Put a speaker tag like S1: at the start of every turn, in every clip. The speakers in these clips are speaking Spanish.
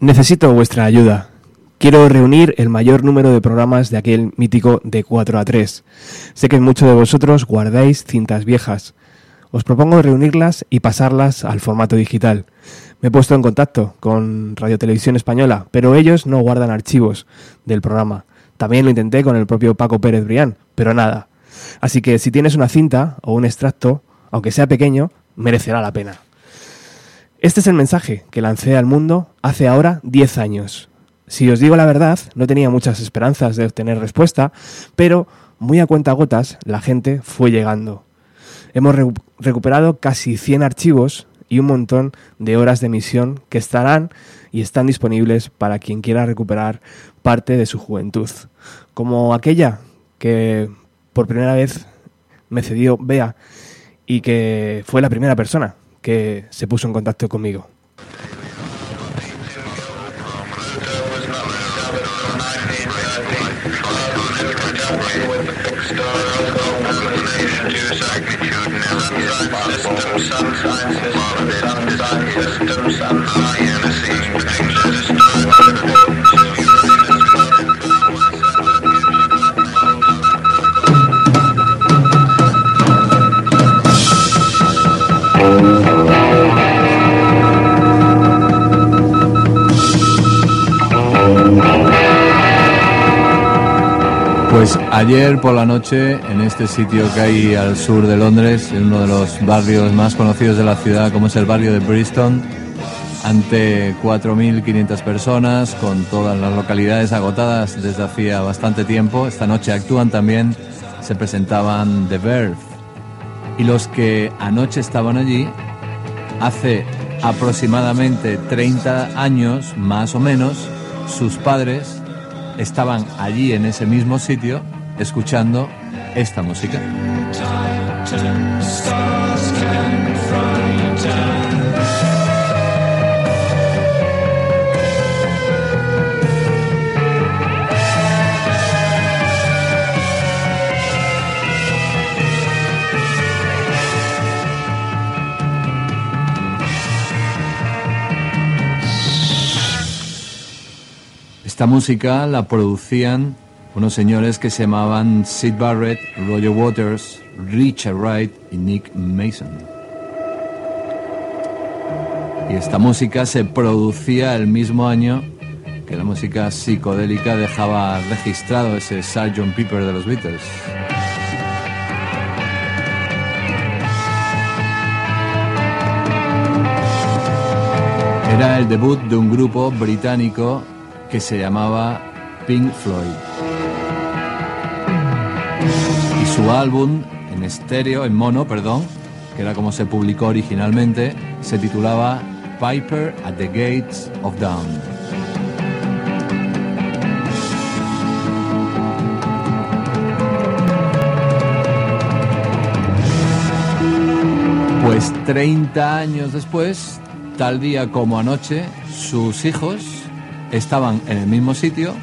S1: Necesito vuestra ayuda. Quiero reunir el mayor número de programas de aquel mítico de 4 a 3. Sé que muchos de vosotros guardáis cintas viejas. Os propongo reunirlas y pasarlas al formato digital. Me he puesto en contacto con Radio Televisión Española, pero ellos no guardan archivos del programa. También lo intenté con el propio Paco Pérez Brián, pero nada. Así que si tienes una cinta o un extracto, aunque sea pequeño, merecerá la pena. Este es el mensaje que lancé al mundo hace ahora 10 años. Si os digo la verdad, no tenía muchas esperanzas de obtener respuesta, pero muy a cuenta gotas la gente fue llegando. Hemos recuperado casi 100 archivos y un montón de horas de emisión que estarán y están disponibles para quien quiera recuperar parte de su juventud. Como aquella que por primera vez me cedió Bea y que fue la primera persona que se puso en contacto conmigo.
S2: Ayer por la noche, en este sitio que hay al sur de Londres, en uno de los barrios más conocidos de la ciudad, como es el barrio de Bristol, ante 4.500 personas, con todas las localidades agotadas desde hacía bastante tiempo. Esta noche actúan también, se presentaban The Verve. Y los que anoche estaban allí, hace aproximadamente 30 años, más o menos, sus padres estaban allí en ese mismo sitio escuchando esta música. Esta música la producían unos señores que se llamaban Sid Barrett, Roger Waters, Richard Wright y Nick Mason. Y esta música se producía el mismo año que la música psicodélica dejaba registrado ese Sgt. Pepper de los Beatles. Era el debut de un grupo británico que se llamaba Pink Floyd. Y su álbum en estéreo, en mono, perdón, que era como se publicó originalmente, se titulaba Piper at the Gates of Dawn. Pues 30 años después, tal día como anoche, sus hijos estaban en el mismo sitio,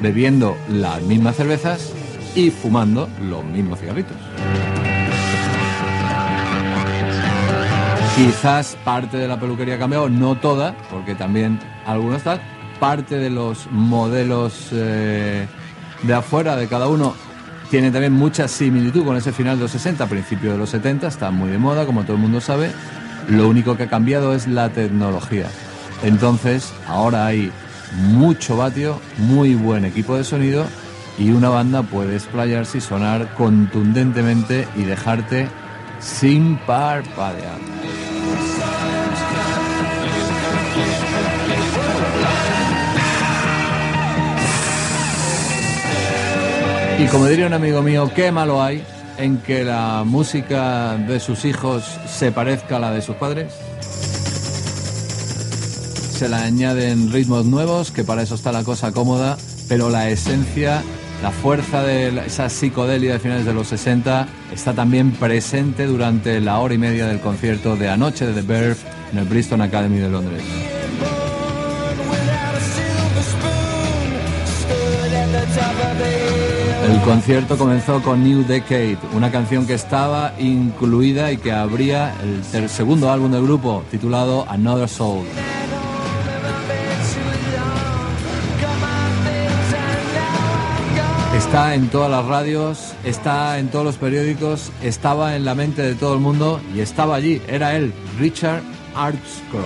S2: bebiendo las mismas cervezas y fumando los mismos cigarritos. Quizás parte de la peluquería ha cambiado, no toda, porque también algunos tal. Parte de los modelos eh, de afuera de cada uno tiene también mucha similitud con ese final de los 60, principio de los 70, está muy de moda, como todo el mundo sabe. Lo único que ha cambiado es la tecnología. Entonces, ahora hay mucho vatio, muy buen equipo de sonido y una banda puede explayarse y sonar contundentemente y dejarte sin parpadear. Y como diría un amigo mío, qué malo hay en que la música de sus hijos se parezca a la de sus padres se le añaden ritmos nuevos, que para eso está la cosa cómoda, pero la esencia, la fuerza de esa psicodelia de finales de los 60 está también presente durante la hora y media del concierto de anoche de The Verve en el Bristol Academy de Londres. El concierto comenzó con New Decade, una canción que estaba incluida y que abría el segundo álbum del grupo titulado Another Soul.
S3: Está en todas las radios, está en todos los periódicos, estaba en la mente de todo el mundo y estaba allí. Era él, Richard Artscrow.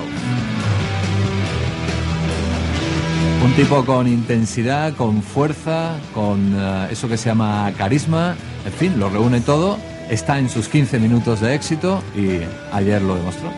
S3: Un tipo con intensidad, con fuerza, con eh, eso que se llama carisma, en fin, lo reúne todo, está en sus 15 minutos de éxito y ayer lo demostró.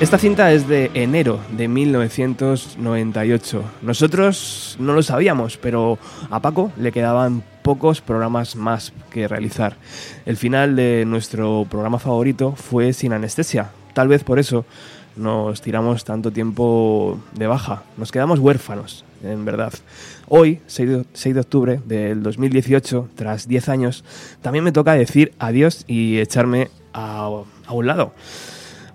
S1: Esta cinta es de enero de 1998. Nosotros no lo sabíamos, pero a Paco le quedaban pocos programas más que realizar. El final de nuestro programa favorito fue sin anestesia. Tal vez por eso nos tiramos tanto tiempo de baja. Nos quedamos huérfanos, en verdad. Hoy, 6 de, octubre del 2018, tras 10 años, también me toca decir adiós y echarme a, a un lado.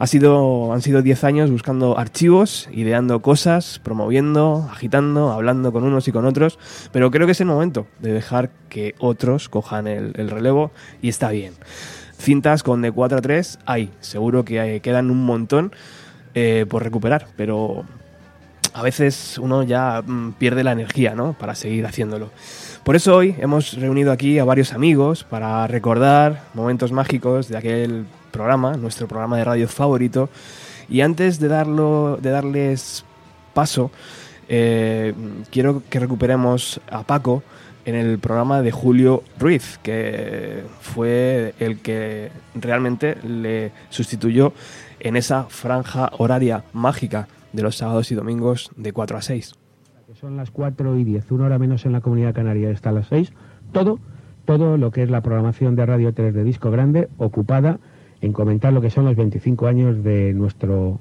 S1: Ha sido, han sido 10 años buscando archivos, ideando cosas, promoviendo, agitando, hablando con unos y con otros, pero creo que es el momento de dejar que otros cojan el, relevo y está bien. Cintas con de 4 a 3 hay, seguro que quedan un montón eh, por recuperar, pero a veces uno ya mm, pierde la energía ¿no? para seguir haciéndolo. Por eso hoy hemos reunido aquí a varios amigos para recordar momentos mágicos de aquel programa, nuestro programa de radio favorito. Y antes de, darlo, de darles paso, eh, quiero que recuperemos a Paco en el programa de Julio Ruiz, que fue el que realmente le sustituyó en esa franja horaria mágica de los sábados y domingos de 4 a 6
S4: son las 4 y 10, una hora menos en la comunidad canaria, está a las 6, todo, todo lo que es la programación de Radio 3 de Disco Grande, ocupada en comentar lo que son los 25 años de, nuestro,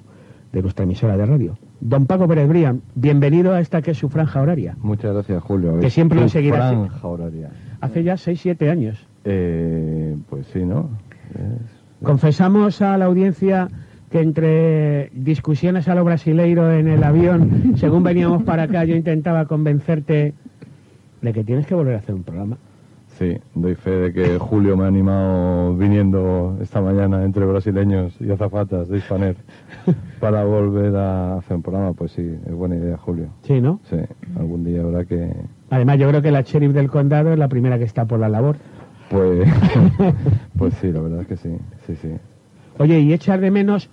S4: de nuestra emisora de radio. Don Paco Pérez Brian, bienvenido a esta que es su franja horaria.
S5: Muchas gracias, Julio.
S4: Que siempre lo seguirá.
S5: Franja horaria.
S4: Hace ya 6-7 años.
S5: Eh, pues sí, ¿no?
S4: Confesamos a la audiencia que entre discusiones a lo brasileiro en el avión, según veníamos para acá, yo intentaba convencerte de que tienes que volver a hacer un programa.
S5: Sí, doy fe de que Julio me ha animado viniendo esta mañana entre brasileños y azafatas de Hispaner para volver a hacer un programa. Pues sí, es buena idea, Julio.
S4: Sí, ¿no?
S5: Sí, algún día habrá que...
S4: Además, yo creo que la sheriff del condado es la primera que está por la labor.
S5: Pues, pues sí, la verdad es que sí, sí, sí.
S4: Oye, y echar de menos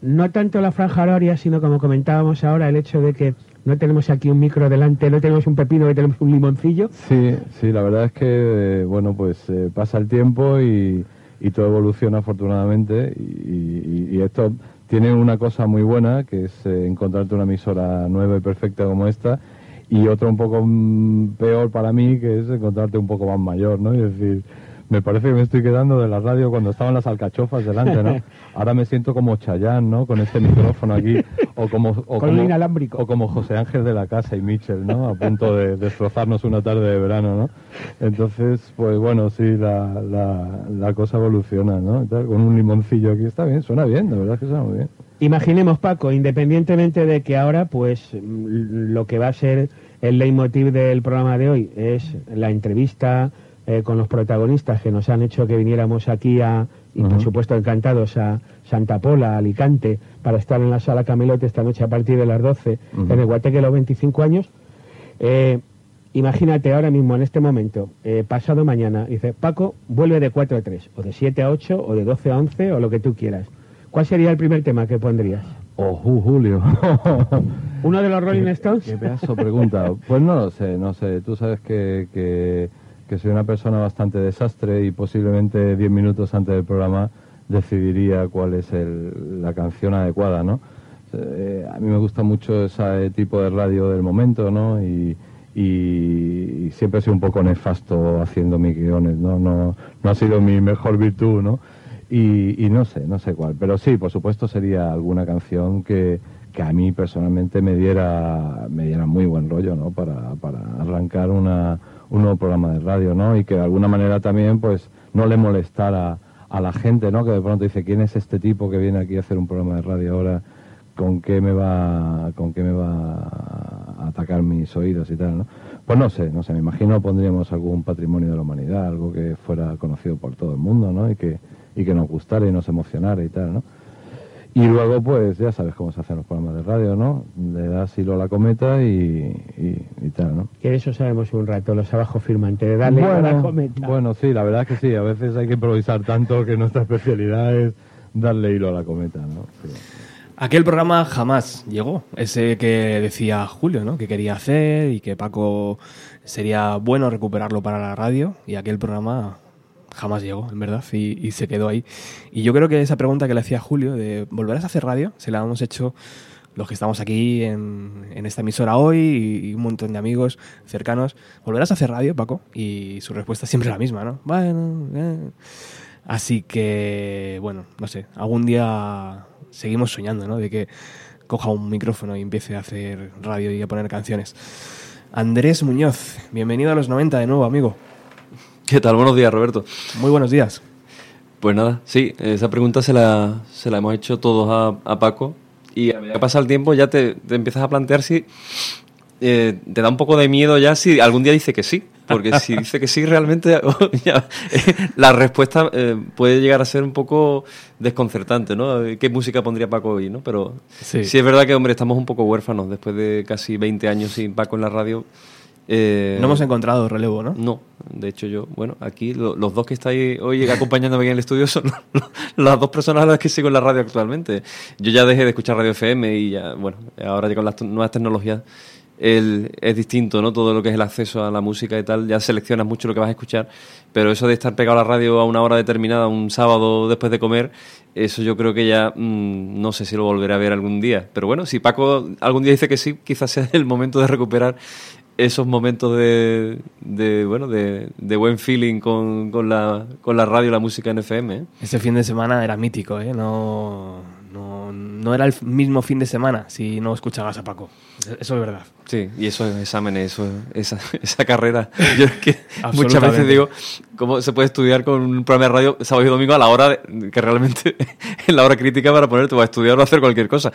S4: no tanto la franja horaria, sino como comentábamos ahora, el hecho de que no tenemos aquí un micro delante, no tenemos un pepino, que tenemos un limoncillo.
S5: Sí, sí, la verdad es que, eh, bueno, pues eh, pasa el tiempo y, todo evoluciona afortunadamente y, esto tiene una cosa muy buena, que es eh, encontrarte una emisora nueva y perfecta como esta y otra un poco mm, peor para mí, que es encontrarte un poco más mayor, ¿no? Y decir, me parece que me estoy quedando de la radio cuando estaban las alcachofas delante, ¿no? Ahora me siento como Chayán, ¿no? Con este micrófono aquí, o como, o como,
S4: inalámbrico.
S5: o como José Ángel de la Casa y Mitchell, ¿no? A punto de destrozarnos una tarde de verano, ¿no? Entonces, pues bueno, sí, la, la, cosa evoluciona, ¿no? Con un limoncillo aquí está bien, suena bien, de verdad que suena muy bien.
S4: Imaginemos, Paco, independientemente de que ahora, pues, lo que va a ser el leitmotiv del programa de hoy es la entrevista eh, con los protagonistas que nos han hecho que viniéramos aquí a, y por supuesto encantados a Santa Pola, Alicante, para estar en la sala Camelote esta noche a partir de las 12 en el Guateque los 25 años. Eh, imagínate ahora mismo, en este momento, eh, pasado mañana, dice, Paco, vuelve de 4 a 3, o de 7 a 8, o de 12 a 11, o lo que tú quieras. ¿Cuál sería el primer tema que pondrías?
S5: Oh, Julio.
S4: ¿Uno de los Rolling Stones?
S5: Qué pedazo pregunta. Pues no lo sé, no sé. Tú sabes que, que que soy una persona bastante desastre y posiblemente 10 minutos antes del programa decidiría cuál es la canción adecuada, ¿no? Eh, a mí me gusta mucho ese tipo de radio del momento, ¿no? Y, siempre he sido un poco nefasto haciendo mis guiones, ¿no? No, no ha sido mi mejor virtud, ¿no? Y, no sé, no sé cuál. Pero sí, por supuesto sería alguna canción que, que a mí personalmente me diera, me diera muy buen rollo, ¿no? Para, para arrancar una, un nuevo programa de radio, ¿no? Y que de alguna manera también, pues, no le molestara a la gente, ¿no? Que de pronto dice, ¿quién es este tipo que viene aquí a hacer un programa de radio ahora? ¿Con qué me va, con qué me va a atacar mis oídos y tal, ¿no? Pues no sé, no sé, me imagino pondríamos algún patrimonio de la humanidad, algo que fuera conocido por todo el mundo, ¿no? Y que, y que nos gustara y nos emocionara y tal, ¿no? Y luego, pues ya sabes cómo se hacen los programas de radio, ¿no? Le das hilo a la cometa y, y, tal, ¿no?
S4: Que de eso sabemos un rato, los abajo firmantes, de darle
S5: bueno,
S4: a la cometa.
S5: Bueno, sí, la verdad es que sí, a veces hay que improvisar tanto que nuestra especialidad es darle hilo a la cometa, ¿no?
S1: Aquel programa jamás llegó, ese que decía Julio, ¿no? Que quería hacer y que Paco sería bueno recuperarlo para la radio y aquel programa jamás llegó, en verdad, y, se quedó ahí. Y yo creo que esa pregunta que le hacía Julio de ¿volverás a hacer radio? Se la hemos hecho los que estamos aquí en, esta emisora hoy y, un montón de amigos cercanos. ¿Volverás a hacer radio, Paco? Y su respuesta siempre la misma, ¿no? Bueno, eh. Así que, bueno, no sé, algún día seguimos soñando, ¿no? De que coja un micrófono y empiece a hacer radio y a poner canciones. Andrés Muñoz, bienvenido a los 90 de nuevo, amigo.
S6: ¿Qué tal? Buenos días, Roberto.
S1: Muy buenos días.
S6: Pues nada, sí, esa pregunta se la, se la hemos hecho todos a, Paco y a medida que pasa el tiempo ya te, empiezas a plantear si eh, te da un poco de miedo ya si algún día dice que sí, porque si dice que sí realmente la respuesta eh, puede llegar a ser un poco desconcertante, ¿no? ¿Qué música pondría Paco hoy, no? Pero sí. sí es verdad que, hombre, estamos un poco huérfanos después de casi 20 años sin Paco en la radio
S1: eh, no hemos encontrado relevo, ¿no?
S6: No, de hecho yo, bueno, aquí los dos que estáis hoy acompañándome aquí en el estudio son las dos personas a las que sigo en la radio actualmente. Yo ya dejé de escuchar radio FM y ya, bueno, ahora con las nuevas tecnologías es distinto, ¿no? Todo lo que es el acceso a la música y tal, ya seleccionas mucho lo que vas a escuchar, pero eso de estar pegado a la radio a una hora determinada, un sábado después de comer, eso yo creo que ya mm, no sé si lo volveré a ver algún día. Pero bueno, si Paco algún día dice que sí, quizás sea el momento de recuperar esos momentos de, de bueno de, de, buen feeling con, con, la, con la radio la música en FM. ¿eh?
S1: Ese fin de semana era mítico, ¿eh? no, no, no era el mismo fin de semana si no escuchabas a Paco. Eso es verdad.
S6: Sí, y esos exámenes, eso, esa, esa carrera. Yo es que muchas veces digo, ¿cómo se puede estudiar con un programa de radio sábado y domingo a la hora que realmente es la hora crítica para ponerte a estudiar o hacer cualquier cosa?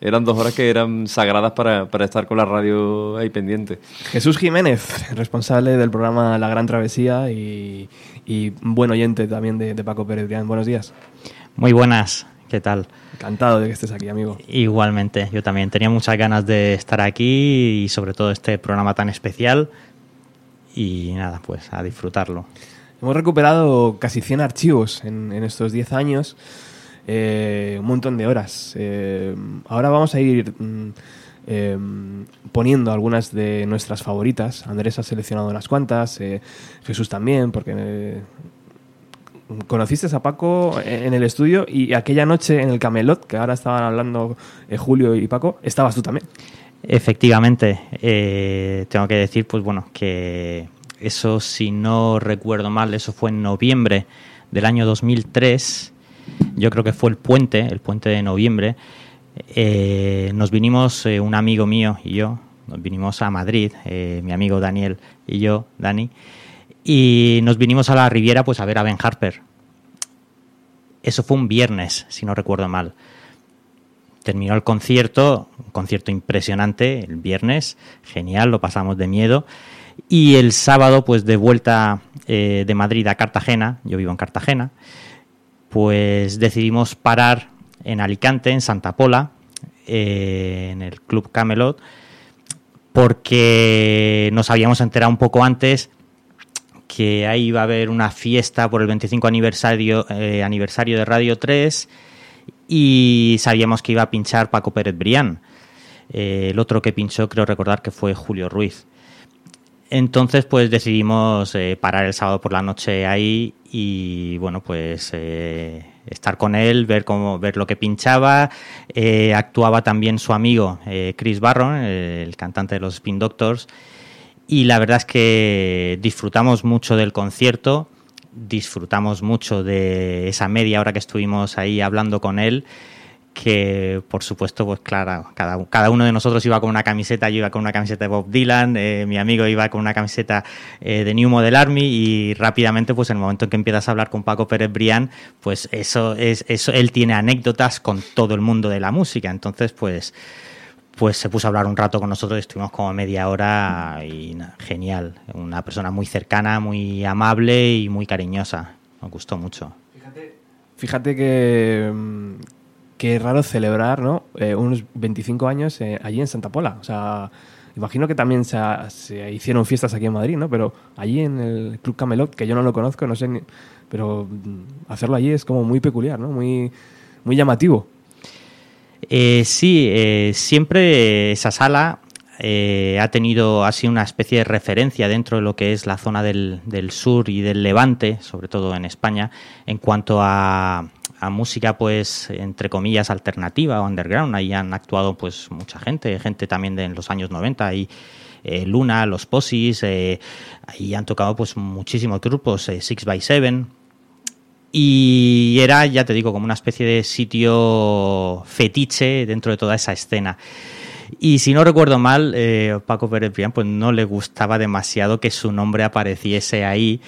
S6: Eran dos horas que eran sagradas para, para, estar con la radio ahí pendiente.
S1: Jesús Jiménez, responsable del programa La Gran Travesía y, y buen oyente también de, de Paco Pérez Brián. Buenos días.
S7: Muy buenas. ¿Qué tal?
S1: Encantado de que estés aquí, amigo.
S7: Igualmente, yo también tenía muchas ganas de estar aquí y sobre todo este programa tan especial. Y nada, pues a disfrutarlo.
S1: Hemos recuperado casi 100 archivos en, estos 10 años, eh, un montón de horas. Eh, ahora vamos a ir mm, eh, poniendo algunas de nuestras favoritas. Andrés ha seleccionado unas cuantas, Jesús también, porque conociste a Paco en el estudio y aquella noche en el Camelot, que ahora estaban hablando eh, Julio y Paco, estabas tú también.
S7: Efectivamente, eh, tengo que decir, pues bueno, que eso, si no recuerdo mal, eso fue en noviembre del año 2003. Yo creo que fue el puente, el puente de noviembre. Eh, nos vinimos, un amigo mío y yo, nos vinimos a Madrid, mi amigo Daniel y yo, Dani, y nos vinimos a la Riviera pues a ver a Ben Harper. Eso fue un viernes, si no recuerdo mal. Terminó el concierto, un concierto impresionante el viernes, genial, lo pasamos de miedo. Y el sábado, pues de vuelta eh, de Madrid a Cartagena, yo vivo en Cartagena, pues decidimos parar en Alicante, en Santa Pola, eh, en el Club Camelot, porque nos habíamos enterado un poco antes que ahí iba a haber una fiesta por el 25 aniversario, eh, aniversario de Radio 3 y sabíamos que iba a pinchar Paco Pérez Brián. Eh, el otro que pinchó creo recordar que fue Julio Ruiz. Entonces pues decidimos eh, parar el sábado por la noche ahí y bueno pues estar con él, ver cómo ver lo que pinchaba. actuaba también su amigo Chris Barron, el cantante de los Spin Doctors y la verdad es que disfrutamos mucho del concierto, disfrutamos mucho de esa media hora que estuvimos ahí hablando con él, que por supuesto, pues claro, cada, uno de nosotros iba con una camiseta, yo iba con una camiseta de Bob Dylan, eh, mi amigo iba con una camiseta eh, de New Model Army y rápidamente, pues en el momento en que empiezas a hablar con Paco Pérez Brián, pues eso es, eso, él tiene anécdotas con todo el mundo de la música, entonces pues pues se puso a hablar un rato con nosotros estuvimos como media hora y genial, una persona muy cercana, muy amable y muy cariñosa, me gustó mucho.
S1: Fíjate, que, mm, qué raro celebrar ¿no? Eh, unos 25 años eh, allí en Santa Pola. O sea, imagino que también se, se, hicieron fiestas aquí en Madrid, ¿no? Pero allí en el Club Camelot, que yo no lo conozco, no sé, ni, pero mm, hacerlo allí es como muy peculiar, ¿no? Muy, muy llamativo.
S7: Eh, sí, eh, siempre esa sala eh, ha tenido así una especie de referencia dentro de lo que es la zona del, sur y del levante, sobre todo en España, en cuanto a, a música pues entre comillas alternativa o underground. Ahí han actuado pues mucha gente gente también de los años 90 y eh, Luna los Posis eh, ahí han tocado pues muchísimos grupos eh, Six by Seven y era ya te digo como una especie de sitio fetiche dentro de toda esa escena. Y si no recuerdo mal, eh, Paco Pérez Brián pues no le gustaba demasiado que su nombre apareciese ahí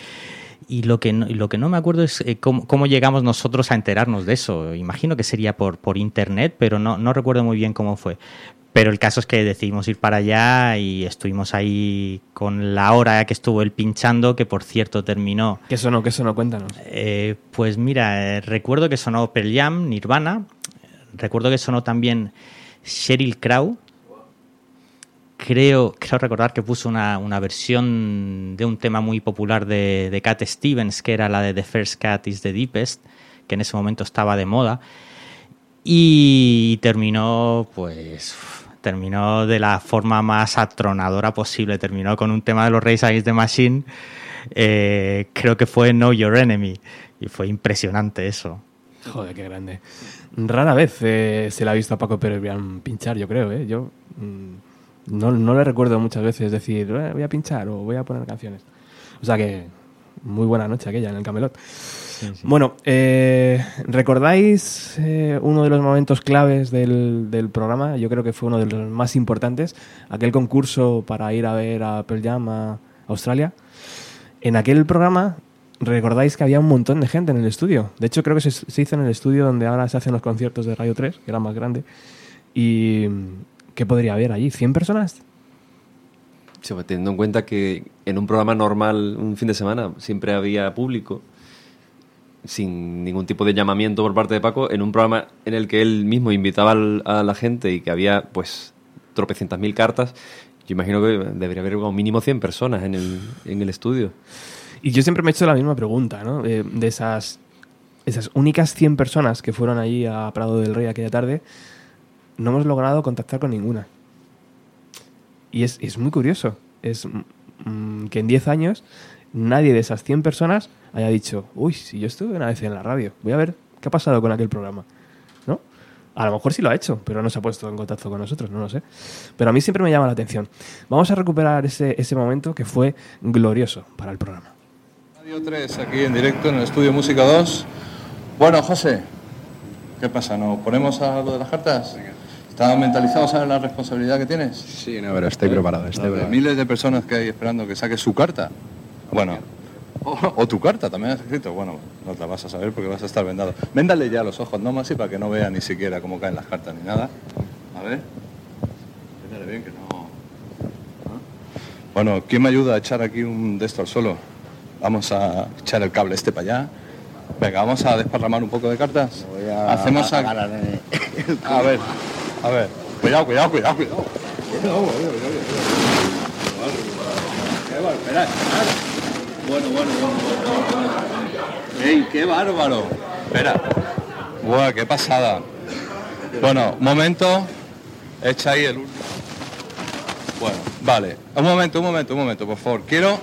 S7: y lo que no, lo que no me acuerdo es eh, cómo, cómo, llegamos nosotros a enterarnos de eso. Imagino que sería por, por internet, pero no, no recuerdo muy bien cómo fue. Pero el caso es que decidimos ir para allá y estuvimos ahí con la hora que estuvo él pinchando, que por cierto terminó.
S1: ¿Qué sonó? ¿Qué sonó? Cuéntanos.
S7: Eh, pues mira, eh, recuerdo que sonó Pearl Jam, Nirvana, recuerdo que sonó también Sheryl Crow, creo, creo recordar que puso una, una, versión de un tema muy popular de, de Cat Stevens, que era la de The First Cat is the Deepest, que en ese momento estaba de moda. Y terminó, pues, terminó de la forma más atronadora posible. Terminó con un tema de los Race Against the Machine, eh, creo que fue Know Your Enemy. Y fue impresionante eso.
S1: Joder, qué grande. Rara vez eh, se la ha visto a Paco Pérez pinchar, yo creo, ¿eh? Yo... Mmm no, no le recuerdo muchas veces decir, eh, voy a pinchar o voy a poner canciones. O sea que, muy buena noche aquella en el Camelot. Sí, sí. Bueno, eh, ¿recordáis eh, uno de los momentos claves del, del, programa? Yo creo que fue uno de los más importantes, aquel concurso para ir a ver a Pearl Jam a Australia. En aquel programa, recordáis que había un montón de gente en el estudio. De hecho, creo que se, se hizo en el estudio donde ahora se hacen los conciertos de Radio 3, que era más grande. Y, ¿Qué podría haber allí? ¿100 personas?
S6: Sí, pues, teniendo en cuenta que en un programa normal, un fin de semana, siempre había público, sin ningún tipo de llamamiento por parte de Paco, en un programa en el que él mismo invitaba a la gente y que había, pues, tropecientas mil cartas, yo imagino que debería haber como mínimo 100 personas en el, en el estudio.
S1: Y yo siempre me he hecho la misma pregunta, ¿no? De, de esas, esas únicas 100 personas que fueron allí a Prado del Rey aquella tarde, no hemos logrado contactar con ninguna. Y es, es muy curioso. Es mm, que en 10 años nadie de esas 100 personas haya dicho, uy, si yo estuve una vez en la radio, voy a ver qué ha pasado con aquel programa. ¿No? A lo mejor sí lo ha hecho, pero no se ha puesto en contacto con nosotros, no lo sé. Pero a mí siempre me llama la atención. Vamos a recuperar ese, ese momento que fue glorioso para el programa.
S8: Radio 3, aquí en directo en el estudio Música 2. Bueno, José, ¿qué pasa? ¿Nos ponemos a lo de las cartas? Venga. ¿Estás mentalizado? ¿Sabes la responsabilidad que tienes?
S9: Sí, no, pero estoy preparado. Estoy preparado.
S8: Miles de personas que hay esperando que saques su carta. Bueno, o, o, tu carta también has escrito. Bueno, no te la vas a saber porque vas a estar vendado. Véndale ya los ojos, no más y para que no vea ni siquiera cómo caen las cartas ni nada. A ver. Véndale bien que no. ¿Ah? Bueno, ¿quién me ayuda a echar aquí un de esto al suelo? Vamos a echar el cable este para allá. Venga, vamos a desparramar un poco de cartas.
S9: Voy a
S8: Hacemos a...
S9: a, a,
S8: a ver. A ver, cuidado, cuidado, cuidado, cuidado. Espera, Bueno, bueno, bueno. ¡Ey, qué bárbaro! Espera. Buah, qué pasada. Bueno, momento. Echa ahí el último. Bueno, vale. Un momento, un momento, un momento, por favor. Quiero,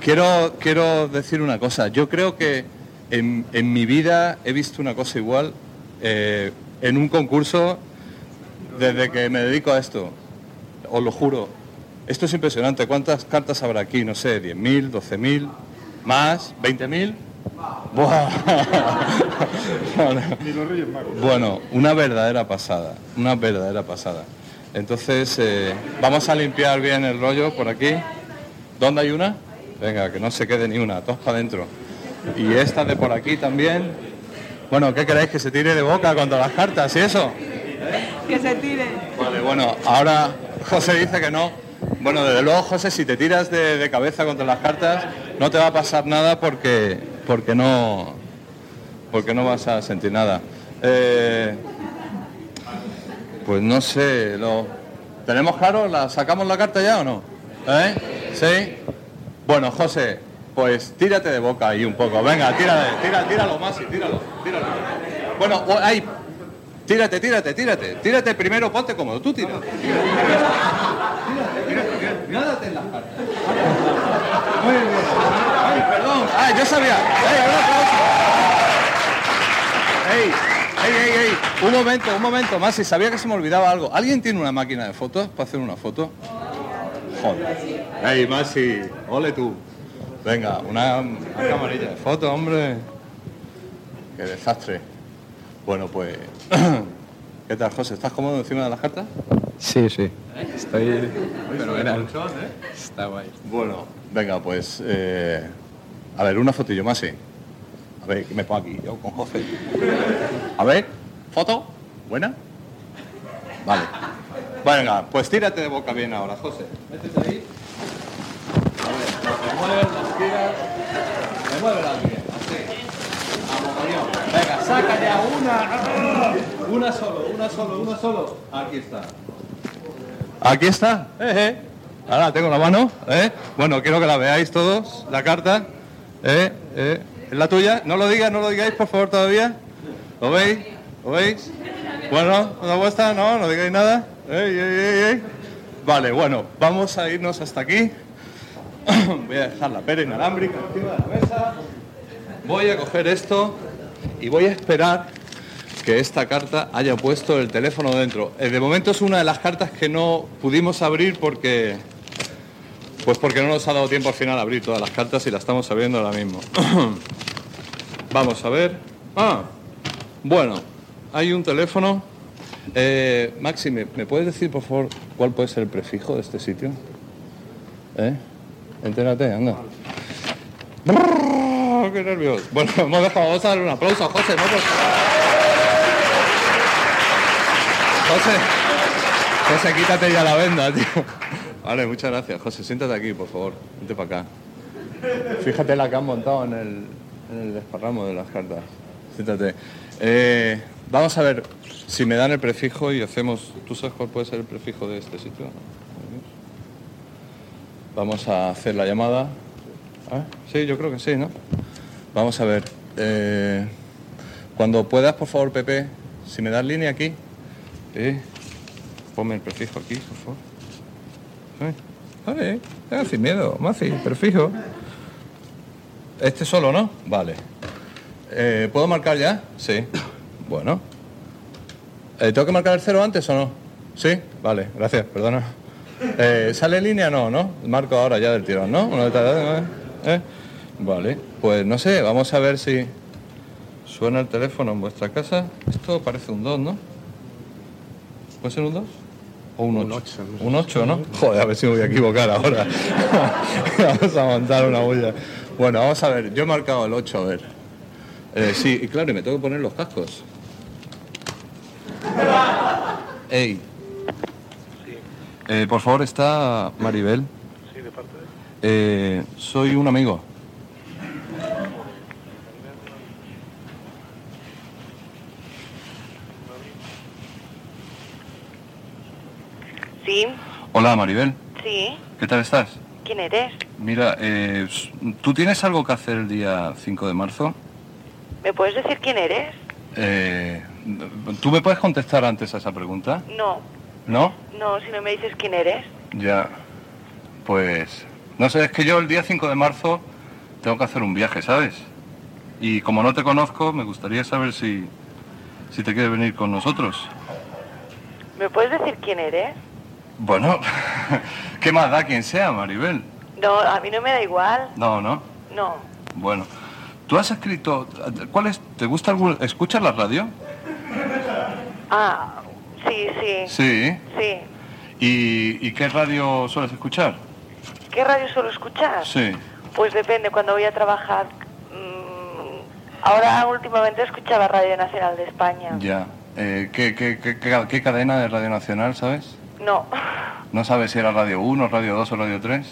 S8: quiero, quiero decir una cosa. Yo creo que en, en mi vida he visto una cosa igual eh, en un concurso desde que me dedico a esto, os lo juro, esto es impresionante. ¿Cuántas cartas habrá aquí? No sé, 10.000, 12.000, más, 20.000. Buah. bueno, una verdadera pasada, una verdadera pasada. Entonces, eh, vamos a limpiar bien el rollo por aquí. ¿Dónde hay una? Venga, que no se quede ni una, todos para adentro. Y esta de por aquí también. Bueno, ¿qué queréis? ¿Que se tire de boca contra las cartas y eso?
S10: Que se tire.
S8: Vale, bueno, ahora José dice que no. Bueno, desde luego, José, si te tiras de, de cabeza contra las cartas, no te va a pasar nada porque, porque, no, porque no vas a sentir nada. Eh, pues no sé, lo, ¿tenemos claro? ¿La, ¿Sacamos la carta ya o no? ¿Eh? ¿Sí? Bueno, José, pues tírate de boca ahí un poco. Venga, tírale, tira, tíralo más y tíralo, tíralo. Bueno, ahí, tírate, tírate, tírate. Tírate primero, ponte cómodo. Tú tírate. Nádate en las cartas. Muy bien. Ay, perdón. Ay, yo sabía. Ey, un aplauso. Ey, ey, ey, ey. Un momento, un momento, Masi. Sabía que se me olvidaba algo. ¿Alguien tiene una máquina de fotos para hacer una foto? Joder. Ey, Masi. Ole tú. Venga, una, una camarilla de fotos, hombre. Qué desastre. Bueno, pues... ¿Qué tal, José? ¿Estás cómodo encima de las cartas?
S9: Sí, sí. Estoy fenomenal. Está guay.
S8: Bueno, venga, pues... eh, a ver, una fotillo más, sí. A ver, que me pongo aquí, yo con José. A ver, foto. ¿Buena? Vale. Venga, pues tírate de boca bien ahora, José. Métete ahí. A ver, me mueves las tiras. Me mueve las bien, Venga, saca ya una. Una solo, una solo, una solo. Aquí está. Aquí está. Eh, eh. Ahora tengo en la mano. ¿eh? Bueno, quiero que la veáis todos, la carta. ¿eh? ¿eh? ¿Es la tuya? No lo digas, no lo digáis, por favor, todavía. ¿Lo veis? ¿Lo veis? Bueno, ¿la vuestra? No, no digáis nada. Ey, ey, ey, ey. Vale, bueno, vamos a irnos hasta aquí. Voy a dejar la pera inalámbrica encima de la mesa. Voy a coger esto y voy a esperar que esta carta haya puesto el teléfono dentro. Eh, De momento es una de las cartas que no pudimos abrir porque pues porque no nos ha dado tiempo al final a abrir todas las cartas y las estamos abriendo ahora mismo. Vamos a ver. Ah, bueno, hay un teléfono. Eh, Maxi, ¿me, me puedes decir por favor cuál puede ser el prefijo de este sitio? ¿Eh? Entérate, anda. Brrr, ¡Qué! Bueno, hemos dejado, vamos a darle un aplauso a José, ¿no? José, José, quítate ya la venda, tío. Vale, muchas gracias. José, siéntate aquí, por favor. Vente para acá. Fíjate la que han montado en el, desparramo de las cartas. Siéntate. Eh, vamos a ver si me dan el prefijo y hacemos... ¿Tú sabes cuál puede ser el prefijo de este sitio? Vamos a hacer la llamada. ¿Ah? Sí, yo creo que sí, ¿no? Vamos a ver. eh, cuando puedas, por favor, Pepe, si me das línea aquí. Sí. Ponme el prefijo aquí, por favor. Vale, eh, sin miedo, Maci, prefijo. Este solo, ¿no? Vale. Eh, ¿Puedo marcar ya? Sí. Bueno. Eh, ¿Tengo que marcar el cero antes o no? Sí. Vale, gracias, perdona. Eh, ¿Sale línea? No, ¿no? Marco ahora ya del tirón, ¿no? Una ¿eh? Vale, pues no sé, vamos a ver si suena el teléfono en vuestra casa. Esto parece un 2, ¿no? ¿Puede ser un 2? ¿O un 8? Un 8, ¿no? Joder, a ver si me voy a equivocar ahora. vamos a montar una bulla. Bueno, vamos a ver, yo he marcado el 8, a ver. Eh, sí, y claro, y me tengo que poner los cascos. Ey. Eh, por favor, está Maribel.
S11: Sí, de parte de...
S8: Eh, soy un amigo.
S10: Sí,
S8: Hola, Maribel.
S10: sí.
S8: ¿Qué tal estás?
S10: ¿Quién eres?
S8: Mira, eh, ¿tú tienes algo que hacer el día 5 de marzo?
S10: ¿Me puedes decir quién eres?
S8: Eh, ¿Tú me puedes contestar antes a esa pregunta?
S10: No,
S8: ¿No?
S10: no, si no me dices quién eres.
S8: Ya. Pues... No sé, es que yo el día 5 de marzo tengo que hacer un viaje, ¿sabes? Y como no te conozco, me gustaría saber si, si te quieres venir con nosotros.
S10: ¿Me puedes decir quién eres?
S8: Bueno, ¿qué más da quien sea, Maribel?
S10: No, a mí no me da igual.
S8: No, no.
S10: No.
S8: Bueno,
S12: ¿Tú has escrito... ¿Cuál es? ¿Te gusta algún... ¿Escuchas la radio?
S10: Ah, sí, sí.
S12: Sí.
S10: Sí.
S12: ¿Y, y qué radio sueles escuchar?
S10: ¿Qué radio suelo escuchar?
S12: Sí.
S10: Pues depende, cuando voy a trabajar. mm, ahora últimamente escuchaba Radio Nacional de España.
S12: Ya. Eh, ¿qué, qué, qué, qué- qué cadena de Radio Nacional, sabes?
S10: No,
S12: ¿No sabes si era Radio 1, Radio 2 o Radio 3?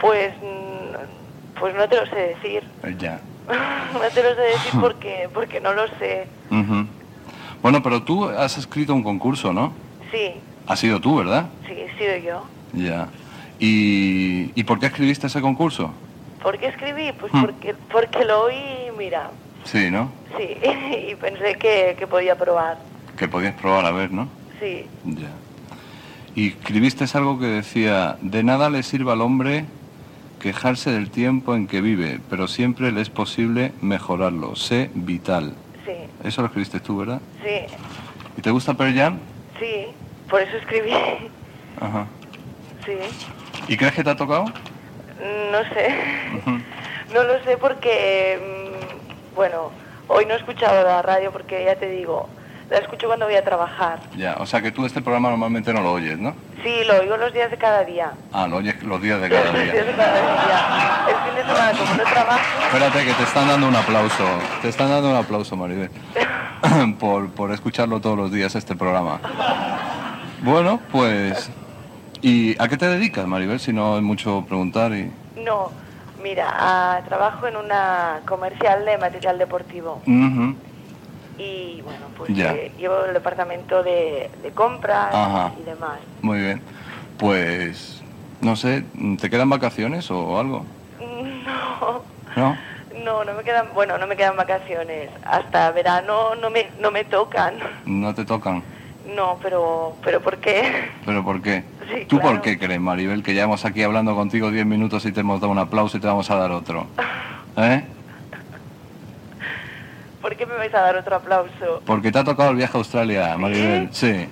S10: pues, pues no te lo sé decir.
S12: Eh, ya.
S10: no te lo sé decir porque, porque no lo sé.
S12: Bueno, pero tú has escrito un concurso, ¿no?
S10: Sí,
S12: Has sido tú, ¿verdad?
S10: sí, he sido yo.
S12: Ya. ¿Y, ¿y por qué escribiste ese concurso?
S10: ¿Por qué escribí? Pues
S12: Hmm.
S10: porque, porque lo oí, mira,
S12: Sí, ¿no?
S10: sí, y pensé que, que podía probar.
S12: Que podías probar a ver, ¿no?
S10: Sí,
S12: Ya. Y escribiste algo que decía, de nada le sirve al hombre quejarse del tiempo en que vive, pero siempre le es posible mejorarlo. Sé vital.
S10: sí,
S12: Eso lo escribiste tú, ¿verdad?
S10: sí,
S12: ¿Y te gusta Pearl Jam?
S10: sí, por eso escribí.
S12: Ajá.
S10: Sí,
S12: ¿Y crees que te ha tocado?
S10: no sé. No lo sé porque, mm, bueno, hoy no he escuchado la radio porque ya te digo, la escucho cuando voy a trabajar.
S12: Ya, o sea que tú este programa normalmente no lo oyes, ¿no?
S10: Sí, lo oigo los días de cada día.
S12: Ah, lo oyes los días de
S10: Los
S12: cada
S10: días
S12: día.
S10: de cada día. El fin de semana, como no trabajo,
S12: Espérate, que te están dando un aplauso. Te están dando un aplauso, Maribel. por, por escucharlo todos los días este programa. Bueno, pues... ¿Y a qué te dedicas, Maribel? Si no es mucho preguntar y...
S10: no. Mira, ah, trabajo en una comercial de material deportivo. Y bueno, pues
S12: Ya.
S10: eh, llevo el departamento de, de compras
S12: Ajá.
S10: y demás.
S12: Muy bien. Pues... No sé, ¿te quedan vacaciones o algo?
S10: No,
S12: ¿No?
S10: no, no me quedan, bueno, no me quedan vacaciones. Hasta verano no me, no me tocan.
S12: ¿No te tocan?
S10: No, pero, pero ¿por qué?
S12: ¿Pero por qué?
S10: Sí,
S12: ¿Tú
S10: claro.
S12: por qué crees, Maribel, que llevamos aquí hablando contigo 10 minutos y te hemos dado un aplauso y te vamos a dar otro? ¿Eh?
S10: ¿Por qué me vais a dar otro aplauso?
S12: Porque te ha tocado el viaje a Australia, Maribel. Sí.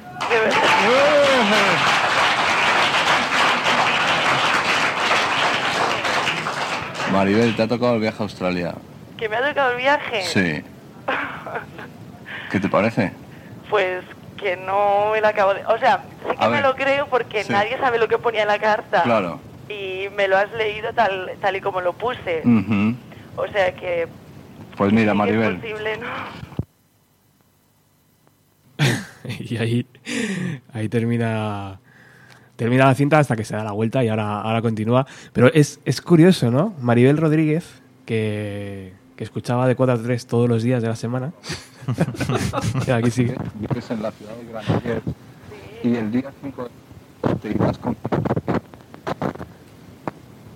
S12: Maribel, te ha tocado el viaje a Australia.
S10: ¿Que me ha tocado el viaje?
S12: Sí. ¿Qué te parece?
S10: Pues que no me lo acabo de... O sea, sí que
S12: A
S10: me
S12: ver.
S10: lo creo porque
S12: Sí.
S10: nadie sabe lo que ponía en la carta.
S12: Claro.
S10: Y me lo has leído tal, tal y como lo puse. O sea que...
S12: Pues
S10: sí
S12: mira, Maribel.
S10: Es posible, ¿no?
S1: y ahí, ahí termina termina la cinta hasta que se da la vuelta y ahora, ahora continúa. Pero es, es curioso, ¿no? Maribel Rodríguez, que, que escuchaba de 4 a 3 todos los días de la semana. Y aquí sigue.
S8: Vives en la ciudad de Granollers y el día 5 te irás con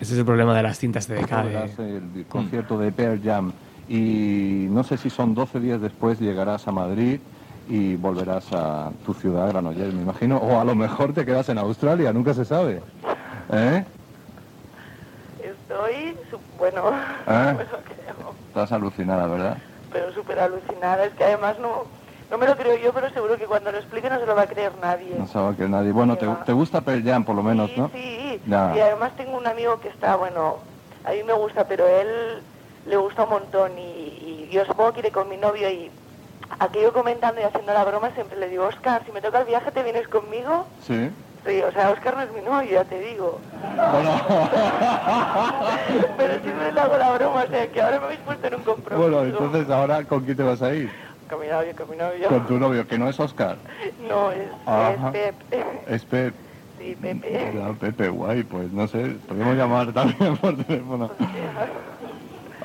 S1: Ese es el problema de las cintas de
S8: verás
S1: de...
S8: el concierto de Pearl Jam y no sé si son 12 días después llegarás a Madrid y volverás a tu ciudad, Granollers, me imagino, o a lo mejor te quedas en Australia, nunca se sabe. ¿Eh?
S10: Estoy, bueno,
S12: ¿Eh?
S10: no me lo creo.
S12: Estás alucinada, ¿verdad?
S10: Pero súper alucinada. Es que además no, no me lo creo yo, pero seguro que cuando lo explique no se lo va a creer nadie.
S12: No sabe que nadie... Bueno, te, te gusta Pearl Jam, por lo menos,
S10: sí,
S12: ¿no?
S10: sí.
S12: Ya.
S10: Y además tengo un amigo que está, bueno, a mí me gusta, pero él le gusta un montón y, y yo supongo que iré con mi novio y aquello comentando y haciendo la broma siempre le digo, Oscar, si me toca el viaje, ¿te vienes conmigo?
S12: Sí.
S10: Sí, o sea, Oscar no es mi novio, ya te digo. pero siempre le hago la broma, o sea, que ahora me habéis puesto en un compromiso.
S12: Bueno, entonces ahora ¿con quién te vas a ir?
S10: Con mi novio, con mi novio.
S12: Con tu novio, que no es Oscar.
S10: No, es,
S12: Ajá.
S10: es Pepe.
S12: Es Pep.
S10: Sí, Pepe.
S12: Ya, Pepe, guay, pues no sé, podemos llamar también por teléfono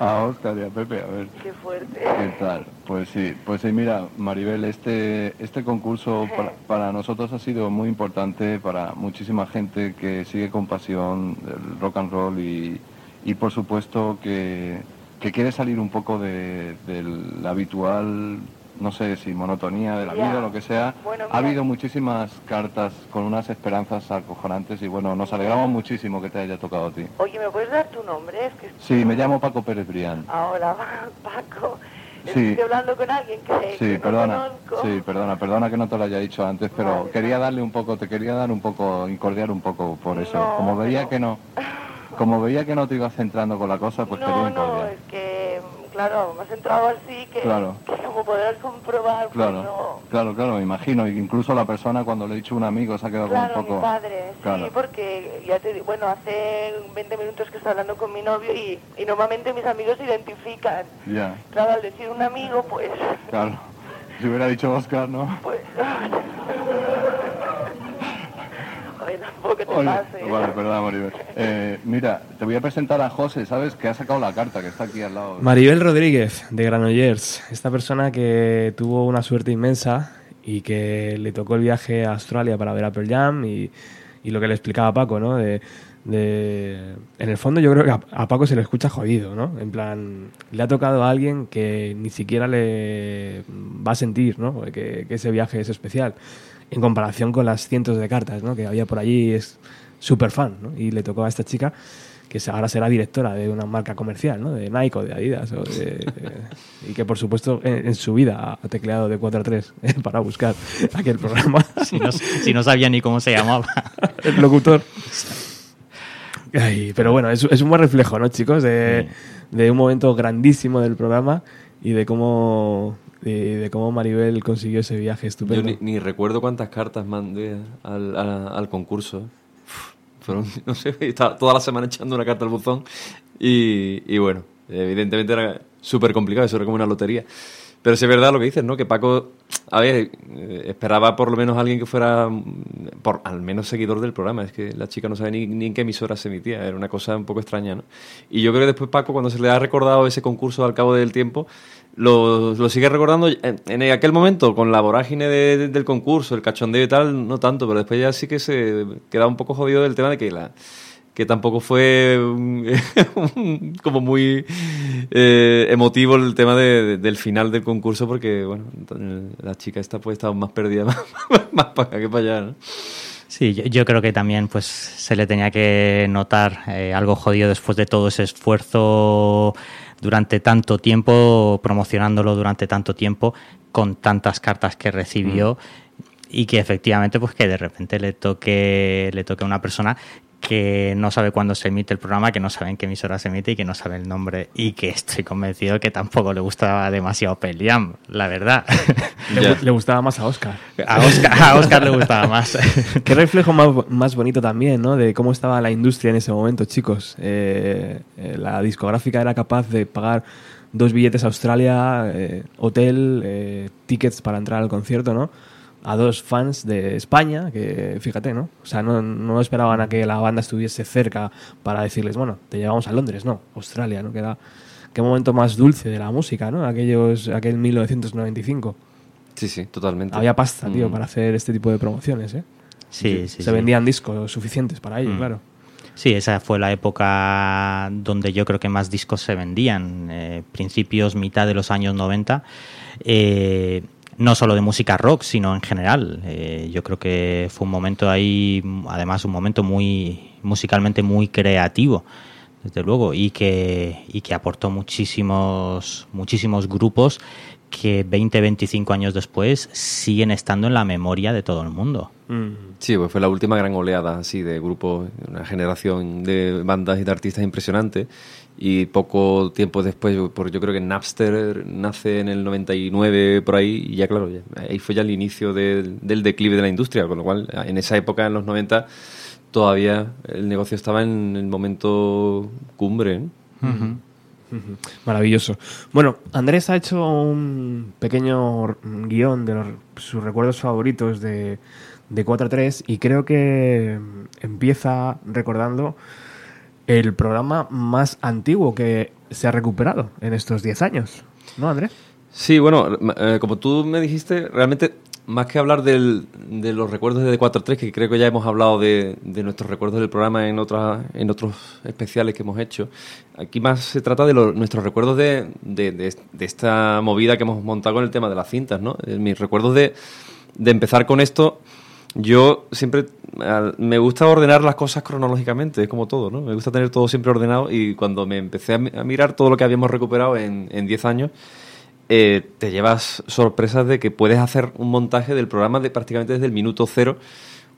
S12: a Oscar y a Pepe, a ver
S10: Qué fuerte.
S12: qué tal. Pues sí, pues sí, mira, Maribel, este, este concurso para, para nosotros ha sido muy importante, para muchísima gente que sigue con pasión el rock and roll y, y por supuesto que, que quiere salir un poco de, del habitual, no sé si monotonía de la
S10: Ya.
S12: vida o lo que sea.
S10: Bueno,
S12: ha habido muchísimas cartas con unas esperanzas acojonantes y bueno, nos alegramos muchísimo que te haya tocado a ti.
S10: Oye, ¿me puedes dar tu nombre? Es que
S12: Sí, me llamo Paco Pérez Brián.
S10: ahora, Paco, es
S12: Sí.
S10: estoy hablando con alguien que,
S12: Sí,
S10: que no
S12: perdona.
S10: conozco.
S12: Sí, perdona, perdona que no te lo haya dicho antes, pero
S10: Vale,
S12: quería darle un poco, te quería dar un poco, incordiar un poco por eso.
S10: No,
S12: como veía
S10: pero-
S12: que no, como veía que no te ibas centrando con la cosa, pues quería
S10: no, no,
S12: incordiar.
S10: es que, claro, entrado así que,
S8: Claro.
S10: que como podrás comprobar, pues
S8: Claro,
S10: no...
S8: claro, claro, me imagino. Incluso la persona cuando le he dicho a un amigo se ha quedado
S10: Claro,
S8: un poco...
S10: mi padre,
S8: Claro.
S10: sí, porque ya te digo, bueno, hace 20 minutos que estoy hablando con mi novio y, y normalmente mis amigos se identifican.
S8: Ya,
S10: Claro, al decir un amigo, pues,
S8: claro. Si hubiera dicho Oscar, ¿no?
S10: pues... Oye, tampoco te
S8: Oye,
S10: pase.
S8: vale, perdón, Maribel. Eh, mira, te voy a presentar a José, ¿sabes? Que ha sacado la carta, que está aquí al lado.
S1: Maribel Rodríguez, de Granollers. Esta persona que tuvo una suerte inmensa y que le tocó el viaje a Australia para ver Apple Jam y, y lo que le explicaba Paco, ¿no? De, de- en el fondo yo creo que a, a Paco se le escucha jodido, ¿no? En plan, le ha tocado a alguien que ni siquiera le va a sentir, ¿no? Que, que ese viaje es especial. En comparación con las cientos de cartas, ¿no? Que había por allí, es súper fan, ¿no? Y le tocó a esta chica que ahora será directora de una marca comercial, ¿no? De Nike o de Adidas. o de- y que, por supuesto, en, en su vida ha tecleado de 4 a 3 para buscar aquel programa.
S7: Si no, si no sabía ni cómo se llamaba.
S1: El locutor. Ay, pero bueno, es, es un buen reflejo, ¿no, chicos? De, de un momento grandísimo del programa y de cómo, de, de cómo Maribel consiguió ese viaje
S6: Yo
S1: estupendo.
S6: ni, ni recuerdo cuántas cartas mandé al, a- al concurso. Fueron, no sé, estaba toda la semana echando una carta al buzón y, y bueno, evidentemente era súper complicado, eso era como una lotería. Pero sí es verdad lo que dices, ¿no? Que Paco, a ver, eh, esperaba por lo menos alguien que fuera, mm, por al menos seguidor del programa. Es que la chica no sabe ni, ni en qué emisora se emitía, era una cosa un poco extraña, ¿no? Y yo creo que después Paco, cuando se le ha recordado ese concurso al cabo del tiempo, lo, lo sigue recordando en, aquel momento, con la vorágine de- de- del concurso, el cachondeo y tal, no tanto, pero después ya sí que se queda un poco jodido del tema de que la que tampoco fue como muy eh, emotivo el tema de- de- del final del concurso porque bueno la chica esta pues estaba más perdida más, más para acá que para allá ¿no?
S7: Sí, yo, yo creo que también pues se le tenía que notar eh, algo jodido después de todo ese esfuerzo durante tanto tiempo, promocionándolo durante tanto tiempo, con tantas cartas que recibió y que efectivamente pues que de repente le toque le toque a una persona que no sabe cuándo se emite el programa, que no sabe en qué emisora se emite y que no sabe el nombre y que estoy convencido que tampoco le gustaba demasiado Peliam, la verdad.
S1: Le, gustaba más a Oscar.
S7: A Oscar, a Oscar le gustaba más.
S1: Qué reflejo más, más bonito también, ¿no? De cómo estaba la industria en ese momento, chicos. Eh, eh, la discográfica era capaz de pagar dos billetes a Australia, eh, hotel, eh, tickets para entrar al concierto, ¿no? A dos fans de España, que fíjate, ¿no? O sea, no, no esperaban a que la banda estuviese cerca para decirles, bueno, te llevamos a Londres, no, Australia, ¿no? Que era- qué momento más dulce de la música, ¿no? Aquellos, aquel 1995.
S6: sí sí totalmente
S1: Había pasta, tío,
S6: Mm.
S1: para hacer este tipo de promociones, ¿eh?
S7: Sí, sí,
S1: se
S7: sí.
S1: vendían discos suficientes para ello,
S7: Mm.
S1: claro.
S7: Sí, esa fue la época donde yo creo que más discos se vendían, eh, principios, mitad de los años 90. eh, no solo de música rock, sino en general. Eh, yo creo que fue un momento ahí, además un momento muy musicalmente muy creativo, desde luego, y que, y que aportó muchísimos, muchísimos grupos que 20, 25 años después siguen estando en la memoria de todo el mundo.
S6: Sí, pues fue la última gran oleada así de grupos, una generación de bandas y de artistas impresionante. Y poco tiempo después, por, yo creo que Napster nace en el 99 por ahí, y ya claro, ya- ahí fue ya el inicio del, del declive de la industria, con lo cual en esa época, en los 90, todavía el negocio estaba en el momento cumbre.
S1: Ujú. Maravilloso. Bueno, Andrés ha hecho un pequeño guion de los- sus recuerdos favoritos de, de 4 a 3 y creo que mm, empieza recordando el programa más antiguo que se ha recuperado en estos 10 años. ¿No, Andrés?
S6: Sí, bueno, eh, como tú me dijiste, realmente más que hablar del- de los recuerdos de 4.3, que creo que ya hemos hablado de, de nuestros recuerdos del programa en, otras en otros especiales que hemos hecho, aquí más se trata de los- nuestros recuerdos de, de- de- de esta movida que hemos montado con el tema de las cintas, ¿no? Eh, Mis recuerdos de, de empezar con esto, yo siempre me gusta ordenar las cosas cronológicamente, es como todo, ¿no? Me gusta tener todo siempre ordenado y cuando me empecé a, mi- a mirar todo lo que habíamos recuperado en, en 10 años, eh, te llevas sorpresas de que puedes hacer un montaje del programa de prácticamente desde el minuto cero.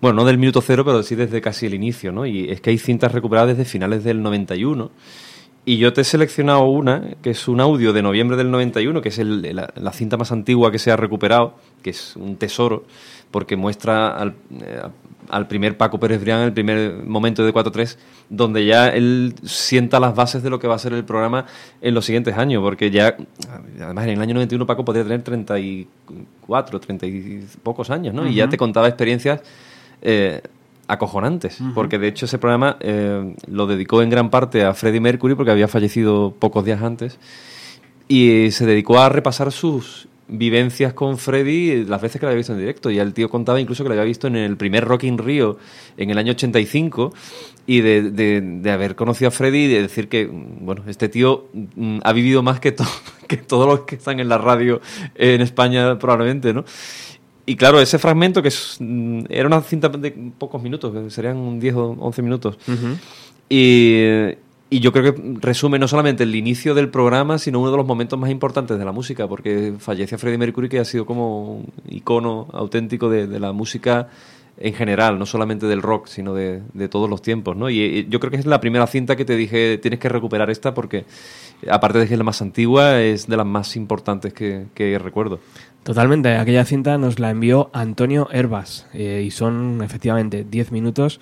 S6: Bueno, no del minuto cero, pero sí desde casi el inicio, ¿no? Y es que hay cintas recuperadas desde finales del 91 Y yo te he seleccionado una, que es un audio de noviembre del 91, que es el- la cinta más antigua que se ha recuperado, que es un tesoro, porque muestra al, eh, al primer Paco Pérez Brián, el primer momento de 4-3, donde ya él sienta las bases de lo que va a ser el programa en los siguientes años, porque ya, además en el año 91 Paco podía tener 34, 30 y pocos años, ¿no? Y ya te contaba experiencias eh, acojonantes, porque de hecho ese programa eh, lo dedicó en gran parte a Freddie Mercury, porque había fallecido pocos días antes, y se dedicó a repasar sus vivencias con Freddy las veces que lo había visto en directo. Y el tío contaba incluso que lo había visto en el primer Rock in Rio en el año 85 y de, de- de haber conocido a Freddy y de decir que, mm, bueno, este tío mm, ha vivido más que, to- que todos los que están en la radio en España probablemente, ¿no? Y claro, ese fragmento que es, mm, era una cinta de pocos minutos, que serían 10 o 11 minutos. Y, y yo creo que resume no solamente el inicio del programa, sino uno de los momentos más importantes de la música, porque fallece Freddie Mercury, que ha sido como un icono auténtico de, la música en general, no solamente del rock, sino de, todos los tiempos. Y, yo creo que es la primera cinta que te dije, tienes que recuperar esta porque, aparte de que es la más antigua, es de las más importantes que, que recuerdo.
S1: Totalmente, aquella cinta nos la envió Antonio Herbas eh, y son efectivamente 10 minutos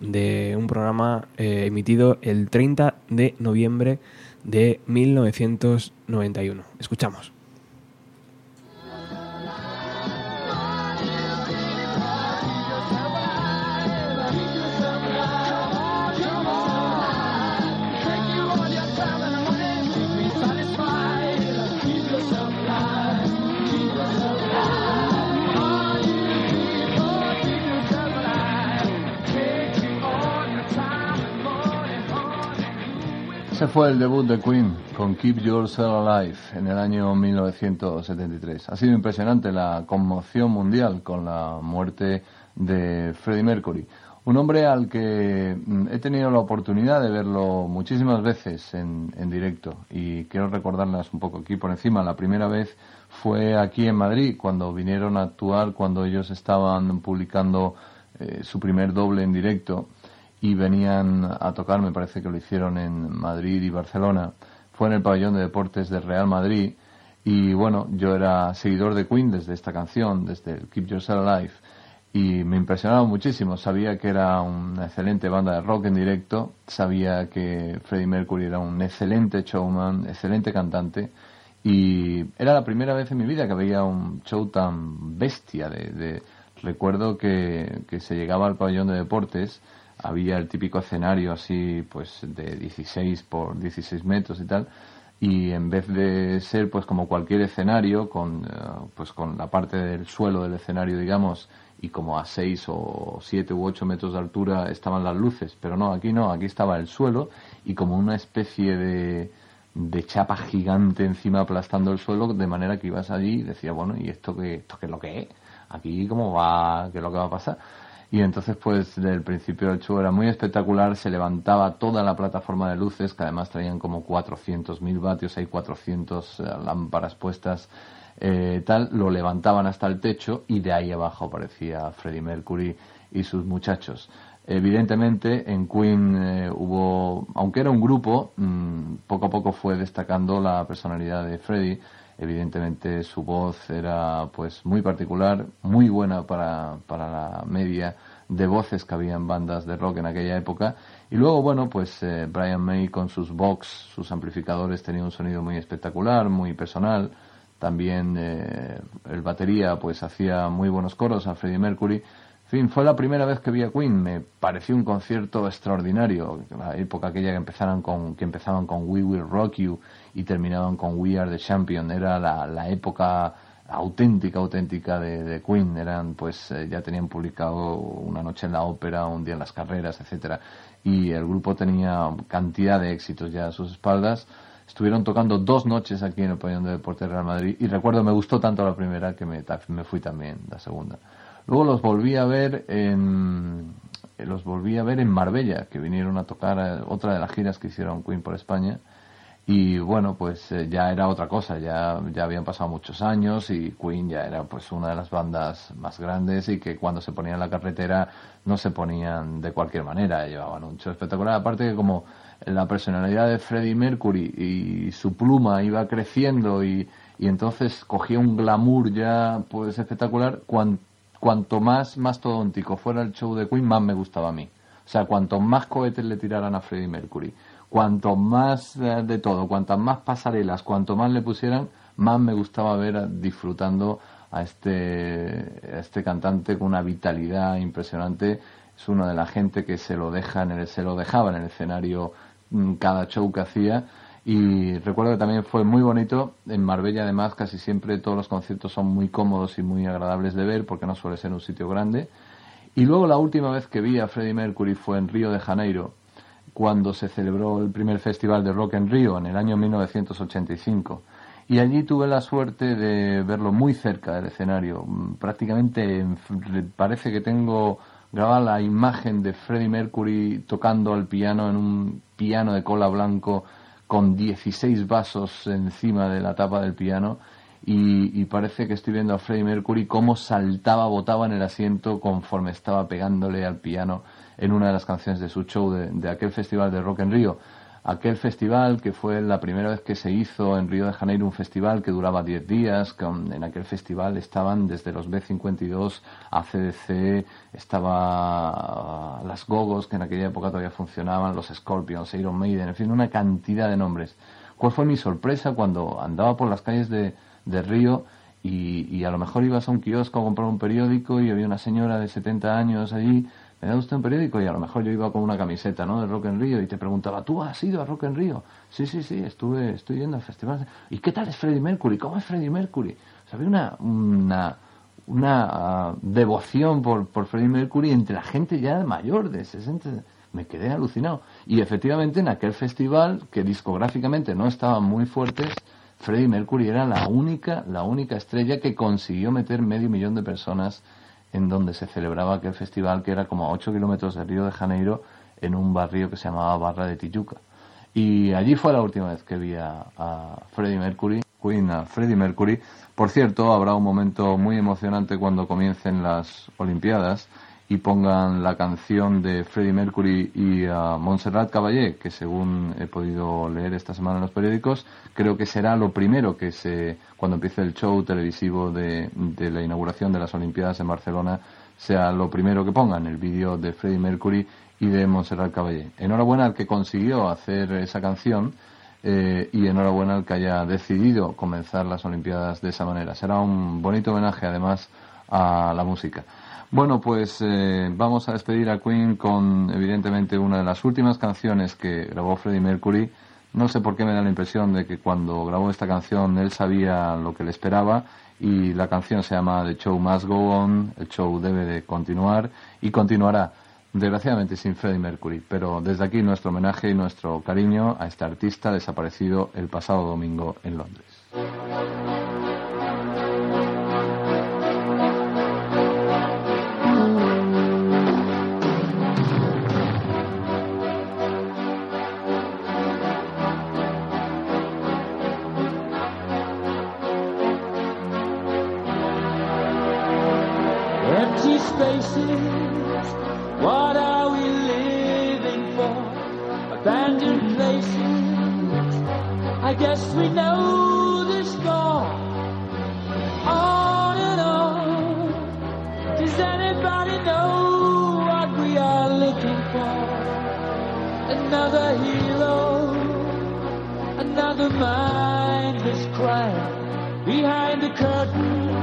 S1: de un programa eh, emitido el 30 de noviembre de 1991. Escuchamos.
S3: Ese fue el debut de Queen con Keep Yourself Alive en el año 1973. Ha sido impresionante la conmoción mundial con la muerte de Freddie Mercury. Un hombre al que mm, he tenido la oportunidad de verlo muchísimas veces en, en directo y quiero recordarlas un poco aquí por encima. La primera vez fue aquí en Madrid cuando vinieron a actuar, cuando ellos estaban publicando eh, su primer doble en directo y venían a tocar, me parece que lo hicieron en Madrid y Barcelona. Fue en el pabellón de deportes del Real Madrid y bueno, yo era seguidor de Queen desde esta canción, desde el Keep Yourself Alive y me impresionaba muchísimo. Sabía que era una excelente banda de rock en directo, sabía que Freddie Mercury era un excelente showman, excelente cantante y era la primera vez en mi vida que veía un show tan bestia. De, de- recuerdo que, que se llegaba al pabellón de deportes, había el típico escenario así, pues de 16 por 16 metros y tal, y en vez de ser pues como cualquier escenario con eh, pues con la parte del suelo del escenario digamos y como a 6 o 7 u 8 metros de altura estaban las luces pero no aquí no aquí estaba el suelo y como una especie de de chapa gigante encima aplastando el suelo de manera que ibas allí y decía bueno y esto qué esto qué es lo que es aquí cómo va qué es lo que va a pasar y entonces, pues, desde el principio del show era muy espectacular, se levantaba toda la plataforma de luces, que además traían como 400.000 vatios, hay 400 eh, lámparas puestas, eh, tal, lo levantaban hasta el techo y de ahí abajo aparecía Freddie Mercury y sus muchachos. Evidentemente, en Queen eh, hubo, aunque era un grupo, mm, poco a poco fue destacando la personalidad de Freddie. Evidentemente, su voz era pues muy particular, muy buena para, para la media de voces que había en bandas de rock en aquella época. Y luego, bueno, pues eh, Brian May con sus Vox, sus amplificadores, tenía un sonido muy espectacular, muy personal. También eh, el batería pues hacía muy buenos coros a Freddie Mercury. En fin, fue la primera vez que vi a Queen. Me pareció un concierto extraordinario. La época aquella que empezaron con, que empezaban con We Will Rock You y terminaban con We Are the Champion. Era la, la época auténtica, auténtica de, Queen. Eran, pues, eh, ya tenían publicado Una noche en la ópera, Un día en las carreras, etcétera. Y el grupo tenía cantidad de éxitos ya a sus espaldas. Estuvieron tocando dos noches aquí en el pabellón de Deportes Real Madrid y recuerdo me gustó tanto la primera que me, me fui también la segunda. Luego los volví a ver en los volví a ver en Marbella, que vinieron a tocar eh, otra de las giras que hicieron Queen por España. Y bueno, pues eh, ya era otra cosa, ya, ya habían pasado muchos años y Queen ya era pues una de las bandas más grandes y que cuando se ponían en la carretera no se ponían de cualquier manera, llevaban un show espectacular, aparte que como la personalidad de Freddie Mercury y su pluma iba creciendo y, y entonces cogía un glamour ya pues espectacular, cuanto más mastodóntico fuera el show de Queen, más me gustaba a mí. O sea, cuanto más cohetes le tiraran a Freddie Mercury, cuanto más eh, de todo, cuantas más pasarelas, cuanto más le pusieran, más me gustaba ver disfrutando a este, este cantante con una vitalidad impresionante. Es uno de la gente que se lo deja en el, se lo dejaba en el escenario mm, cada show que hacía. Y recuerdo que también fue muy bonito. En Marbella, además, casi siempre todos los conciertos son muy cómodos y muy agradables de ver porque no suele ser un sitio grande. Y luego la última vez que vi a Freddie Mercury fue en Río de Janeiro, cuando se celebró el primer festival de rock en Río en el año 1985. Y allí tuve la suerte de verlo muy cerca del escenario. Prácticamente parece que tengo grabada la imagen de Freddie Mercury tocando al piano en un piano de cola blanco con 16 vasos encima de la tapa del piano y, parece que estoy viendo a Freddie Mercury cómo saltaba, botaba en el asiento conforme estaba pegándole al piano en una de las canciones de su show de, aquel festival de Rock en Río. Aquel festival que fue la primera vez que se hizo en Río de Janeiro, un festival que duraba 10 días. en aquel festival estaban desde los B-52, ACDC, estaba las Gogos, que en aquella época todavía funcionaban, los Scorpions, Iron Maiden, en fin, una cantidad de nombres. ¿Cuál fue mi sorpresa cuando andaba por las calles de, de Río y, a lo mejor ibas a un kiosco a comprar un periódico y había una señora de 70 años allí, ¿me da usted un periódico? Y a lo mejor yo iba con una camiseta, ¿no? De Rock en Río y te preguntaba, ¿tú has ido a Rock en Río? Sí, sí, sí, estuve, estoy yendo al festival. ¿Y qué tal es Freddie Mercury? ¿Cómo es Freddie Mercury? Había una, una, una ah, devoción por, por Freddie Mercury entre la gente ya mayor de 60 me quedé alucinado. Y efectivamente en aquel festival, que discográficamente no estaban muy fuertes, Freddie Mercury era la única, la única estrella que consiguió meter medio millón de personas en donde se celebraba aquel festival que era como a 8 kilómetros de Río de Janeiro en un barrio que se llamaba Barra de Tijuca. Y allí fue la última vez que vi a, Freddie Mercury, Queen a Freddie Mercury. Por cierto, habrá un momento muy emocionante cuando comiencen las Olimpiadas y pongan la canción de Freddie Mercury y a Montserrat Caballé, que según he podido leer esta semana en los periódicos, creo que será lo primero que se, cuando empiece el show televisivo de, de la inauguración de las Olimpiadas en Barcelona, sea lo primero que pongan, el vídeo de Freddie Mercury y de Montserrat Caballé. Enhorabuena al que consiguió hacer esa canción eh, y enhorabuena al que haya decidido comenzar las Olimpiadas de esa manera. Será un bonito homenaje además a la música. Bueno, pues eh, vamos a despedir a Queen con, evidentemente, una de las últimas canciones que grabó Freddie Mercury. No sé por qué me da la impresión de que cuando grabó esta canción él sabía lo que le esperaba y la canción se llama The Show Must Go On, el show debe de continuar y continuará, desgraciadamente sin Freddie Mercury. Pero desde aquí nuestro homenaje y nuestro cariño a este artista desaparecido el pasado domingo en Londres. spaces. What
S13: are we living for? Abandoned places. I guess we know the score. On and on. Does anybody know what we are looking for? Another hero. Another mindless cry Behind the curtain.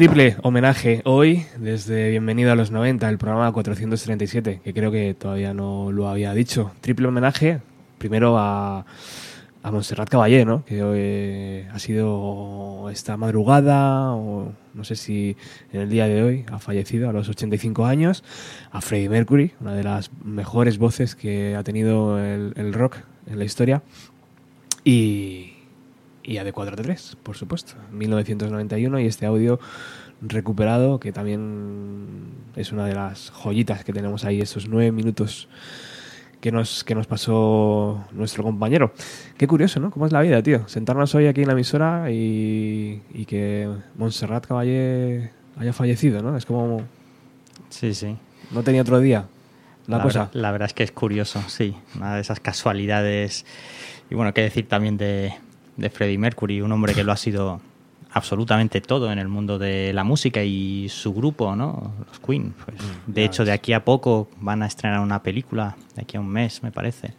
S1: Triple homenaje hoy, desde Bienvenido a los 90, el programa 437, que creo que todavía no lo había dicho. Triple homenaje, primero a, a Montserrat Caballé, ¿no? que hoy ha sido esta madrugada, o no sé si en el día de hoy ha fallecido a los 85 años, a Freddie Mercury, una de las mejores voces que ha tenido el, el rock en la historia, y, y a D4-3, por supuesto, 1991 y este audio recuperado que también es una de las joyitas que tenemos ahí, esos nueve minutos que nos, que nos pasó nuestro compañero. Qué curioso, ¿no? ¿Cómo es la vida, tío? Sentarnos hoy aquí en la emisora y, y que Montserrat Caballé haya fallecido, ¿no? Es como...
S7: Sí, sí.
S1: No tenía otro día la,
S7: la
S1: cosa.
S7: Verdad, la verdad es que es curioso, sí. Una de esas casualidades. Y bueno, qué decir también de, de Freddie Mercury, un hombre que lo ha sido absolutamente todo en el mundo de la música y su grupo, ¿no? Los Queen. Pues, de hecho, de aquí a poco van a estrenar una película, de aquí a un mes, me parece,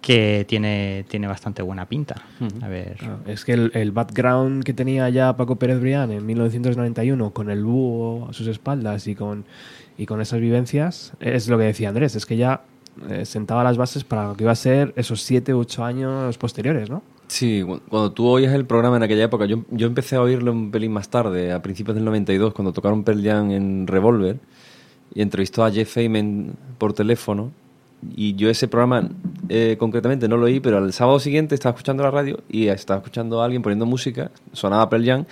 S7: que tiene, tiene bastante buena pinta. A ver.
S1: Claro, es que el, el, background que tenía ya Paco Pérez Brián en 1991 con el búho a sus espaldas y con, y con esas vivencias, es lo que decía Andrés, es que ya eh, sentaba las bases para lo que iba a ser esos 7 u 8 años posteriores, ¿no?
S6: Sí, cuando tú oías el programa en aquella época, yo, yo empecé a oírlo un pelín más tarde, a principios del 92, cuando tocaron Pearl Jam en Revolver, y entrevistó a Jeff Feynman por teléfono, y yo ese programa eh, concretamente no lo oí, pero al sábado siguiente estaba escuchando la radio y estaba escuchando a alguien poniendo música, sonaba Pearl Jam,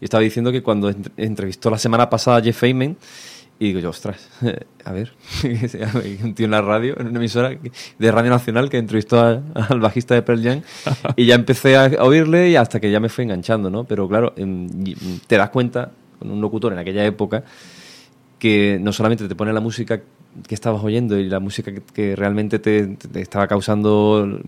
S6: y estaba diciendo que cuando entrevistó la semana pasada a Jeff Feynman, y digo yo, ostras, a ver, un tío en la radio, en una emisora de Radio Nacional que entrevistó a, al bajista de Pearl Jam y ya empecé a oírle y hasta que ya me fue enganchando, ¿no? Pero claro, te das cuenta, con un locutor en aquella época, que no solamente te pone la música que estabas oyendo y la música que, realmente te, estaba causando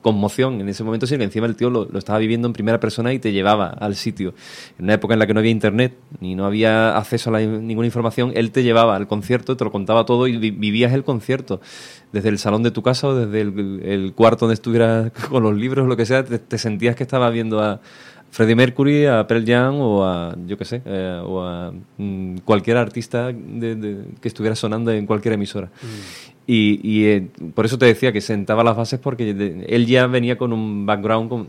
S6: conmoción en ese momento, sino que encima el tío lo, estaba viviendo en primera persona y te llevaba al sitio. En una época en la que no había internet ni no había acceso a la, ninguna información, él te llevaba al concierto, te lo contaba todo y vi, vivías el concierto. Desde el salón de tu casa o desde el, el cuarto donde estuvieras con los libros, lo que sea, te, te sentías que estabas viendo a, Freddie Mercury, a Pearl Jam o a, yo qué sé, eh, o a mm, cualquier artista de, de, que estuviera sonando en cualquier emisora. Mm. Y, y eh, por eso te decía que sentaba las bases porque de, él ya venía con un background con,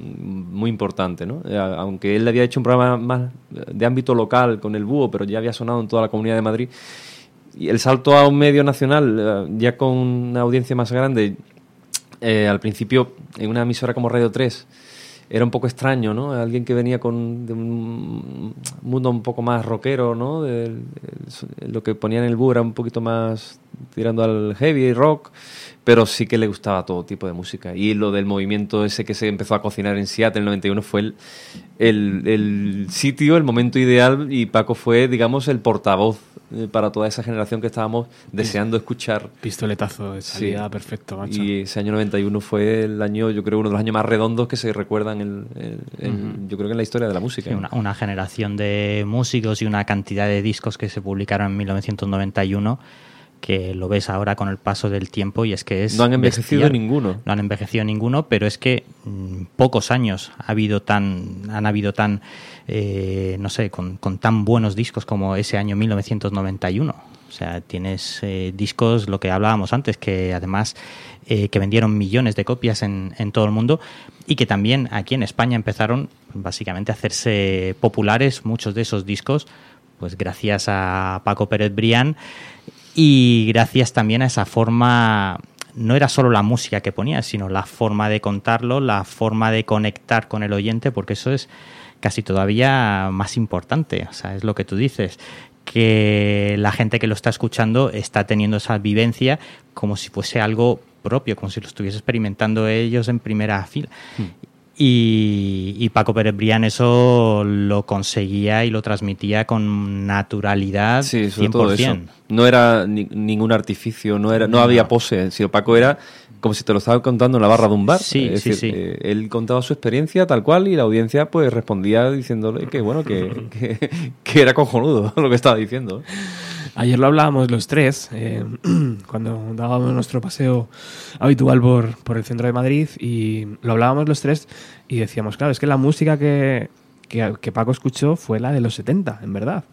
S6: muy importante, ¿no? Eh, aunque él había hecho un programa más de ámbito local con el búho, pero ya había sonado en toda la comunidad de Madrid. Y el salto a un medio nacional, ya con una audiencia más grande, al principio en una emisora como Radio 3, era un poco extraño, ¿no? Alguien que venía con de un mundo un poco más rockero, ¿no? De, lo que ponían en el búho era un poquito más tirando al heavy rock, pero sí que le gustaba todo tipo de música. Y lo del movimiento ese que se empezó a cocinar en Seattle en el 91 fue el, el sitio, el momento ideal, y Paco fue, digamos, el portavoz eh, para toda esa generación que estábamos deseando escuchar.
S1: Pistoletazo de salida, sí. perfecto, macho.
S6: Y ese año 91 fue el año, yo creo, uno de los años más redondos que se recuerdan, en, en, en, uh -huh. yo creo que en la historia de la música.
S7: Sí, una, una, generación de músicos y una cantidad de discos que se publicaron en 1991 que lo ves ahora con el paso del tiempo y es que es
S6: no han envejecido
S7: bestial.
S6: ninguno
S7: no han envejecido ninguno pero es que mmm, pocos años ha habido tan han habido tan eh, no sé con, tan buenos discos como ese año 1991 o sea tienes eh, discos lo que hablábamos antes que además eh, que vendieron millones de copias en, en todo el mundo y que también aquí en España empezaron básicamente a hacerse populares muchos de esos discos pues gracias a Paco Pérez Brián y gracias también a esa forma no era solo la música que ponía, sino la forma de contarlo, la forma de conectar con el oyente, porque eso es casi todavía más importante, o sea, es lo que tú dices, que la gente que lo está escuchando está teniendo esa vivencia como si fuese algo propio, como si lo estuviese experimentando ellos en primera fila. Mm. Y, y Paco Pérez Brián eso lo conseguía y lo transmitía con naturalidad
S6: Sí, sobre
S7: 100%.
S6: todo eso. No era ni- ningún artificio, no era, no había pose. Paco era como si te lo estaba contando en la barra de un bar.
S7: Sí,
S6: Es
S7: sí,
S6: decir,
S7: sí.
S6: eh, él contaba su experiencia tal cual y la audiencia pues respondía diciéndole que bueno, que, que, que era cojonudo lo que estaba diciendo.
S1: Ayer lo hablábamos los tres, eh, cuando dábamos nuestro paseo habitual por, por el centro de Madrid, y lo hablábamos los tres y decíamos, claro, es que la música que, que, que Paco escuchó fue la de los 70, en verdad.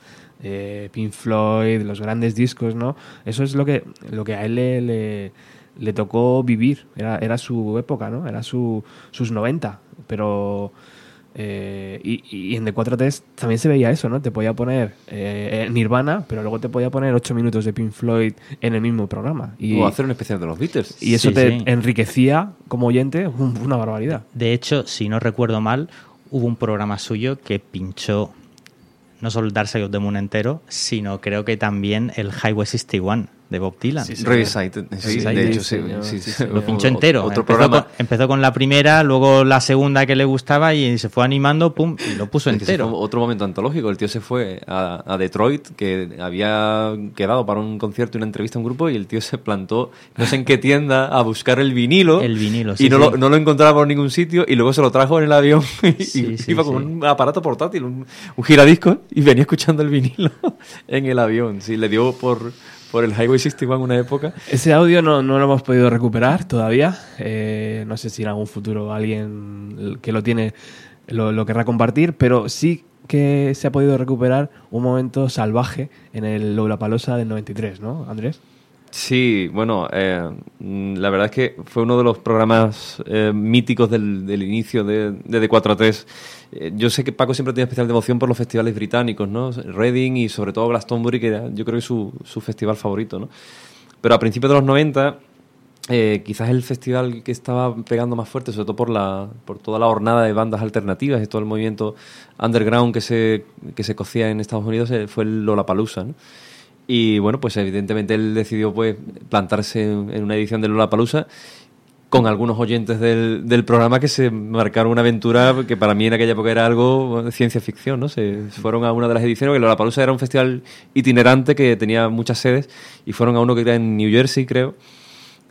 S1: Eh, Pink Floyd, los grandes discos, ¿no? Eso es lo que, lo que a él le, le, le tocó vivir, era, era su época, ¿no? Era su, sus 90, pero... Eh, y, y en D4T también se veía eso, ¿no? Te podía poner eh, Nirvana, pero luego te podía poner 8 minutos de Pink Floyd en el mismo programa. Y,
S6: o hacer un especial de los Beatles.
S1: y eso
S7: Sí,
S1: te
S7: sí.
S1: enriquecía como oyente un- una barbaridad.
S7: De hecho, si no recuerdo mal, hubo un programa suyo que pinchó no solo el Dark Side of the Moon entero, sino creo que también el Highway 61 de Bob Dylan.
S1: Sí, sí.
S6: Revisited, sí,
S1: Revisited,
S6: de hecho, sí,
S1: señor,
S6: sí,
S1: sí,
S6: sí.
S1: señor.
S7: Lo pinchó entero.
S6: Otro
S7: empezó,
S6: programa.
S7: con, empezó con la primera, luego la segunda que le gustaba y se fue animando, pum, y lo puso entero.
S6: fue otro momento antológico. El tío se fue a, a Detroit, que había quedado para un concierto y una entrevista a un grupo, y el tío se plantó, no sé en qué tienda, a buscar el vinilo.
S7: El vinilo,
S6: Y
S7: sí,
S6: no,
S7: sí.
S6: Lo, no lo encontraba por ningún sitio, y luego se lo trajo en el avión. Y
S7: Sí, sí,
S6: iba con un aparato portátil, un, un giradiscos, y venía escuchando el vinilo en el avión. Sí, le dio por, por el Highway 61 una época.
S1: Ese audio no, no lo hemos podido recuperar todavía. Eh, no sé si en algún futuro alguien que lo tiene lo, querrá compartir, pero sí que se ha podido recuperar un momento salvaje en el Lollapalooza del 93, ¿no, Andrés?
S6: Sí, bueno, eh, mm, la verdad es que fue uno de los programas eh, míticos del, del inicio de, de D4 a 3. Eh, yo sé que Paco siempre tiene especial devoción por los festivales británicos, ¿no? Reading y sobre todo Glastonbury, que yo creo que es su, su festival favorito, ¿no? Pero a principios de los 90, eh, quizás el festival que estaba pegando más fuerte, sobre todo por, la, por toda la hornada de bandas alternativas y todo el movimiento underground que se, que se cocía en Estados Unidos, fue el Lollapalooza, ¿no? Y bueno, pues evidentemente él decidió pues plantarse en una edición de Lollapalooza con algunos oyentes del, del programa que se marcaron una aventura que para mí en aquella época era algo de ciencia ficción, ¿no? Se fueron a una de las ediciones, porque Lollapalooza era un festival itinerante que tenía muchas sedes y fueron a uno que era en New Jersey, creo.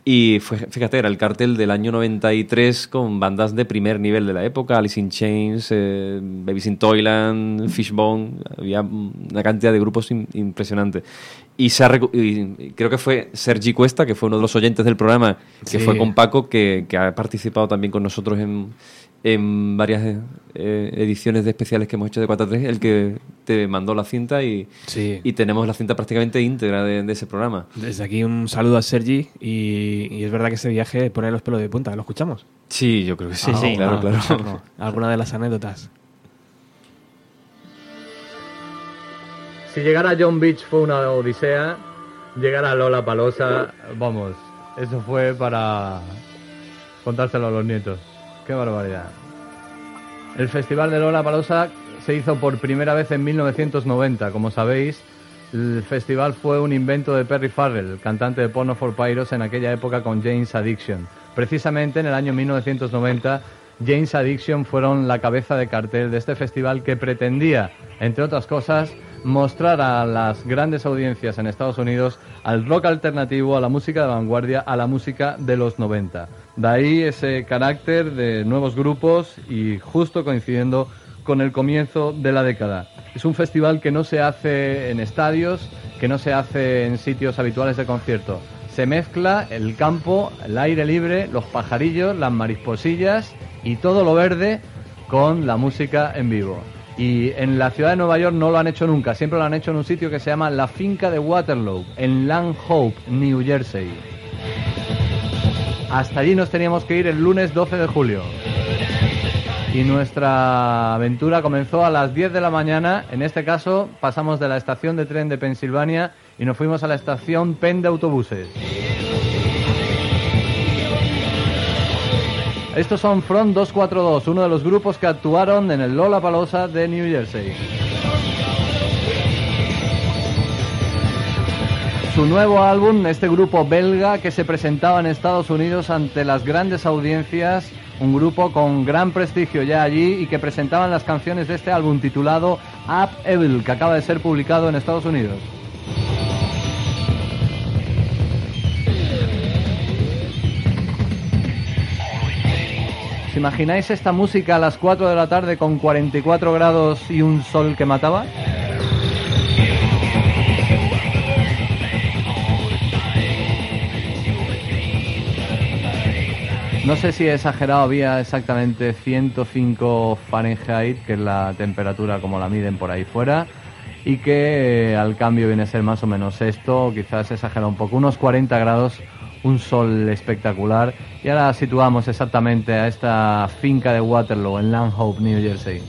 S6: Y fue, fíjate, era el cartel del año 93 con bandas de primer nivel de la época, Alice in Chains, eh, Babies in Toyland, Fishbone, había una cantidad de grupos im- impresionante. Y, se ha y creo que fue Sergi Cuesta, que fue uno de los oyentes del programa, que
S1: Sí.
S6: fue con Paco, que, que ha participado también con nosotros en, en varias eh, ediciones de especiales que hemos hecho de 4-3, el que te mandó la cinta y,
S1: Sí.
S6: y tenemos la cinta prácticamente íntegra de, de ese programa.
S1: Desde aquí un saludo a Sergi y, y es verdad que ese viaje pone los pelos de punta. ¿Lo escuchamos?
S6: Sí, yo creo que sí, claro,
S1: Ah,
S6: claro.
S1: escucharlo. Alguna de las anécdotas.
S14: Si llegar a John Beach fue una odisea, llegar a Lola Palosa, vamos, eso fue para contárselo a los nietos. Qué barbaridad. El festival de Lola Palosa se hizo por primera vez en 1990, como sabéis. El festival fue un invento de Perry Farrell, cantante de Porno for Pyros en aquella época con James Addiction. Precisamente en el año 1990, James Addiction fueron la cabeza de cartel de este festival que pretendía, entre otras cosas, mostrar a las grandes audiencias en Estados Unidos al rock alternativo, a la música de vanguardia, a la música de los 90. De ahí ese carácter de nuevos grupos y justo coincidiendo con el comienzo de la década. Es un festival que no se hace en estadios, que no se hace en sitios habituales de concierto. Se mezcla el campo, el aire libre, los pajarillos, las marisposillas y todo lo verde con la música en vivo. Y en la ciudad de Nueva York no lo han hecho nunca, siempre lo han hecho en un sitio que se llama La Finca de Waterloo, en Land Hope, New Jersey. Hasta allí nos teníamos que ir el lunes 12 de julio. Y nuestra aventura comenzó a las 10 de la mañana. En este caso, pasamos de la estación de tren de Pensilvania y nos fuimos a la estación Penn de autobuses. Estos son Front 242, uno de los grupos que actuaron en el Lola Palosa de New Jersey. Su nuevo álbum, este grupo belga que se presentaba en Estados Unidos ante las grandes audiencias un grupo con gran prestigio ya allí y que presentaban las canciones de este álbum titulado Up Evil, que acaba de ser publicado en Estados Unidos. ¿Os imagináis esta música a las 4 de la tarde con 44 grados y un sol que mataba? No sé si he exagerado, había exactamente 105 Fahrenheit, que es la temperatura como la miden por ahí fuera, y que eh, al cambio viene a ser más o menos esto, quizás he exagerado un poco, unos 40 grados, un sol espectacular. Y ahora situamos exactamente a esta finca de Waterloo en Langhope, New Jersey.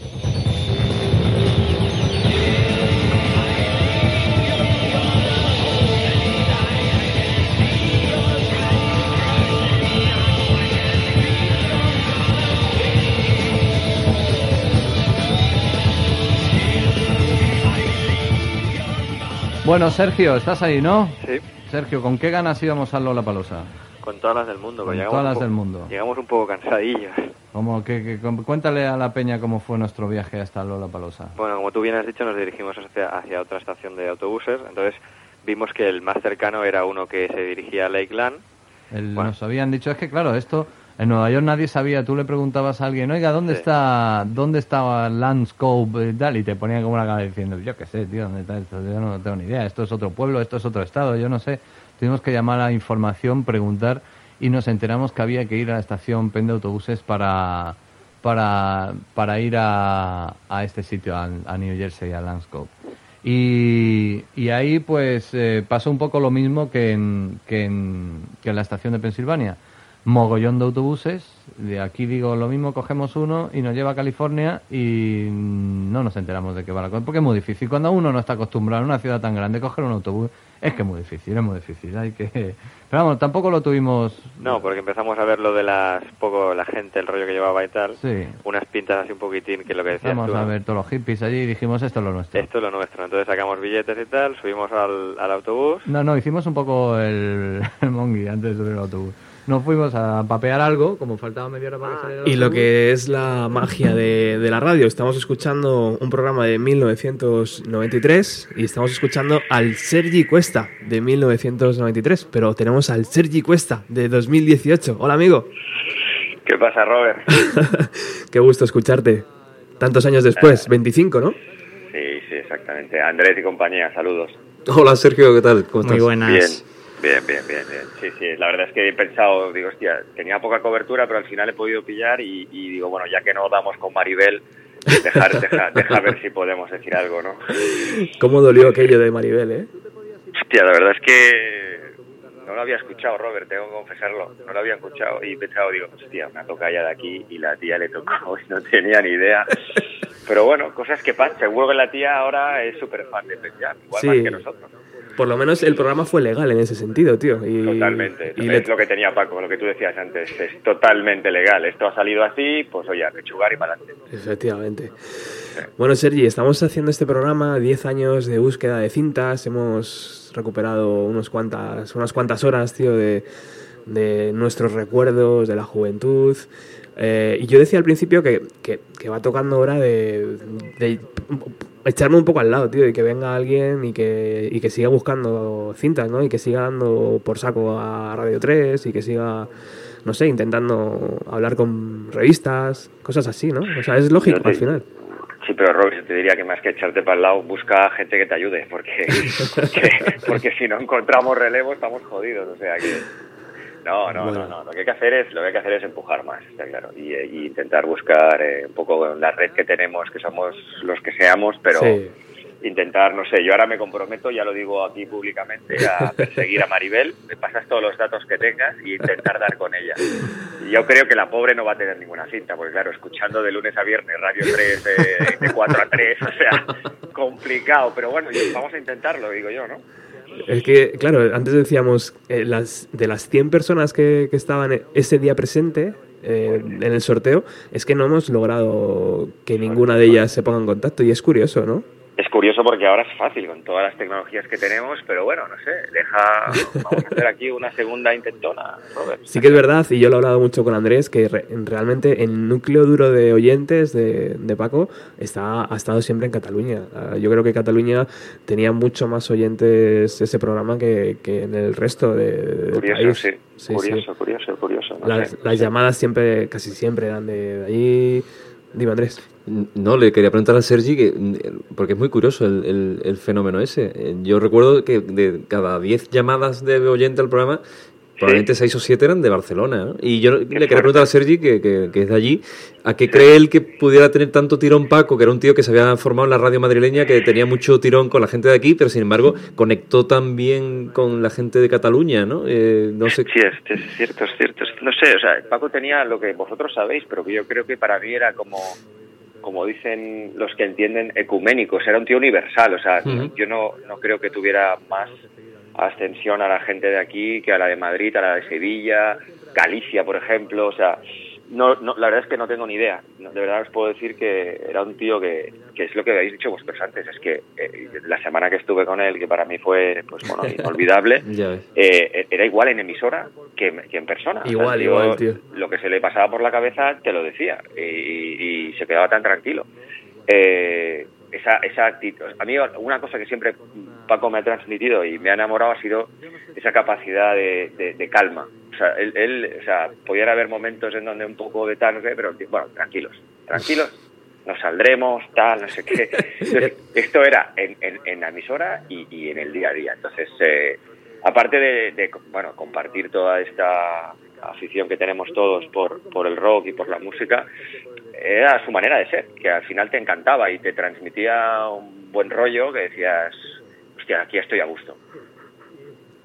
S14: Bueno, Sergio, estás ahí, ¿no?
S11: Sí.
S14: Sergio, ¿con qué ganas íbamos a Lola Palosa?
S11: Con todas las del mundo.
S14: Con todas las del mundo.
S11: Llegamos un poco cansadillos.
S14: Como que, cuéntale a la peña cómo fue nuestro viaje hasta Lola Palosa.
S11: Bueno, como tú bien has dicho, nos dirigimos hacia, hacia otra estación de autobuses. Entonces vimos que el más cercano era uno que se dirigía a Lakeland.
S14: Nos habían dicho, es que claro, esto en Nueva York nadie sabía, tú le preguntabas a alguien, oiga, ¿dónde está dónde estaba Landscope y tal? Y te ponían como una cara diciendo, yo qué sé, tío, ¿dónde está esto? Yo no tengo ni idea, esto es otro pueblo, esto es otro estado, yo no sé. Tuvimos que llamar a información, preguntar y nos enteramos que había que ir a la estación Pen de autobuses para, para, para ir a, a este sitio, a, a New Jersey, a Landscope. Y, y ahí pues eh, pasó un poco lo mismo que en, que, en, que en la estación de Pensilvania. Mogollón de autobuses, de aquí digo lo mismo, cogemos uno y nos lleva a California y no nos enteramos de qué va la cosa, porque es muy difícil. Cuando uno no está acostumbrado en una ciudad tan grande coger un autobús, es que es muy difícil, es muy difícil. Hay que... Pero vamos, tampoco lo tuvimos...
S11: No, porque empezamos a ver lo de las poco la gente, el rollo que llevaba y tal.
S14: Sí.
S11: Unas pintas así un poquitín que lo que decías
S14: Vamos
S11: tú,
S14: a ver todos los hippies allí y dijimos esto es lo nuestro.
S11: Esto es lo nuestro. Entonces sacamos billetes y tal, subimos al, al autobús.
S14: No, no, hicimos un poco el, el mongi antes de subir al autobús. Nos fuimos a papear algo, como faltaba media hora para que saliera
S1: Y lo que es la magia de, de la radio, estamos escuchando un programa de 1993 y estamos escuchando al Sergi Cuesta de 1993, pero tenemos al Sergi Cuesta de 2018. Hola amigo,
S11: ¿Qué pasa, Robert?
S1: qué gusto escucharte. Tantos años después, 25, ¿no?
S11: Sí, sí, exactamente. Andrés y compañía, saludos.
S1: Hola Sergio, ¿qué tal? ¿Cómo
S7: Muy
S1: estás?
S7: buenas.
S11: Bien, bien, bien, bien, bien. Sí, sí, la verdad es que he pensado, digo, hostia, tenía poca cobertura, pero al final he podido pillar y, y digo, bueno, ya que no damos con Maribel, dejar, deja, deja ver si podemos decir algo, ¿no?
S1: ¿Cómo dolió aquello de Maribel, eh?
S11: Hostia, la verdad es que no lo había escuchado, Robert, tengo que confesarlo. No lo había escuchado y he pensado, digo, hostia, una toca ya de aquí y la tía le tocó y no tenía ni idea. Pero bueno, cosas que pasan. Seguro que la tía ahora es súper fan de Jam, igual
S1: Sí.
S11: más que nosotros.
S1: Por lo menos el programa fue legal en ese sentido, tío. Y,
S11: Totalmente.
S1: y
S11: es
S1: le-
S11: lo que tenía Paco, lo que tú decías antes. Es totalmente legal. Esto ha salido así, pues oye, a pechugar y para adelante.
S1: Efectivamente. Bueno, Sergi, estamos haciendo este programa, 10 años de búsqueda de cintas, hemos recuperado unos cuantas, unas cuantas horas, tío, de, de nuestros recuerdos, de la juventud. Eh, y yo decía al principio que, que- que va tocando hora de, de echarme un poco al lado, tío, y que venga alguien y que, y que siga buscando cintas, ¿no? Y que siga dando por saco a Radio 3 y que siga, no sé, intentando hablar con revistas, cosas así, ¿no? O sea, es lógico
S11: te-
S1: al final.
S11: Sí, pero yo te diría que más que echarte para el lado, busca gente que te ayude, porque, porque, porque si no encontramos relevo estamos jodidos, o sea que... No, no,
S1: Bueno.
S11: no, no, lo que hay que hacer es, lo que hay que hacer es empujar más, está claro, y, y intentar buscar eh, un poco la red que tenemos, que somos los que seamos, pero
S1: Sí.
S11: intentar, no sé, yo ahora me comprometo, ya lo digo aquí públicamente, a perseguir a Maribel, me pasas todos los datos que tengas y intentar dar con ella. Y yo creo que la pobre no va a tener ninguna cinta, porque claro, escuchando de lunes a viernes Radio 3 eh, de 4 a 3, o sea, complicado, pero bueno, vamos a intentarlo, digo yo, ¿no?
S1: Es que, claro, antes decíamos, eh, las, de las 100 personas que, que estaban ese día presente eh, en el sorteo, es que no hemos logrado que ninguna de ellas se ponga en contacto y es curioso, ¿no?
S11: Es curioso porque ahora es fácil con todas las tecnologías que tenemos, pero bueno, no sé, deja, vamos a hacer aquí una segunda intentona, Robert.
S1: Sí que es verdad, y yo lo he hablado mucho con Andrés, que re- realmente el núcleo duro de oyentes de, de Paco está, ha estado siempre en Cataluña. Ah, Yo creo que Cataluña tenía mucho más oyentes ese programa que, que en el resto de,
S11: Curioso,
S1: país.
S11: sí.
S1: Sí,
S11: curioso,
S1: sí.
S11: curioso, curioso. no
S1: Las,
S11: sé.
S1: las llamadas siempre, casi siempre eran de, de allí. Dime, Andrés.
S6: No, le quería preguntar a Sergi, que, porque es muy curioso el, el- el fenómeno ese. Eh, Yo recuerdo que de cada 10 llamadas de oyente al programa, probablemente 6 o 7 eran de Barcelona. ¿no? Y yo le quería preguntar a Sergi, que, que- que es de allí, ¿a qué cree él que pudiera tener tanto tirón Paco, que era un tío que se había formado en la radio madrileña, que tenía mucho tirón con la gente de aquí, pero sin embargo conectó también con la gente de Cataluña, ¿no? Eh, no sé.
S11: Sí, es, es cierto, es cierto. No sé, o sea, Paco tenía lo que vosotros sabéis, pero que yo creo que para mí era como, como dicen los que entienden, ecuménicos. Era un tío universal, o sea, yo no, no creo que tuviera más ascensión a la gente de aquí que a la de Madrid, a la de Sevilla, Galicia, por ejemplo, o sea, no, no, la verdad es que no tengo ni idea. De verdad os puedo decir que era un tío que, que es lo que habéis dicho vosotros antes, es que eh, la semana que estuve con él, que para mí fue, pues bueno, inolvidable, eh, era igual en emisora que, que en persona. O sea,
S1: Igual,
S11: tío,
S1: igual, tío.
S11: Lo que se le pasaba por la cabeza te lo decía y, y se quedaba tan tranquilo. Eh, esa, esa actitud. A mí una cosa que siempre Paco me ha transmitido y me ha enamorado ha sido esa capacidad de, de- calma. O sea, él, él, o sea, podían haber momentos en donde un poco de tal, pero bueno, tranquilos, tranquilos, nos saldremos, tal, no sé qué. Entonces, esto era en, en, en la emisora y, y en el día a día. Entonces, eh, aparte de, de, bueno, compartir toda esta afición que tenemos todos por, por el rock y por la música, era su manera de ser, que al final te encantaba y te transmitía un buen rollo que decías, hostia, aquí estoy a gusto.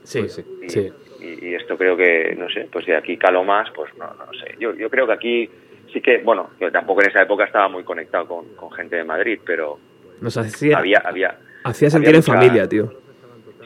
S1: Sí,
S6: Pues sí.
S11: Y,
S1: sí.
S11: y- y esto creo que, no sé, pues de aquí calo más, pues no, no sé. Yo, yo creo que aquí sí que, bueno, yo tampoco en esa época estaba muy conectado con, con gente de Madrid, pero
S1: Nos hacía,
S11: había, había,
S1: hacía sentir en familia, tío.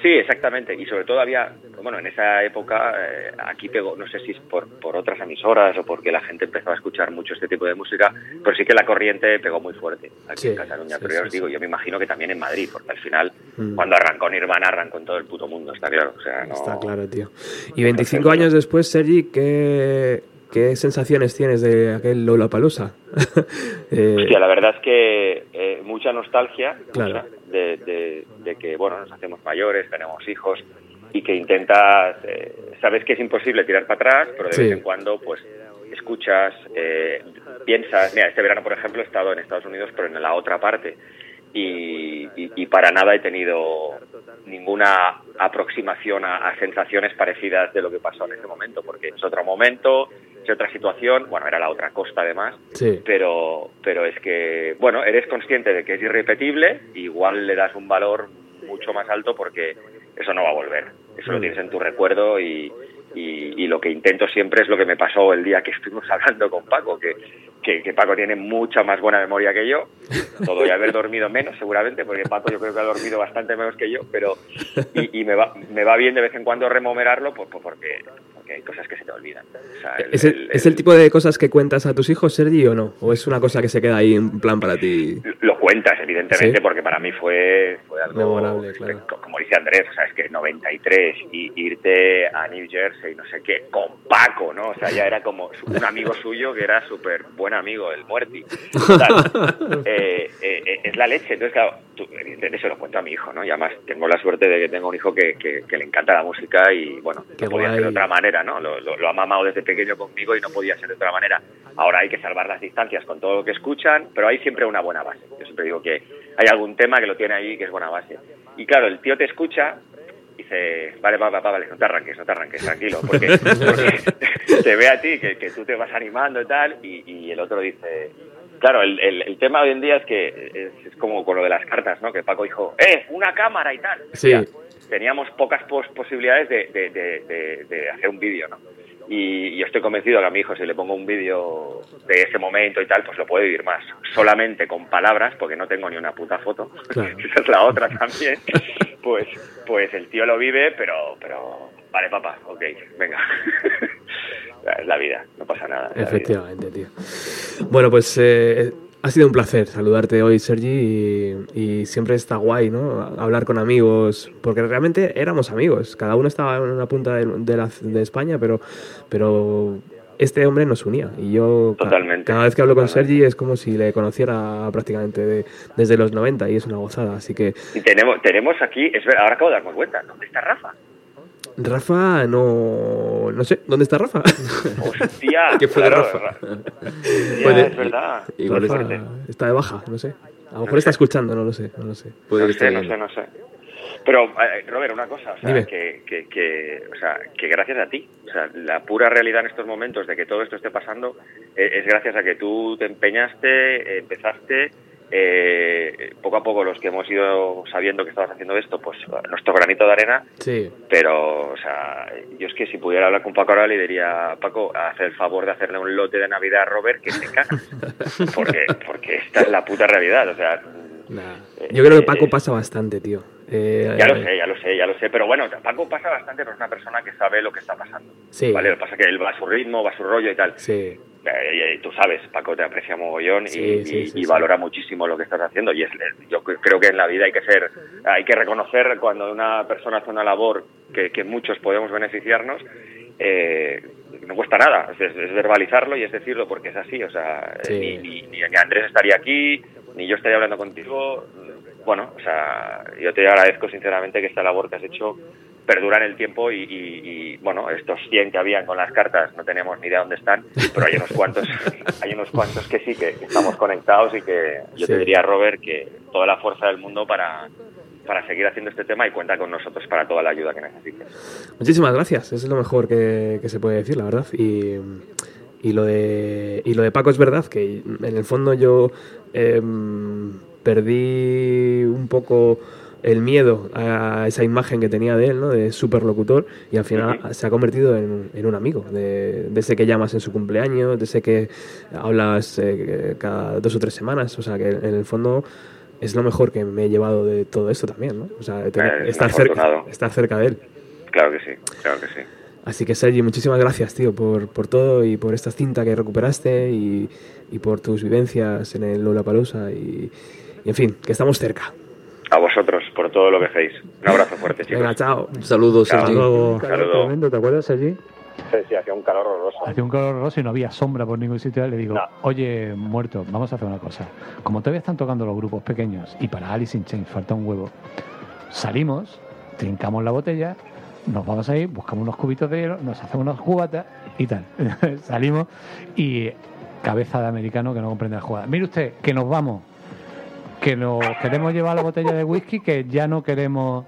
S11: Sí, exactamente. Y sobre todo había, bueno, en esa época, eh, aquí pegó, no sé si es por, por otras emisoras o porque la gente empezó a escuchar mucho este tipo de música, pero sí que la corriente pegó muy fuerte aquí
S1: Sí,
S11: en Cataluña.
S1: sí,
S11: pero ya
S1: sí,
S11: os digo, yo me imagino que también en Madrid, porque al final,
S1: Mm.
S11: cuando arrancó Nirvana, arrancó en todo el puto mundo, está claro. O sea, no...
S1: Está claro, tío. Y 25 años después, Sergi, ¿qué, qué sensaciones tienes de aquel Lollapalooza? eh,
S11: Hostia, la verdad es que eh, mucha nostalgia
S1: Claro.
S11: mucha, de, de- de que, bueno, nos hacemos mayores, tenemos hijos y que intentas, eh, sabes que es imposible tirar para atrás, pero de
S1: Sí.
S11: vez en cuando, pues, escuchas, eh, piensas, mira, este verano, por ejemplo, he estado en Estados Unidos, pero en la otra parte y, y- y para nada he tenido ninguna aproximación a, a sensaciones parecidas de lo que pasó en ese momento, porque es otro momento, es otra situación, bueno, era la otra costa además,
S1: sí.
S11: pero pero es que bueno eres consciente de que es irrepetible igual le das un valor mucho más alto porque eso no va a volver eso lo
S1: Mm.
S11: tienes en tu recuerdo y, y, y lo que intento siempre es lo que me pasó el día que estuvimos hablando con Paco que, que, que Paco tiene mucha más buena memoria que yo todo y haber dormido menos seguramente porque Paco yo creo que ha dormido bastante menos que yo pero y, y me va me va bien de vez en cuando remomerarlo pues, pues porque porque hay cosas que se te olvidan O sea, el-
S1: ¿Es el,
S11: el-
S1: es el tipo de cosas que cuentas a tus hijos, Sergi, o no? ¿O es una cosa que se queda ahí en plan para ti?
S11: Lo cuentas, evidentemente,
S1: Sí.
S11: porque para mí fue, fue algo,
S1: Memorable, claro.
S11: como dice Andrés, o sea, es que 93 y irte a New Jersey, no sé qué, con Paco, ¿no? O sea, ya era como un amigo suyo que era súper buen amigo, el Muerti. Eh, eh, eh, es la leche, entonces, claro, evidentemente se lo cuento a mi hijo, ¿no? Y además tengo la suerte de que tengo un hijo que, que- que le encanta la música y, bueno, no podía ser de otra manera, ¿no? Lo, lo- lo ha mamado desde pequeño conmigo y no podía ser de otra manera. Ahora hay que salvar las distancias con todo lo que escuchan, pero hay siempre una buena base. Yo siempre digo que hay algún tema que lo tiene ahí que es buena base. Y claro, el tío te escucha y dice, vale, papá, papá, vale, no te arranques, no te arranques, tranquilo, porque, porque te ve a ti que, que tú te vas animando y tal, y, y el otro dice... Claro, el, el- el tema hoy en día es que es, es como con lo de las cartas, ¿no? Que Paco dijo, ¡eh, una cámara y tal!
S1: Sí.
S11: Teníamos pocas pos- posibilidades de, de- de- hacer un vídeo, ¿no? Y, y yo estoy convencido que a mi hijo, si le pongo un vídeo de ese momento y tal, pues lo puede vivir más. Solamente con palabras, porque no tengo ni una puta foto.
S1: Claro.
S11: Esa es la otra también. Pues, pues el tío lo vive, pero, pero, vale, papá, ok, venga. Es la vida, no pasa nada.
S1: Efectivamente, tío. Bueno, pues eh, Ha sido un placer saludarte hoy, Sergi, y, y siempre está guay, ¿no? Hablar con amigos, porque realmente éramos amigos. Cada uno estaba en una punta de, de la- de España, pero, pero este hombre nos unía. Y yo,
S11: Totalmente,
S1: cada vez que hablo con Sergi, es como si le conociera prácticamente de- desde los 90 y es una gozada. Así que,
S11: Y tenemos, tenemos aquí, es ver, ahora acabo de darme cuenta, ¿dónde está Rafa?
S1: Rafa, no. No sé, ¿dónde está Rafa?
S11: Hostia,
S1: ¿Qué fue de Rafa?
S11: Ra-
S1: Puede-
S11: es verdad. Fuerte.
S1: está de baja, no sé. A lo mejor está escuchando, no lo sé, no lo sé.
S11: no sé, no sé, no sé. Pero, eh, Robert, una cosa, o sea, que, que, que, o sea, que gracias a ti, o sea, la pura realidad en estos momentos de que todo esto esté pasando eh, es gracias a que tú te empeñaste, eh, empezaste, eh, poco a poco los que hemos ido sabiendo que estabas haciendo esto, pues nuestro granito de arena,
S1: Sí.
S11: pero, o sea, yo es que si pudiera hablar con Paco ahora le diría, Paco, haz el favor de hacerle un lote de Navidad a Robert que te cagas, porque, porque esta es la puta realidad, o sea,
S1: Yo creo que Paco pasa bastante, tío. Eh,
S11: Ya lo
S1: eh,
S11: sé, ya lo sé, ya lo sé. Pero bueno, Paco pasa bastante, pero es una persona que sabe lo que está pasando.
S1: Sí.
S11: ¿Vale? Lo que pasa es que él va a su ritmo, va a su rollo y tal.
S1: Sí.
S11: Eh, y tú sabes, Paco te aprecia mogollón y,
S1: Sí, sí,
S11: y- y valora muchísimo lo que estás haciendo. Y es, yo cre- creo que en la vida hay que ser, hay que reconocer cuando una persona hace una labor que, que muchos podemos beneficiarnos. eh, no cuesta nada, es, es verbalizarlo y es decirlo porque es así. O sea, ni, ni, ni Andrés estaría aquí, ni yo estaría hablando contigo. Bueno, o sea, yo te agradezco sinceramente que esta labor que has hecho perdura en el tiempo y, y- y, bueno, estos 100 que habían con las cartas no tenemos ni idea dónde están, pero hay unos cuantos, hay unos cuantos que sí, que, que estamos conectados y que yo te diría, Robert, que toda la fuerza del mundo para, para seguir haciendo este tema y cuenta con nosotros para toda la ayuda que necesites.
S1: Muchísimas gracias, eso es lo mejor que, que se puede decir, la verdad. Y, y lo de, y lo de Paco es verdad, que en el fondo yo em, perdí un poco el miedo a esa imagen que tenía de él, ¿no? de superlocutor, y al final se ha convertido en, en un amigo, de, de ese que llamas en su cumpleaños, de ese que hablas eh, cada dos o tres semanas, o sea que en el fondo es lo mejor que me he llevado de todo esto también, ¿no? O sea, tener-
S11: Eres
S1: estar, cerca, estar cerca de él.
S11: Claro que sí, claro que sí.
S1: Así que Sergi, muchísimas gracias, tío, por, por todo y por esta cinta que recuperaste y, y por tus vivencias en el Lollapalooza y, y en fin, que estamos cerca.
S11: A vosotros por todo lo que hacéis. Un abrazo fuerte, chicos.
S1: Venga, chao.
S6: Saludos,
S11: Chao.
S6: Sergi.
S11: Un saludo.
S4: Tremendo, ¿te acuerdas allí?
S11: Sí, sí, hacía un calor horroroso.
S15: Hacía un color rosa y no había sombra por ningún sitio. Le digo, oye, muerto, vamos a hacer una cosa. Como todavía están tocando los grupos pequeños y para Alice in Chains falta un huevo, salimos, trincamos la botella, nos vamos a ir, buscamos unos cubitos de hielo, nos hacemos unos cubatas y tal. Salimos y cabeza de americano que no comprende la jugada. Mire usted, que nos vamos, que nos queremos llevar la botella de whisky, que ya no queremos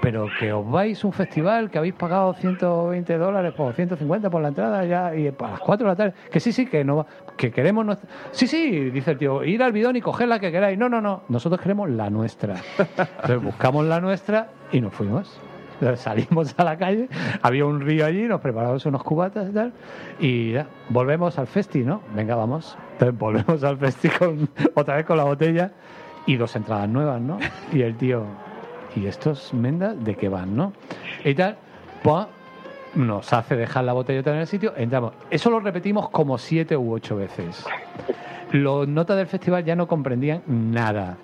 S15: pero que os vais a un festival que habéis pagado 120 dólares por 150 por la entrada ya y a las 4 de la tarde que sí sí que no va- que queremos nuestra- sí sí dice el tío ir al bidón y coger la que queráis no no no nosotros queremos la nuestra entonces buscamos la nuestra y nos fuimos salimos a la calle había un río allí nos preparamos unos cubatas y tal y ya, volvemos al festi no venga vamos entonces volvemos al festi con, otra vez con la botella y dos entradas nuevas no y el tío ¿y estos mendas de qué van, no? Y tal, pues nos hace dejar la botellota en el sitio, entramos. Eso lo repetimos como siete u ocho veces. Los notas del festival ya no comprendían nada.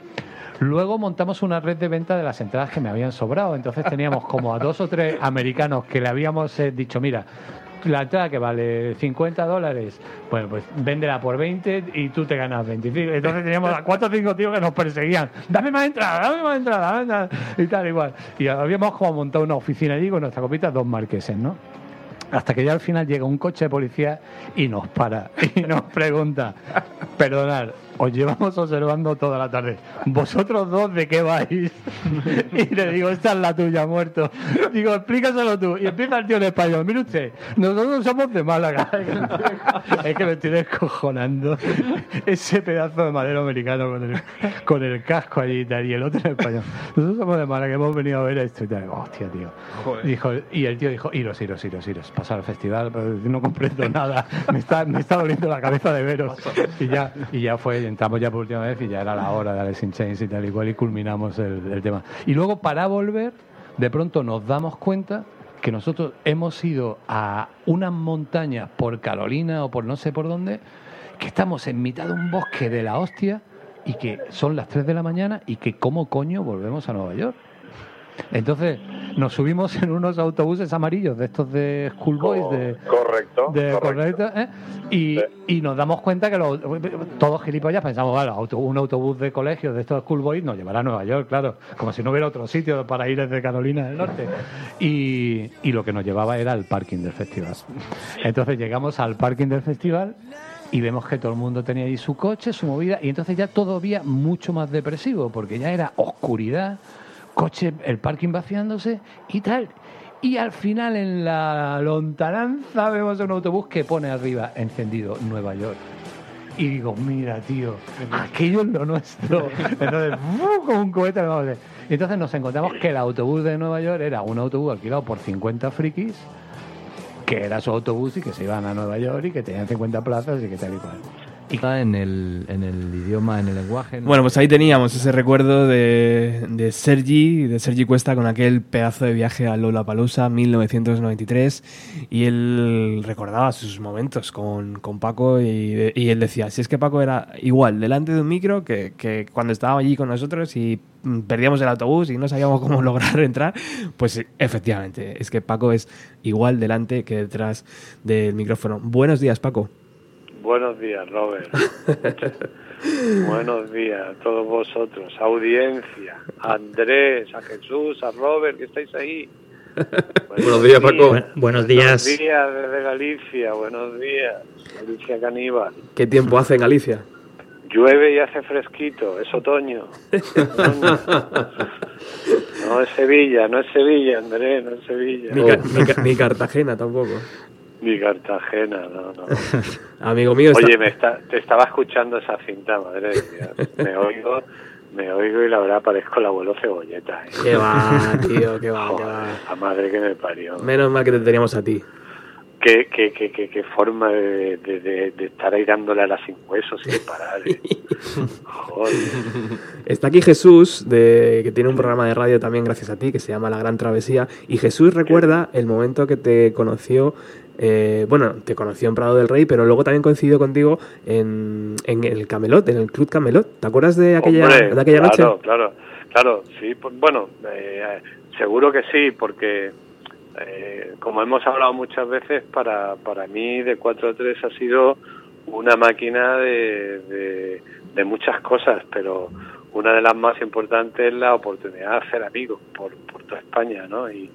S15: Luego montamos una red de venta de las entradas que me habían sobrado. Entonces teníamos como a dos o tres americanos que le habíamos eh, dicho, mira, la entrada que vale 50 dólares, bueno, pues véndela por 20 y tú te ganas 25. Entonces teníamos a cuatro o cinco tíos que nos perseguían. Dame más entrada, dame más entrada, dame entrada", y tal, igual. Y habíamos como montado una oficina allí con nuestra copita, dos marqueses, ¿no? Hasta que ya al final llega un coche de policía y nos para y nos pregunta, perdonad, os llevamos observando toda la tarde. ¿Vosotros dos de qué vais? Y le digo, esta es la tuya, muerto. Digo, explícaselo tú. Y empieza el tío en español. Mire usted, nosotros somos de Málaga. Es que me estoy descojonando. Ese pedazo de madero americano con el, con el casco allí y tal. Y el otro en español. Nosotros somos de Málaga, hemos venido a ver esto y tal. Hostia, tío. Dijo, y el tío dijo, iros, iros, iros, iros. Pasar al festival, pero no comprendo nada. Me está, me está doliendo la cabeza de veros. Y ya, y ya fue, entramos ya por última vez y ya era la hora de Alice in Chains y tal y cual y culminamos el, el tema. Y luego para volver, de pronto nos damos cuenta que nosotros hemos ido a unas montañas por Carolina o por no sé por dónde que estamos en mitad de un bosque de la hostia y que son las 3 de la mañana y que cómo coño volvemos a Nueva York. Entonces nos subimos en unos autobuses amarillos de estos de Schoolboys, de,
S16: Correcto.
S15: de correcto, ¿eh? y, y nos damos cuenta que los, todos gilipollas pensamos, auto- un autobús de colegio de estos Schoolboys nos llevará a Nueva York, claro, como si no hubiera otro sitio para ir desde Carolina del Norte. Y, y lo que nos llevaba era el parking del festival. Entonces llegamos al parking del festival y vemos que todo el mundo tenía ahí su coche, su movida, y entonces ya todavía mucho más depresivo, porque ya era oscuridad, coche, el parking vaciándose y tal. Y al final en la lontananza vemos un autobús que pone arriba encendido Nueva York. Y digo, mira, tío, aquello es lo nuestro. Entonces, como un cohete. vamos Y entonces nos encontramos que el autobús de Nueva York era un autobús alquilado por 50 frikis, que era su autobús y que se iban a Nueva York y que tenían 50 plazas y que tal y cual.
S3: En el, en el idioma, en el lenguaje.
S1: Bueno, pues ahí teníamos ese recuerdo de, de Sergi, de Sergi Cuesta con aquel pedazo de viaje a Lollapalooza 1993 y él recordaba sus momentos con, con Paco y, y él decía, si es que Paco era igual delante de un micro que, que cuando estaba allí con nosotros y mm, perdíamos el autobús y no sabíamos cómo lograr entrar, pues efectivamente, es que Paco es igual delante que detrás del micrófono. Buenos días, Paco.
S16: Buenos días, Robert. Buenos días a todos vosotros, audiencia, a Andrés, a Jesús, a Robert, que estáis ahí.
S6: Buenos días, Paco.
S7: Bu- buenos días.
S16: Buenos días desde Galicia, buenos días, Galicia Caníbal.
S1: ¿Qué tiempo hace en Galicia?
S16: Llueve y hace fresquito, es otoño. Otoño. No es Sevilla, no es Sevilla, Andrés, no es Sevilla.
S1: Ni, Ca- ni Ca- ni Cartagena tampoco.
S16: Ni Cartagena, no, no.
S1: Amigo mío, está-
S16: Oye, me está, te estaba escuchando esa cinta, madre de Dios. Me oigo, me oigo y la verdad parezco el abuelo cebolleta. ¿eh?
S1: Qué va, tío, qué va, qué
S16: Joder,
S1: va.
S16: la madre que me parió.
S1: Menos mal que te teníamos a ti.
S16: Qué, qué, qué, qué, qué forma de, de, de- de estar ahí dándole a la sin huesos sin parar. ¿eh? Joder.
S1: Está aquí Jesús, de, que tiene un programa de radio también gracias a ti, que se llama La Gran Travesía. Y Jesús recuerda el momento que te conoció, eh, bueno, te conoció en Prado del Rey, pero luego también coincidió contigo en, en el Camelot, en el Club Camelot. ¿Te acuerdas de aquella,
S16: Hombre,
S1: de aquella
S16: claro,
S1: noche?
S16: Claro, claro, sí. pues, bueno, eh, seguro que sí, porque eh, como hemos hablado muchas veces, para, para mí de 4 a 3 ha sido una máquina de, de, de muchas cosas, pero una de las más importantes es la oportunidad de hacer amigos por, por toda España, ¿no? Y,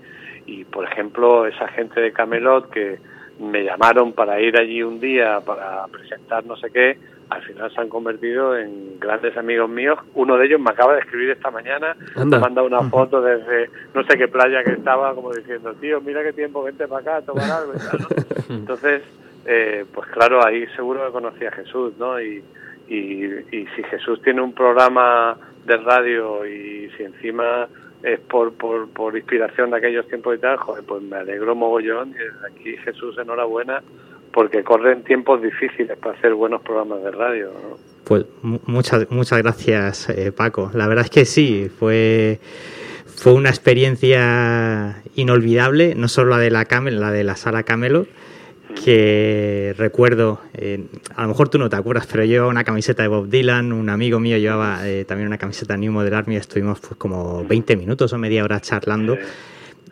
S16: y, por ejemplo, esa gente de Camelot que me llamaron para ir allí un día para presentar no sé qué, al final se han convertido en grandes amigos míos. Uno de ellos me acaba de escribir esta mañana,
S1: Anda.
S16: me manda una foto desde no sé qué playa que estaba, como diciendo, tío, mira qué tiempo, vente para acá a tomar algo y tal, ¿no? Entonces, eh, pues claro, ahí seguro que conocí a Jesús, ¿no? Y, y, y si Jesús tiene un programa de radio y si encima es por, por, por inspiración de aquellos tiempos y tal, joder, pues me alegro mogollón y aquí Jesús enhorabuena porque corren tiempos difíciles para hacer buenos programas de radio. ¿no?
S7: Pues mu- muchas, muchas gracias, eh, Paco. La verdad es que sí, fue, fue una experiencia inolvidable, no solo la de la Camel, la de la sala Camelot, que recuerdo, eh, a lo mejor tú no te acuerdas, pero yo llevaba una camiseta de Bob Dylan, un amigo mío llevaba eh, también una camiseta New Model Army, estuvimos pues, como 20 minutos o media hora charlando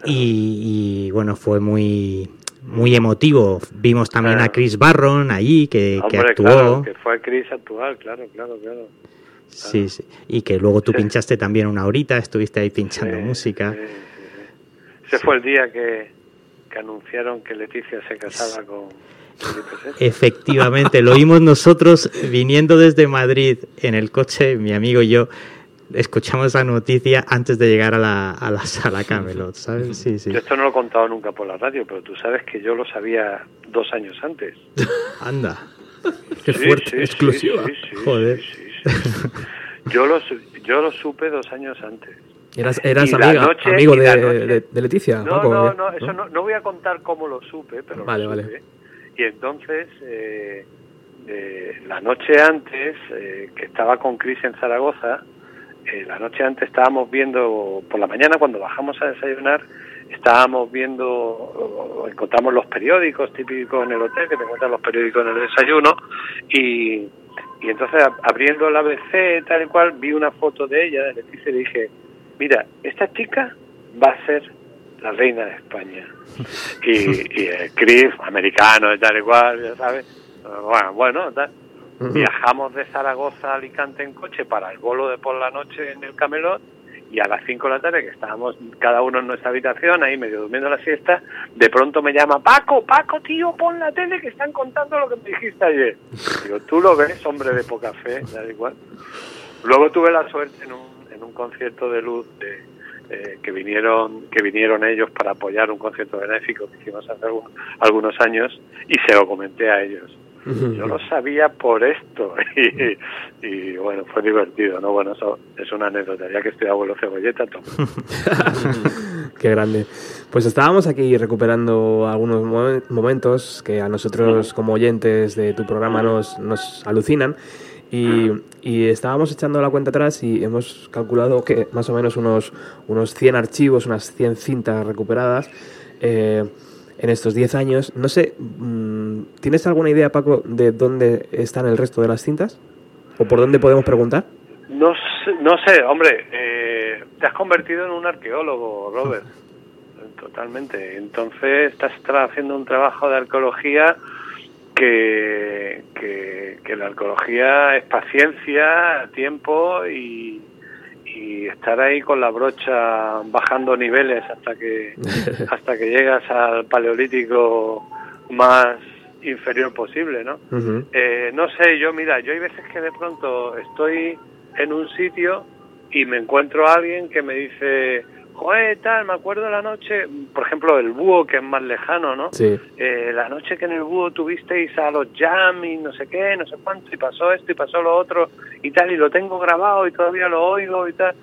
S7: y, y, bueno, fue muy muy emotivo. Vimos también a Chris Barron allí que, actuó.
S16: claro, que fue Chris actual, claro, claro, claro.
S7: Sí, sí. Y que luego tú pinchaste también una horita, estuviste ahí pinchando música.
S16: Ese fue el día que, que anunciaron que Leticia se casaba con Felipe VI.
S7: Efectivamente, lo oímos nosotros viniendo desde Madrid en el coche, mi amigo y yo. Escuchamos la noticia antes de llegar a la, a la sala Camelot, ¿sabes? Sí, sí.
S16: Yo esto no lo he contado nunca por la radio, pero tú sabes que yo lo sabía dos años antes.
S7: Anda.
S1: Qué
S16: Sí,
S1: fuerte,
S16: sí, sí,
S1: exclusiva.
S16: sí, sí,
S7: Joder.
S16: Yo lo, su- yo lo supe dos años antes.
S1: Eras, eras amiga,
S16: noche-
S1: amigo de,
S16: noche-
S1: de- de Leticia,
S16: No,
S1: Paco,
S16: no, no, eso no, no voy a contar cómo lo supe, pero
S1: Vale,
S16: lo
S1: vale.
S16: supe. Y entonces, eh, eh, la noche antes, eh, que estaba con Chris en Zaragoza, eh, la noche antes estábamos viendo, por la mañana cuando bajamos a desayunar, estábamos viendo, encontramos los periódicos típicos en el hotel, que te encuentran los periódicos en el desayuno, y, y entonces ab- abriendo la ABC tal y cual, vi una foto de ella, de Leticia, y dije, mira, esta chica va a ser la reina de España. Y, y el Chris, americano y tal y cual, ya sabes, bueno, bueno, tal. Viajamos de Zaragoza a Alicante en coche para el bolo de por la noche en el Camelot y a las 5 de la tarde, que estábamos cada uno en nuestra habitación, ahí medio durmiendo la siesta, de pronto me llama, Paco, Paco, tío, pon la tele que están contando lo que me dijiste ayer. Digo, tú lo ves, hombre de poca fe, da igual. Luego tuve la suerte en un, en un concierto de luz de, eh, que vinieron que vinieron ellos para apoyar un concierto benéfico que hicimos hace algún- algunos años y se lo comenté a ellos. Yo lo sabía por esto y, y, bueno, fue divertido, ¿no? Bueno, eso es una anécdota, ya que estoy abuelo cebolleta, toma.
S1: Qué grande. Pues estábamos aquí recuperando algunos mo- momentos que a nosotros como oyentes de tu programa nos, nos alucinan y, y estábamos echando la cuenta atrás y hemos calculado que más o menos unos, unos 100 archivos, unas 100 cintas recuperadas eh, en estos 10 años. No sé, mm, ¿tienes alguna idea, Paco, de dónde están el resto de las cintas? ¿O por dónde podemos preguntar?
S16: No sé, no sé hombre, eh, te has convertido en un arqueólogo, Robert. Totalmente. Entonces estás haciendo un trabajo de arqueología que, que, que la arqueología es paciencia, tiempo y, y estar ahí con la brocha bajando niveles hasta que hasta que llegas al paleolítico más inferior posible, ¿no? Eh, no sé, yo mira, yo hay veces que de pronto estoy en un sitio y me encuentro a alguien que me dice, joder, tal, me acuerdo la noche, por ejemplo, el búho, que es más lejano, ¿no?
S1: Sí.
S16: Eh, la noche que en el búho tuvisteis a los jam y no sé qué, no sé cuánto, y pasó esto y pasó lo otro y tal, y lo tengo grabado y todavía lo oigo y tal.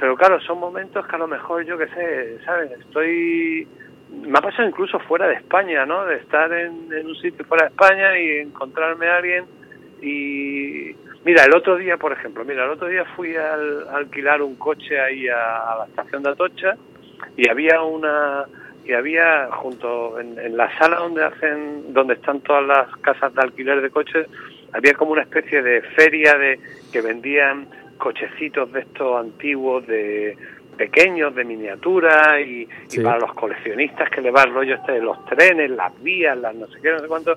S16: Pero claro, son momentos que a lo mejor yo qué sé, ¿sabes? Estoy... Me ha pasado incluso fuera de España, ¿no? De estar en, en un sitio fuera de España y encontrarme a alguien y... Mira, el otro día, por ejemplo, mira, el otro día fui al- a alquilar un coche ahí a, a la estación de Atocha y había una y había junto en, en la sala donde hacen donde están todas las casas de alquiler de coches había como una especie de feria de que vendían cochecitos de estos antiguos de pequeños de miniatura y, y para los coleccionistas que le va el rollo este de los trenes las vías las no sé qué no sé cuánto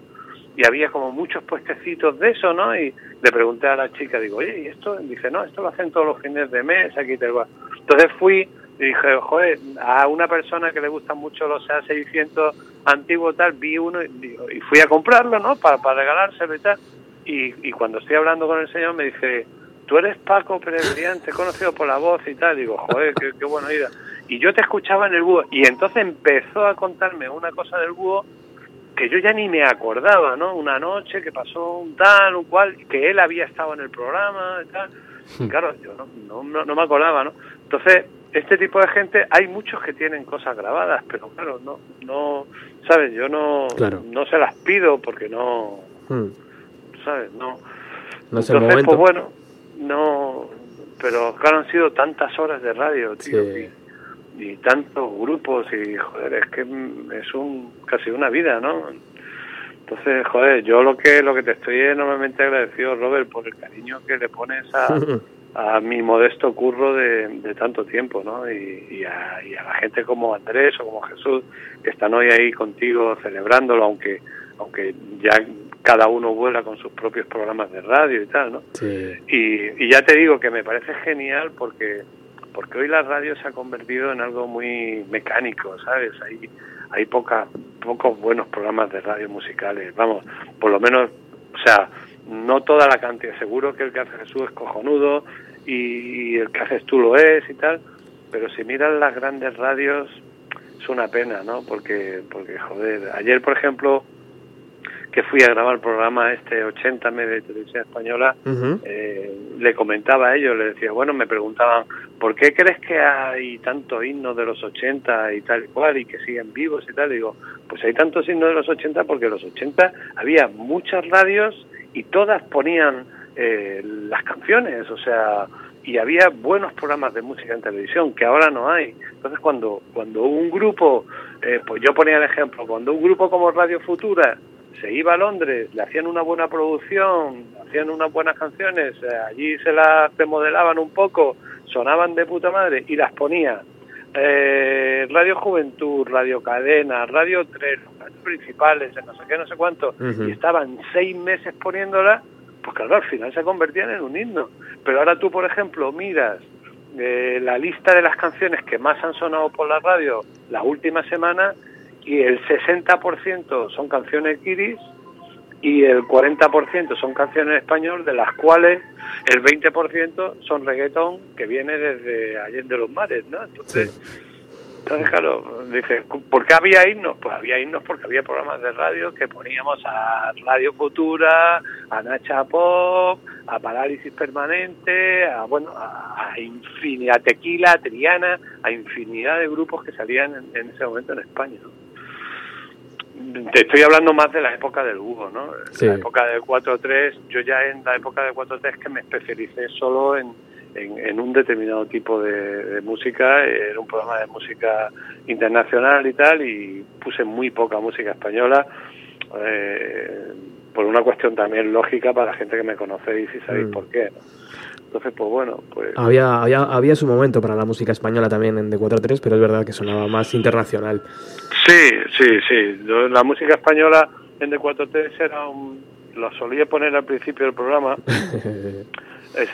S16: y había como muchos puestecitos de eso, ¿no? Y le pregunté a la chica, digo, oye, ¿y esto? Y dice, no, esto lo hacen todos los fines de mes, aquí te va. Entonces fui y dije, joder, a una persona que le gustan mucho los A600 antiguos tal, vi uno y, fui a comprarlo, ¿no? Para, para regalárselo y tal. Y, y cuando estoy hablando con el señor me dice, tú eres Paco Pérez Brián, te he conocido por la voz y tal. Digo, joder, qué, qué buena idea. Y yo te escuchaba en el búho. Y entonces empezó a contarme una cosa del búho que yo ya ni me acordaba, ¿no? Una noche que pasó un tal, un cual, que él había estado en el programa y tal. Y claro, yo no, no, no, me acordaba, ¿no? Entonces, este tipo de gente, hay muchos que tienen cosas grabadas, pero claro, no, no, ¿sabes? Yo no,
S1: Claro.
S16: no se las pido porque no,
S1: Hmm.
S16: ¿sabes? No.
S1: No es el
S16: Entonces,
S1: momento.
S16: pues bueno, no, pero claro, han sido tantas horas de radio, tío,
S1: Sí.
S16: y, y tantos grupos y joder, es que es un casi una vida, ¿no? Entonces, joder, yo lo que lo que te estoy enormemente agradecido, Robert, por el cariño que le pones a, a mi modesto curro de, de tanto tiempo, ¿no? Y, y a, y a la gente como Andrés o como Jesús que están hoy ahí contigo celebrándolo, aunque aunque ya cada uno vuela con sus propios programas de radio y tal, ¿no?
S1: Sí.
S16: Y, y ya te digo que me parece genial porque porque hoy la radio se ha convertido en algo muy mecánico, ¿sabes? Hay hay poca, pocos buenos programas de radio musicales, vamos, por lo menos, o sea, no toda la cantidad, seguro que el que hace Jesús es cojonudo y, el que haces tú lo es y tal, pero si miras las grandes radios es una pena, ¿no? Porque, porque joder, ayer por ejemplo que fui a grabar el programa este 80 de televisión española, eh, le comentaba a ellos, le decía, bueno, me preguntaban, ¿por qué crees que hay tantos himnos de los 80 y tal y cual y que siguen vivos y tal? Y digo, pues hay tantos himnos de los 80 porque en los 80 había muchas radios y todas ponían eh, las canciones, o sea, y había buenos programas de música en televisión que ahora no hay. Entonces cuando cuando un grupo, eh, pues yo ponía el ejemplo, cuando un grupo como Radio Futura se iba a Londres, le hacían una buena producción, hacían unas buenas canciones, eh, allí se las remodelaban un poco, sonaban de puta madre y las ponía eh, Radio Juventud, Radio Cadena, Radio 3, los principales, no sé qué, no sé cuánto, y estaban seis meses poniéndola, pues claro, al final se convertían en un himno. Pero ahora tú, por ejemplo, miras eh, la lista de las canciones que más han sonado por la radio la última semana y el 60% son canciones iris y el 40% son canciones en español, de las cuales el 20% son reggaetón que viene desde Allende los Mares, ¿no? Entonces, entonces claro, dice, ¿por qué había himnos? Pues había himnos porque había programas de radio que poníamos a Radio Futura, a Nacha Pop, a Parálisis Permanente, a, bueno, a, infinidad, a Tequila, a Triana, a infinidad de grupos que salían en, en ese momento en España, ¿no? Te estoy hablando más de la época del Hugo, ¿no?
S1: Sí.
S16: La época del 4-3, yo ya en la época del 4-3 que me especialicé solo en, en, en un determinado tipo de, de, música, era un programa de música internacional y tal, y puse muy poca música española, eh, por una cuestión también lógica para la gente que me conocéis y sabéis
S1: Mm.
S16: por qué, ¿no? Entonces, pues bueno, pues...
S1: Había, había, había su momento para la música española también en D4-3, pero es verdad que sonaba más internacional.
S16: Sí, sí, sí. Yo- La música española en D4T era un... Lo solía poner al principio del programa, eh,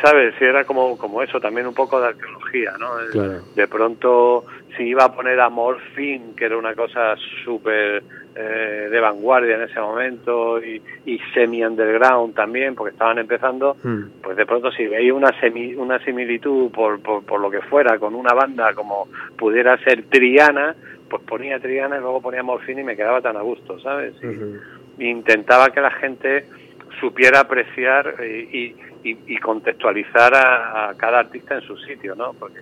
S16: ¿sabes? Sí, era como, como eso, también un poco de arqueología, ¿no?
S1: Claro.
S16: De pronto, si iba a poner a Morphine, que era una cosa súper eh, de vanguardia en ese momento, y, y semi-underground también, porque estaban empezando,
S1: Mm.
S16: pues de pronto si veía una semi, una similitud por, por, por lo que fuera con una banda como pudiera ser Triana, pues ponía Triana y luego ponía Morfina y me quedaba tan a gusto, ¿sabes? Y, intentaba que la gente supiera apreciar eh, y, y, y contextualizar a, a cada artista en su sitio, ¿no? Porque,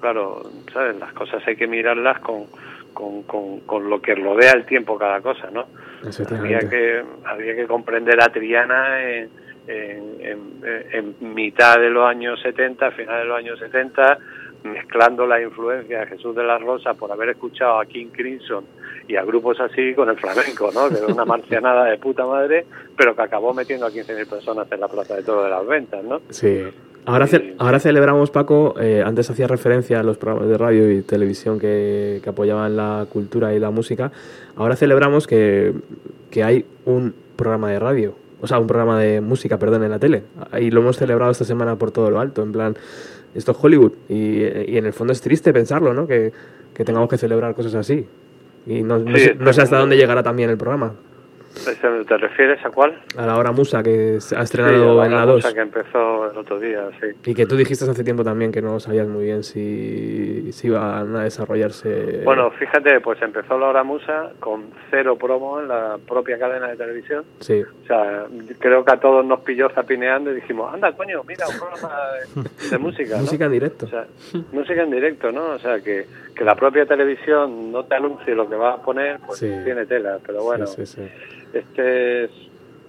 S16: claro, ¿sabes? Las cosas hay que mirarlas con, con, con, con lo que rodea el tiempo cada cosa, ¿no? Había que, había que comprender a Triana en, en, en- en mitad de los años 70, final de los años 70, mezclando la influencia de Jesús de la Rosa por haber escuchado a King Crimson y a grupos así con el flamenco, ¿no? Que era una marcianada de puta madre, pero que acabó metiendo a 15.000 personas en la Plaza de Toro de las Ventas, ¿no?
S1: Sí. Ahora, ce- ahora celebramos, Paco, eh, antes hacía referencia a los programas de radio y televisión que, que apoyaban la cultura y la música. Ahora celebramos que, que hay un programa de radio, o sea, un programa de música, perdón, en la tele. Y lo hemos celebrado esta semana por todo lo alto, en plan, esto es Hollywood. Y, y en el fondo es triste pensarlo, ¿no? Que, que tengamos que celebrar cosas así. Y no, no
S16: Sí,
S1: sé, no sé hasta dónde llegará también el programa.
S16: ¿Te refieres a cuál?
S1: A la hora Musa, que se ha
S16: Sí,
S1: estrenado
S16: a
S1: en la
S16: cosa
S1: 2.
S16: que empezó el otro día, sí.
S1: Y que tú dijiste hace tiempo también que no sabías muy bien si, si iban a desarrollarse.
S16: Bueno, fíjate, pues empezó la hora musa con cero promo en la propia cadena de televisión.
S1: Sí.
S16: O sea, creo que a todos nos pilló zapineando y dijimos, anda, coño, mira, un programa de, de música, ¿no?
S1: Música en directo.
S16: O sea, música en directo, ¿no? O sea, que, que la propia televisión no te anuncie lo que va a poner, pues
S1: Sí.
S16: tiene tela. Pero bueno,
S1: Sí, sí, sí.
S16: este es,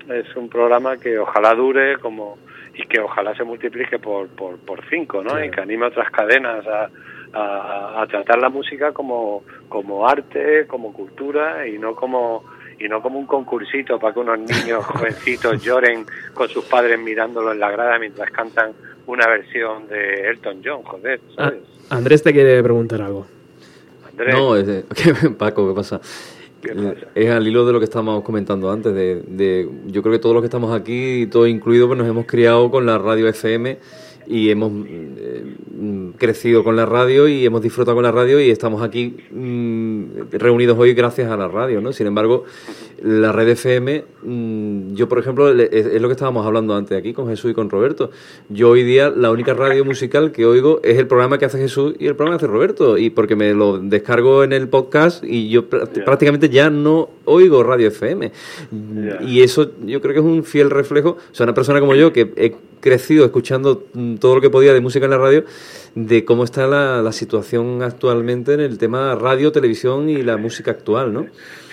S16: es un programa que ojalá dure como y que ojalá se multiplique por, por, por cinco, ¿no? Y que anime a otras cadenas a, a, a tratar la música como, como arte, como cultura y no como y no como un concursito para que unos niños jovencitos lloren con sus padres mirándolo en la grada mientras cantan una versión de Elton John, joder,
S1: Ah,
S16: ¿sabes?
S1: Andrés te quiere preguntar algo.
S16: Andrés.
S6: No, es de- Paco, ¿qué pasa? Es al hilo de lo que estábamos comentando antes. De, de- yo creo que todos los que estamos aquí, todos incluidos, pues nos hemos criado con la radio FM y hemos eh, mm, crecido con la radio y hemos disfrutado con la radio y estamos aquí mm, reunidos hoy gracias a la radio, ¿no? Sin embargo, la red FM, mm, yo por ejemplo, es, lo que estábamos hablando antes aquí con Jesús y con Roberto. Yo hoy día la única radio musical que oigo es el programa que hace Jesús y el programa que hace Roberto y porque me lo descargo en el podcast y yo pr- prácticamente ya no oigo radio FM. Y eso yo creo que es un fiel reflejo, o sea, una persona como yo que he crecido escuchando mm, todo lo que podía de música en la radio, de cómo está la, la situación actualmente en el tema radio, televisión y la música actual, ¿no?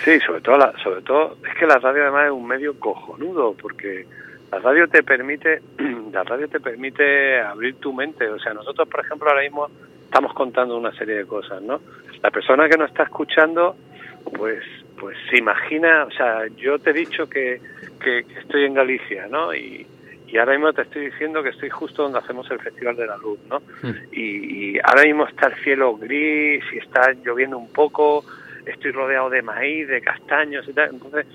S16: Sí, sobre todo, la, sobre todo, es que la radio además es un medio cojonudo, porque la radio te permite, la radio te permite abrir tu mente. O sea, nosotros, por ejemplo, ahora mismo estamos contando una serie de cosas, ¿no? La persona que nos está escuchando, pues, pues se imagina, o sea, yo te he dicho que, que, estoy en Galicia, ¿no? Y, y ahora mismo te estoy diciendo que estoy justo donde hacemos el Festival de la Luz, ¿no? Y, y ahora mismo está el cielo gris y está lloviendo un poco, estoy rodeado de maíz, de castaños y tal. Entonces,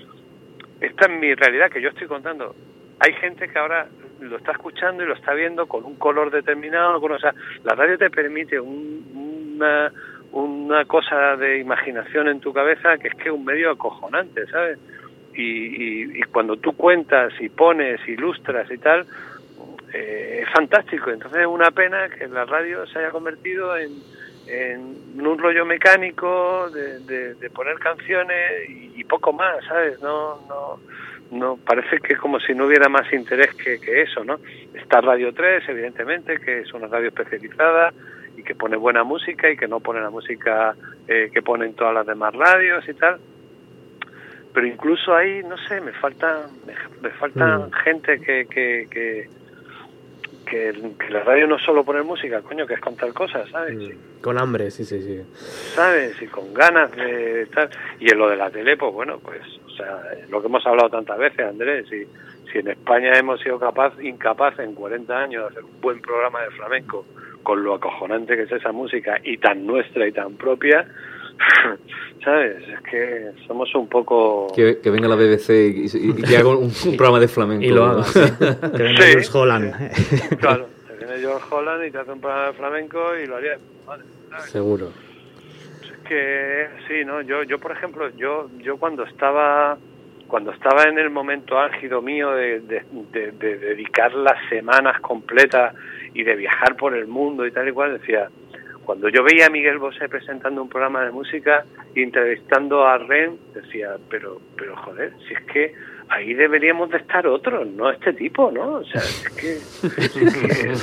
S16: esta es mi realidad que yo estoy contando. Hay gente que ahora lo está escuchando y lo está viendo con un color determinado, con, o sea, la radio te permite un- una, una cosa de imaginación en tu cabeza que es que es un medio acojonante, ¿sabes? Y, y, y cuando tú cuentas y pones, ilustras y tal, eh, es fantástico. Entonces es una pena que la radio se haya convertido en, un rollo mecánico de, de- de poner canciones y, poco más, ¿sabes? No, no, no parece que como si no hubiera más interés que, que eso, ¿no? Está Radio 3, evidentemente, que es una radio especializada y que pone buena música y que no pone la música eh, que ponen todas las demás radios y tal. Pero incluso ahí, no sé, me falta, me, falta
S17: Mm.
S16: gente que, que, que, que, que la radio no es solo poner música, coño, que es contar cosas, ¿sabes?
S17: Con hambre, sí, sí, sí.
S16: ¿sabes? Y con ganas de estar. Y en lo de la tele, pues bueno, pues, o sea, lo que hemos hablado tantas veces, Andrés, si, si en España hemos sido capaz, incapaz en 40 años de hacer un buen programa de flamenco, con lo acojonante que es esa música, y tan nuestra y tan propia, ¿sabes? Es que somos un poco...
S6: Que, que venga la BBC y, y- y que haga un, un programa de flamenco.
S17: Y lo haga, sí. Que venga
S16: Sí.
S17: Jules Holland.
S16: Claro, te viene George Holland y te hace un programa de flamenco y lo haría ¿sabes?
S17: Seguro.
S16: Es que sí, no, yo yo por ejemplo, yo yo cuando estaba cuando estaba en el momento álgido mío de, de, de- de dedicar las semanas completas y de viajar por el mundo y tal y cual, decía, cuando yo veía a Miguel Bosé presentando un programa de música y entrevistando a Ren, decía, pero, pero joder, si es que ahí deberíamos de estar otros, no este tipo, ¿no? O sea, es que, es que,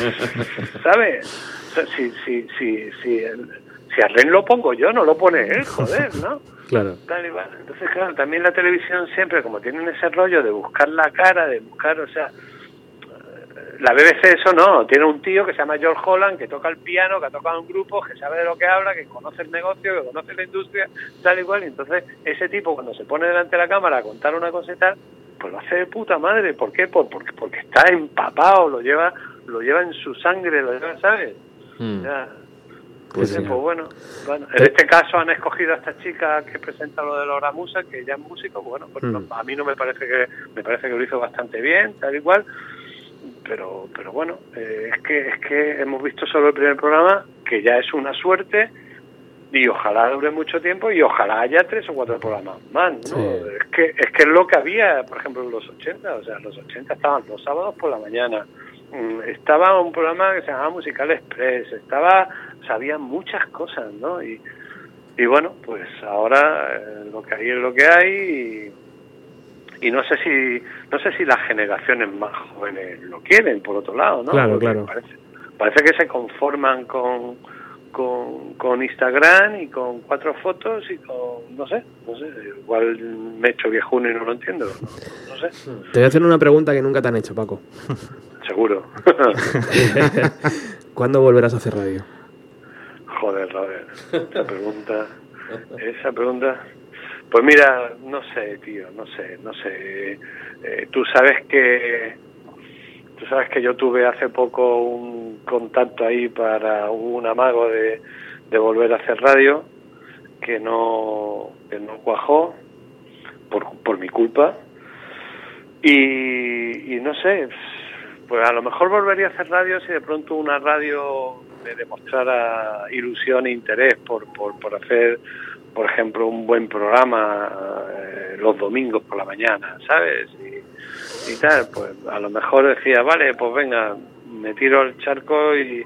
S16: ¿sabes? O sea, si, si, si, si, si a Ren lo pongo yo, no lo pone él, joder, ¿no?
S17: Claro.
S16: Entonces, claro, también la televisión siempre, como tienen ese rollo de buscar la cara, de buscar, o sea, la BBC eso no, tiene un tío que se llama George Holland, que toca el piano, que ha tocado en grupos, que sabe de lo que habla, que conoce el negocio, que conoce la industria, tal y cual. Y entonces, ese tipo, cuando se pone delante de la cámara a contar una cosa y tal, pues lo hace de puta madre. ¿Por qué? Por- porque, porque está empapado, lo lleva, lo lleva en su sangre, lo lleva, ¿sabes? Ya.
S17: Pues sí.
S16: pues bueno, bueno, en este caso han escogido a esta chica que presenta lo de Laura Musa, que ya es músico, bueno, pues no-
S17: Mm.
S16: a mí no me parece que me parece que lo hizo bastante bien, tal y cual, pero pero bueno, eh, es que es que hemos visto solo el primer programa, que ya es una suerte y ojalá dure mucho tiempo y ojalá haya tres o cuatro programas más, ¿no?
S17: Sí.
S16: Es que es que es lo que había, por ejemplo, en los 80, o sea, en los 80 estaban los sábados por la mañana. Mm, Estaba un programa que se llamaba Musical Express, estaba, o sea, había muchas cosas, ¿no? Y, y bueno, pues ahora eh, lo que hay es lo que hay y, y no sé si no sé si las generaciones más jóvenes lo quieren, por otro lado, ¿no?
S17: Claro,
S16: Porque
S17: claro.
S16: Parece, parece que se conforman con, con, con Instagram y con cuatro fotos y con, no sé, no sé, igual me he hecho viejuno y no lo entiendo, no, no sé,
S17: Te voy a hacer una pregunta que nunca te han hecho, Paco.
S16: seguro.
S17: ¿Cuándo volverás a hacer radio?
S16: Joder, Robert, esa pregunta, esa pregunta, pues mira, no sé, tío, no sé, no sé. Eh, tú sabes que, tú sabes que yo tuve hace poco un contacto ahí para un amago de, de volver a hacer radio, que no, que no cuajó por, por mi culpa. Y, y no sé, pues a lo mejor volvería a hacer radio si de pronto una radio me demostrara ilusión e interés por, por, por hacer, por ejemplo, un buen programa eh, los domingos por la mañana, ¿sabes? Y, tal, pues a lo mejor decía, vale, pues venga, me tiro al charco y,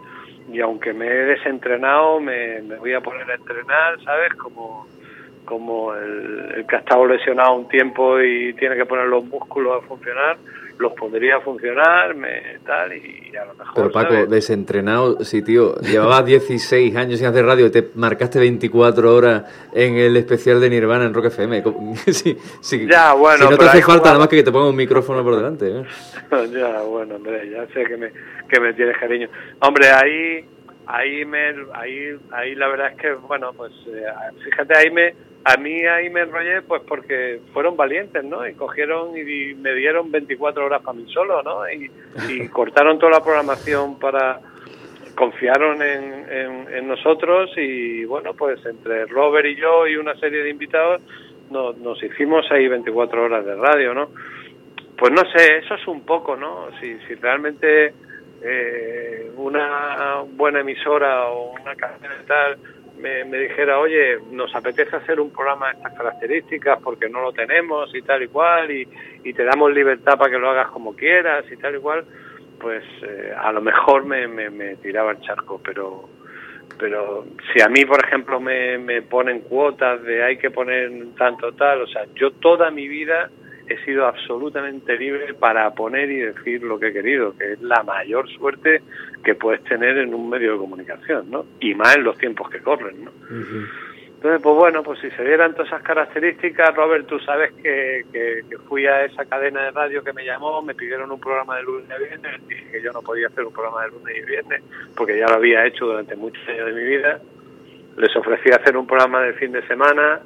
S16: y aunque me he desentrenado, me, me voy a poner a entrenar, ¿sabes? Como, como el, el que ha estado lesionado un tiempo y tiene que poner los músculos a funcionar, los pondría a funcionar, me, tal, y a lo mejor...
S18: Pero Paco,
S16: ¿sabes?
S18: desentrenado, sí, tío. Llevabas 16 años sin hacer radio y te marcaste 24 horas en el especial de Nirvana en Rock FM. ¿Cómo- sí, sí.
S16: Ya, bueno,
S18: Si no te hace falta nada más que que te ponga un micrófono por delante. ¿eh?
S16: ya, bueno, Andrés, ya sé que me, que me tienes cariño. Hombre, ahí, ahí me, ahí, ahí la verdad es que, bueno, pues, eh, fíjate, ahí me, a mí ahí me enrollé, pues porque fueron valientes, ¿no? Y cogieron y, me dieron 24 horas para mí solo, ¿no? Y, y cortaron toda la programación para, confiaron en, en, en nosotros y, bueno, pues entre Robert y yo y una serie de invitados, nos, nos hicimos ahí 24 horas de radio, ¿no? Pues no sé, eso es un poco, ¿no? Si, si realmente eh, una buena emisora o una cadena tal me, me dijera, oye, nos apetece hacer un programa de estas características porque no lo tenemos y tal y cual, y, te damos libertad para que lo hagas como quieras y tal y cual, pues eh, a lo mejor me, me, me tiraba el charco, pero pero si a mí, por ejemplo, me, me ponen cuotas de hay que poner tanto tal, o sea, yo toda mi vida he sido absolutamente libre para poner y decir lo que he querido, que es la mayor suerte que puedes tener en un medio de comunicación, ¿no? Y más en los tiempos que corren, ¿no? Entonces, pues bueno, pues si se dieran todas esas características, Robert, tú sabes que, que, que fui a esa cadena de radio que me llamó, me pidieron un programa de lunes y viernes, dije que yo no podía hacer un programa de lunes y viernes, porque ya lo había hecho durante muchos años de mi vida. Les ofrecí hacer un programa de fin de semana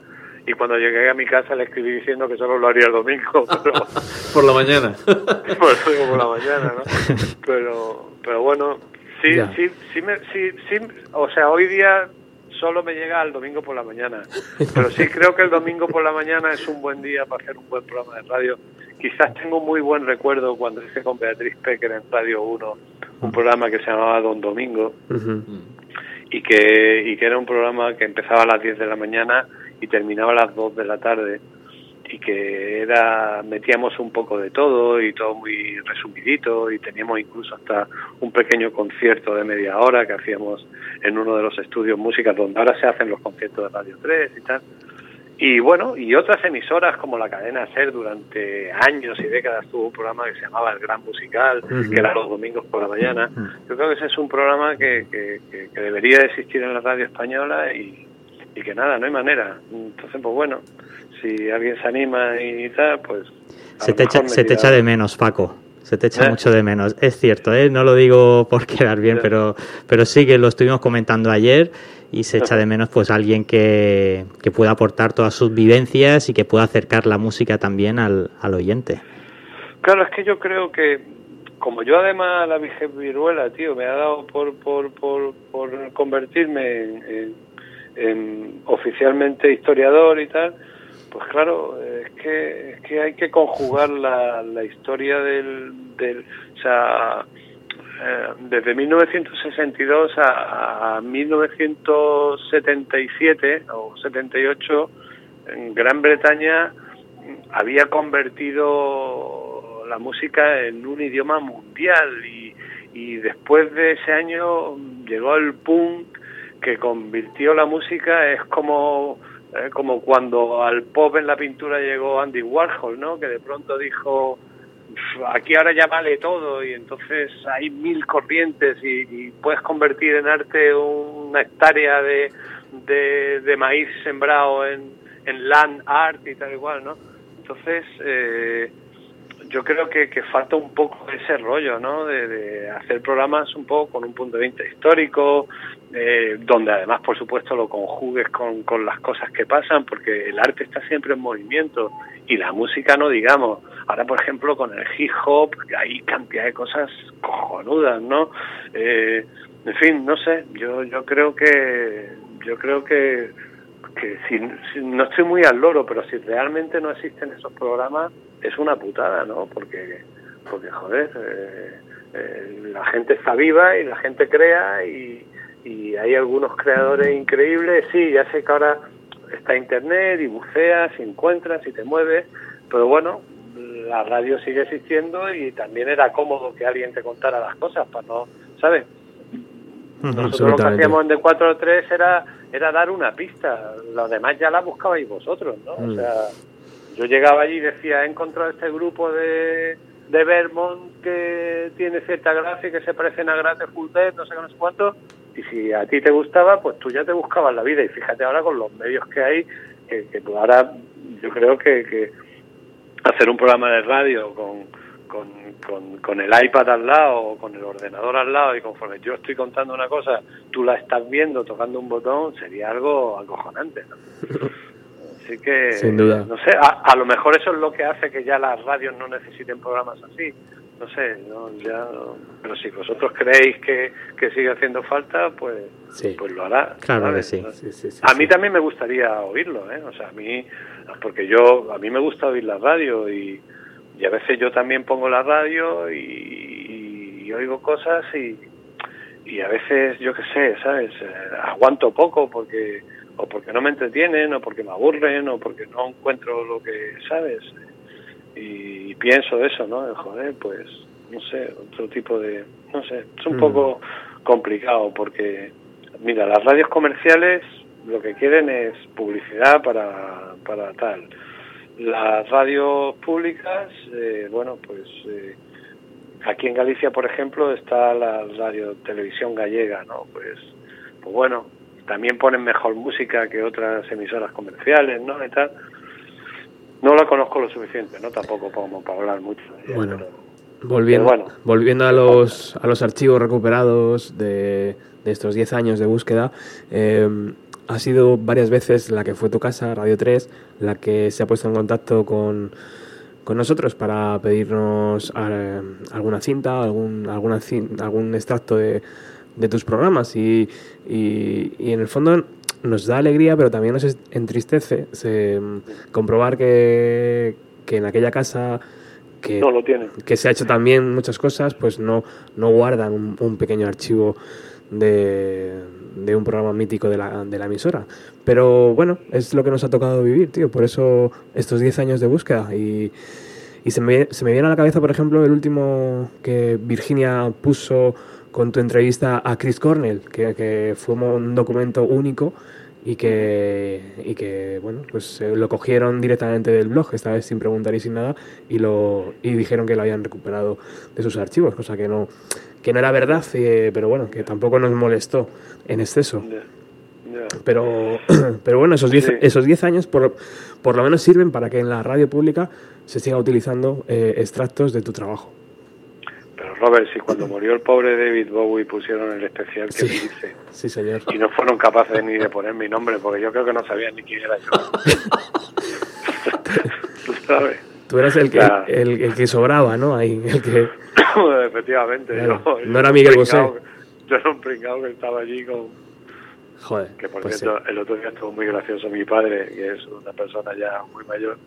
S16: y cuando llegué a mi casa le escribí diciendo que solo lo haría el domingo, pero
S18: Por la mañana.
S16: por la mañana, ¿no? Pero, pero bueno, sí,
S18: Ya.
S16: sí, sí, me, sí, sí, o sea, hoy día solo me llega el domingo por la mañana, pero sí creo que el domingo por la mañana es un buen día para hacer un buen programa de radio. Quizás tengo muy buen recuerdo cuando hice con Beatriz Pecker en Radio 1 un programa que se llamaba Don Domingo y que, y que era un programa que empezaba a las 10 de la mañana y terminaba a las 2 de la tarde y que era metíamos un poco de todo y todo muy resumidito y teníamos incluso hasta un pequeño concierto de media hora que hacíamos en uno de los estudios músicas donde ahora se hacen los conciertos de Radio 3 y tal. Y bueno, y otras emisoras como la cadena SER durante años y décadas tuvo un programa que se llamaba El Gran Musical, que era los domingos por la mañana. Yo creo que ese es un programa que, que, que- debería de existir en la radio española y, y que nada, no hay manera. Entonces, pues bueno, si alguien se anima y tal, pues...
S7: Se te, echa, se te echa de menos, Paco. Se te echa
S16: ¿Eh?
S7: mucho de menos. Es cierto, ¿eh? no lo digo por quedar bien, pero, pero sí que lo estuvimos comentando ayer y se echa de menos pues alguien que, que pueda aportar todas sus vivencias y que pueda acercar la música también al, al oyente.
S16: Claro, es que yo creo que, como yo además la viruela, tío, me ha dado por, por, por, por convertirme en, en- en oficialmente historiador y tal, pues claro, es que, es que hay que conjugar la, la historia del, del o sea, eh, desde 1962 a, a 1977 o 78, en Gran Bretaña había convertido la música en un idioma mundial y, y después de ese año llegó el punk que convirtió la música es como eh, como cuando al pop en la pintura llegó Andy Warhol, ¿no? Que de pronto dijo "Pf, aquí ahora ya vale todo y entonces hay mil corrientes y, y puedes convertir en arte una hectárea de, de, de maíz sembrado en, en land art y tal igual, ¿no? Entonces, eh, yo creo que, que falta un poco ese rollo, ¿no? De, de hacer programas un poco con un punto de vista histórico, eh, donde además, por supuesto, lo conjugues con, con las cosas que pasan, porque el arte está siempre en movimiento y la música no digamos. Ahora, por ejemplo, con el hip hop hay cantidad de cosas cojonudas, ¿no? Eh, en fin, no sé, yo, yo creo que, yo creo que, que si, si- no estoy muy al loro, pero si realmente no existen esos programas, es una putada, ¿no? Porque, porque joder, eh, eh, la gente está viva y la gente crea y, y hay algunos creadores increíbles. Sí, ya sé que ahora está internet y buceas y encuentras y te mueves, pero bueno, la radio sigue existiendo y también era cómodo que alguien te contara las cosas para no, ¿sabes? Nosotros lo que hacíamos en de 4 a 3 era, era dar una pista, los demás ya la buscabais vosotros, ¿no? O
S17: Mm.
S16: sea, yo llegaba allí y decía, he encontrado este grupo de, de Vermont que tiene cierta gracia y que se parecen a Grace Full Death, no sé qué, no sé cuánto, y si a ti te gustaba, pues tú ya te buscabas la vida, y fíjate ahora con los medios que hay, que, que tú ahora yo creo que, que hacer un programa de radio con, con, con, con el iPad al lado o con el ordenador al lado y conforme yo estoy contando una cosa, tú la estás viendo tocando un botón, sería algo acojonante. ¿no? Así que,
S1: Sin duda.
S16: no sé, a, a lo mejor eso es lo que hace que ya las radios no necesiten programas así. No sé, no, ya, pero si vosotros creéis que, que sigue haciendo falta, pues,
S1: Sí.
S16: pues lo hará.
S1: Claro que
S16: ¿sabes?
S1: sí. Sí, sí, sí,
S16: a mí también me gustaría oírlo, ¿eh? O sea, a mí, porque yo, a mí me gusta oír la radio y, y a veces yo también pongo la radio y, y oigo cosas y, y a veces, yo qué sé, ¿sabes? Eh, aguanto poco porque, o porque no me entretienen, o porque me aburren, o porque no encuentro lo que, ¿sabes? Y, pienso eso, ¿no? De, Joder, pues, no sé, otro tipo de, no sé, es un
S1: Mm.
S16: poco complicado porque, mira, las radios comerciales lo que quieren es publicidad para, para tal. Las radios públicas, eh, bueno, pues eh, aquí en Galicia, por ejemplo, está la radio televisión gallega, ¿no? Pues, pues bueno, también ponen mejor música que otras emisoras comerciales, ¿no? Y tal. No la conozco lo suficiente, ¿no? Tampoco como para hablar mucho
S1: Bueno,
S16: pero-
S1: volviendo,
S16: pero bueno.
S1: volviendo a los, a los archivos recuperados de, de estos 10 años de búsqueda, eh, ha sido varias veces la que fue tu casa, Radio 3, la que se ha puesto en contacto con, con nosotros para pedirnos eh, alguna cinta, algún, alguna algún extracto de, de tus programas y, y, y en el fondo nos da alegría, pero también nos entristece se, comprobar que, que en aquella casa que,
S16: No lo tienen.
S1: que se ha hecho también muchas cosas, pues no, no guardan un, un pequeño archivo de, de un programa mítico de la, de la emisora. Pero bueno, es lo que nos ha tocado vivir, tío. Por eso estos 10 años de búsqueda. Y, y se, me, se me viene a la cabeza, por ejemplo, el último que Virginia puso con tu entrevista a Chris Cornell, que, que fue un documento único y que, y que bueno, pues eh, lo cogieron directamente del blog, esta vez sin preguntar y sin nada, y, lo, y dijeron que lo habían recuperado de sus archivos, cosa que no, que no era verdad, eh, pero bueno, que tampoco nos molestó en exceso. Pero, pero bueno, esos 10
S16: Sí.
S1: esos 10 años por, por lo menos sirven para que en la radio pública se siga utilizando eh, extractos de tu trabajo.
S16: Pero Robert, si cuando murió el pobre David Bowie pusieron el especial que
S1: Sí.
S16: hice
S1: Sí, señor.
S16: y no fueron capaces ni de poner mi nombre porque yo creo que no sabían ni quién era yo. ¿Tú sabes?
S1: Tú eras el que, el, el que sobraba, ¿no? Ahí, el que...
S16: Efectivamente.
S1: Claro,
S16: yo-
S1: no
S16: yo
S1: era Miguel Bosé.
S16: Yo era un pringao que estaba allí con...
S1: Joder,
S16: Que por
S1: pues
S16: cierto, el otro día estuvo muy gracioso mi padre, que es una persona ya muy mayor.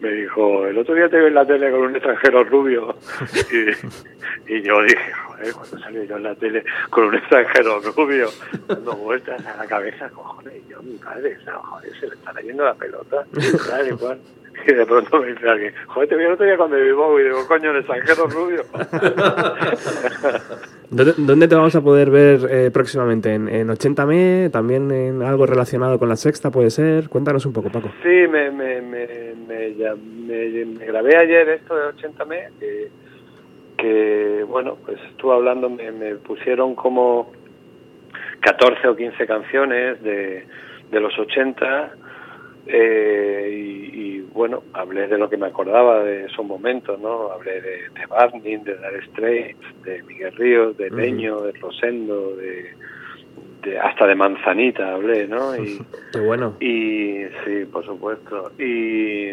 S16: Me dijo, el otro día te vi en la tele con un extranjero rubio. y, y yo dije, joder, cuando salí yo en la tele con un extranjero rubio, dando vueltas a la cabeza, cojones, y yo, mi padre, o sea, joder, se le está leyendo la pelota, tal y cual. Y de pronto me dice alguien, joder, te vi el otro día cuando vi Bowie, y digo, coño, el extranjero rubio.
S1: ¿Dónde, dónde te vamos a poder ver eh, próximamente? ¿En, en 80M? ¿También en algo relacionado con la sexta puede ser? Cuéntanos un poco, Paco.
S16: Sí, me, me, me, me, me- me grabé ayer esto de 80M, que, que, bueno, pues estuve hablando, me, me pusieron como 14 o 15 canciones de, de los 80 eh, y, y, bueno, hablé de lo que me acordaba de esos momentos, ¿no? Hablé de, de Barney, de Dire Straits, de Miguel Ríos, de. Leño, de Rosendo, de, de- hasta de Manzanita hablé, ¿no? Y,
S1: Qué bueno.
S16: y sí, por supuesto. Y,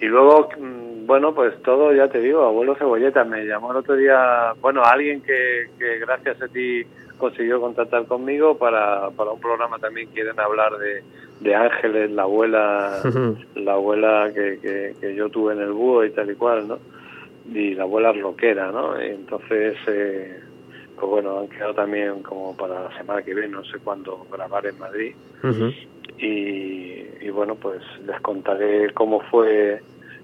S16: y luego, mm, bueno, pues todo, ya te digo, abuelo Cebolleta me llamó el otro día, bueno, alguien que, que gracias a ti consiguió contactar conmigo para, para un programa también quieren hablar de, de Ángeles, la abuela, la abuela que, que, que yo tuve en el búho y tal y cual, ¿no? Y la abuela rockera, ¿no? Y entonces, eh, pues bueno, han quedado también como para la semana que viene, no sé cuándo grabar en Madrid. Y, y bueno, pues les contaré cómo fue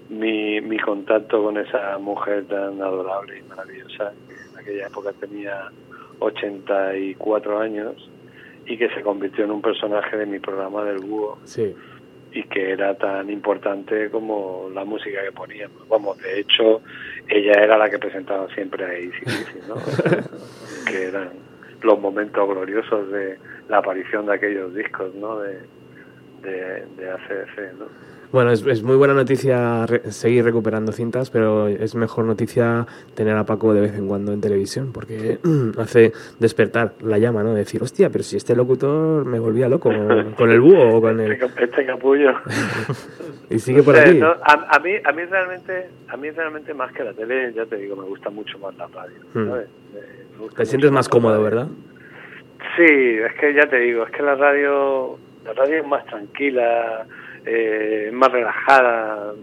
S16: mi, mi contacto con esa mujer tan adorable y maravillosa que en aquella época tenía 84 años y que se convirtió en un personaje de mi programa del búho.
S1: Sí.
S16: Y que era tan importante como la música que poníamos. Vamos, de hecho, ella era la que presentaba siempre a ACDC, ¿no? que eran los momentos gloriosos de la aparición de aquellos discos, ¿no? De, de, de ACDC, ¿no?
S1: Bueno, es, es muy buena noticia re- seguir recuperando cintas, pero es mejor noticia tener a Paco de vez en cuando en televisión, porque hace despertar la llama, ¿no? De decir, hostia, pero si este locutor me volvía loco con, el búho o con el...
S16: Este, este capullo.
S1: Y sigue por
S16: sé,
S1: aquí.
S16: no, a, a mí a mí realmente a mí realmente más que la tele ya te digo me gusta mucho más la radio
S1: Hmm.
S16: ¿sabes?
S1: Te sientes más cómodo. ¿verdad?
S16: sí es que ya te digo es que la radio la radio es más tranquila eh, más relajada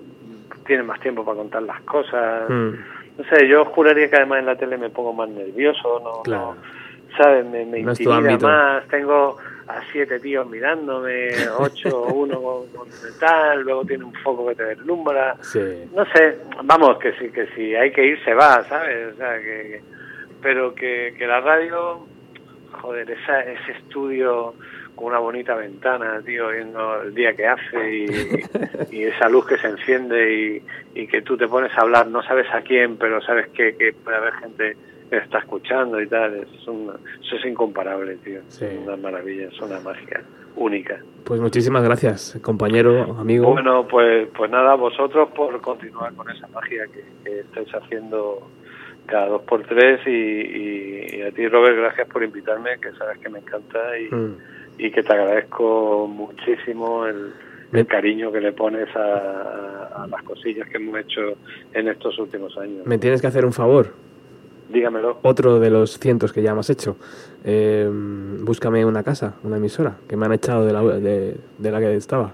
S16: tiene más tiempo para contar las cosas
S1: Mm,
S16: no sé yo juraría que además en la tele me pongo más nervioso no,
S1: claro.
S16: ¿sabes? Me,
S1: No
S16: intimida más, tengo a siete tíos mirándome, ocho, uno con, con tal, luego tiene un foco que te deslumbra.
S1: Sí.
S16: No sé, vamos, que si, que si hay que ir se va, ¿sabes? O sea, que, que- pero que, que la radio, joder, esa, ese estudio con una bonita ventana, tío, viendo el día que hace y, y esa luz que se enciende y, y que tú te pones a hablar, no sabes a quién, pero sabes que, que puede haber gente que está escuchando y tal, es una- eso es incomparable, tío,
S1: Sí.
S16: es una maravilla, es una magia única.
S1: Pues muchísimas gracias, compañero, amigo.
S16: Bueno, pues, pues nada, vosotros por continuar con esa magia que, que estáis haciendo cada dos por tres y, y- y a ti, Robert, gracias por invitarme, que sabes que me encanta y,
S1: Mm.
S16: Y que te agradezco muchísimo el, cariño que le pones a, a- las cosillas que hemos hecho en estos últimos años.
S1: Me tienes que hacer un favor.
S16: Dígamelo.
S1: Otro de los cientos que ya hemos hecho. Eh, búscame una casa, una emisora, que me han echado de la, de, de la que estaba.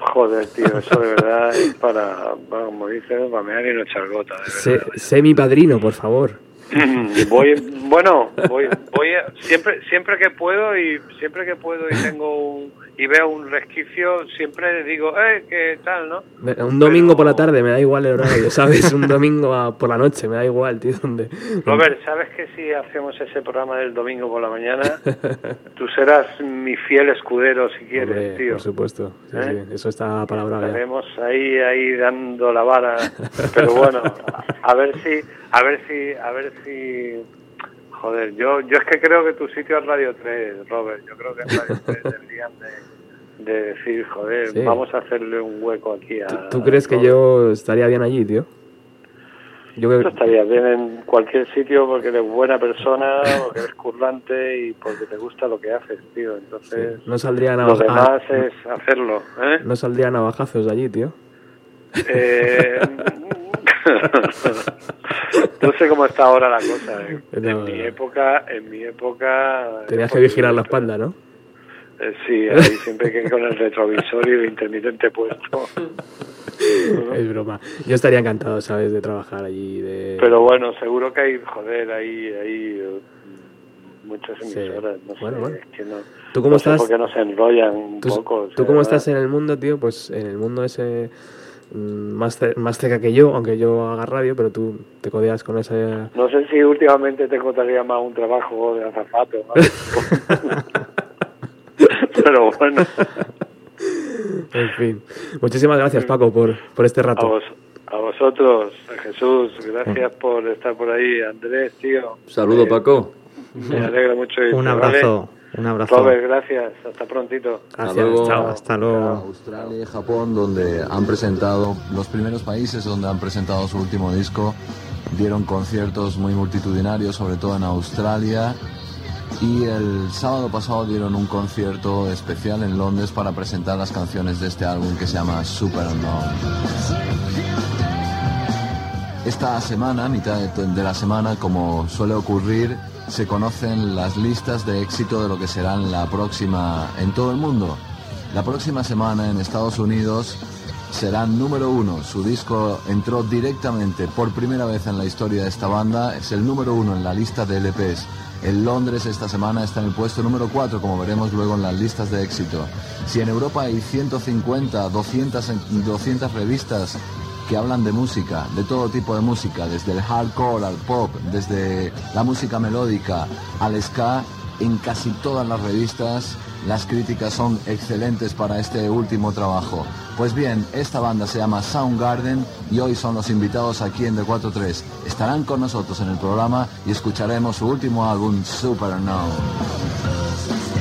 S16: Joder, tío, eso de verdad es para, para, como dices, para mear y no echar gota.
S1: Sé, sé mi padrino, por favor.
S16: voy bueno voy voy siempre siempre que puedo y siempre que puedo y tengo un y veo un resquicio siempre digo eh qué tal no
S1: Un domingo por la tarde, me da igual el horario, ¿sabes? Un domingo por la noche, me da igual, tío. Donde...
S16: Robert sabes que si hacemos ese programa del domingo por la mañana tú serás mi fiel escudero si quieres
S1: Hombre,
S16: tío
S1: Por supuesto, sí,
S16: ¿Eh?
S1: sí, eso está palabrado ya.
S16: estaremos ahí ahí dando la vara pero bueno a ver si a ver si a ver si joder yo yo es que creo que tu sitio es Radio 3 Robert yo creo que en Radio 3 deberían de, de decir joder
S1: Sí.
S16: vamos a hacerle un hueco aquí a
S1: ¿Tú crees que yo estaría bien allí, tío? Yo creo
S16: estarías bien en cualquier sitio porque eres buena persona, porque eres currante y porque te gusta lo que haces, tío. Entonces,
S1: no saldría
S16: lo
S1: navaja-
S16: demás
S1: ah,
S16: es hacerlo, ¿eh?
S1: no saldría navajazos allí, tío.
S16: Eh, no sé cómo está ahora la cosa. ¿eh?
S1: No,
S16: En mi época, en mi época.
S1: Tenías que vigilar la espalda, ¿no?
S16: eh, sí, ahí siempre que con el retrovisor y el intermitente puesto.
S1: Es broma. Yo estaría encantado, ¿sabes? De trabajar allí. De...
S16: Pero bueno, seguro que hay, joder, hay, hay eh, muchas
S1: Sí.
S16: emisoras. No sé,
S1: Bueno, bueno.
S16: es que no.
S1: ¿Tú cómo
S16: no
S1: estás?
S16: por qué no se enrollan un
S1: Tú,
S16: poco.
S1: tú
S16: sea,
S1: cómo
S16: ¿verdad?
S1: estás en el mundo, tío? Pues en el mundo ese más, ce- más cerca que yo, aunque yo haga radio, pero tú te codeas con ese...
S16: No sé si últimamente te encontraría más un trabajo de azafato. ¿vale? Pero bueno,
S1: En fin. Muchísimas gracias, Paco, por, por este
S16: a,
S1: rato.
S16: vos, a vosotros, a Jesús, gracias por estar por ahí. Andrés, tío.
S6: Saludo,
S16: eh,
S6: Paco.
S16: Me alegro mucho.
S7: Un abrazo,
S16: ¿vale?
S7: Un abrazo.
S16: Robert, gracias. Hasta prontito.
S1: Gracias, chao.
S7: Hasta luego.
S3: Australia y Japón, donde han presentado, los primeros países donde han presentado su último disco, dieron conciertos muy multitudinarios, sobre todo en Australia. Y el sábado pasado dieron un concierto especial en Londres para presentar las canciones de este álbum que se llama Super Esta semana, mitad de la semana, como suele ocurrir, se conocen las listas de éxito de lo que serán la próxima en todo el mundo. La próxima semana en Estados Unidos serán número uno. Su disco entró directamente por primera vez en la historia de esta banda. Es el número uno en la lista de LPs. En Londres esta semana está en el puesto número 4, como veremos luego en las listas de éxito. Si en Europa hay 150, 200, en- 200 revistas que hablan de música, de todo tipo de música, desde el hardcore al pop, desde la música melódica al ska, en casi todas las revistas Las críticas son excelentes para este último trabajo. Pues bien, esta banda se llama Soundgarden y hoy son los invitados aquí en D43. Estarán con nosotros en el programa y escucharemos su último álbum, Supernova. Estos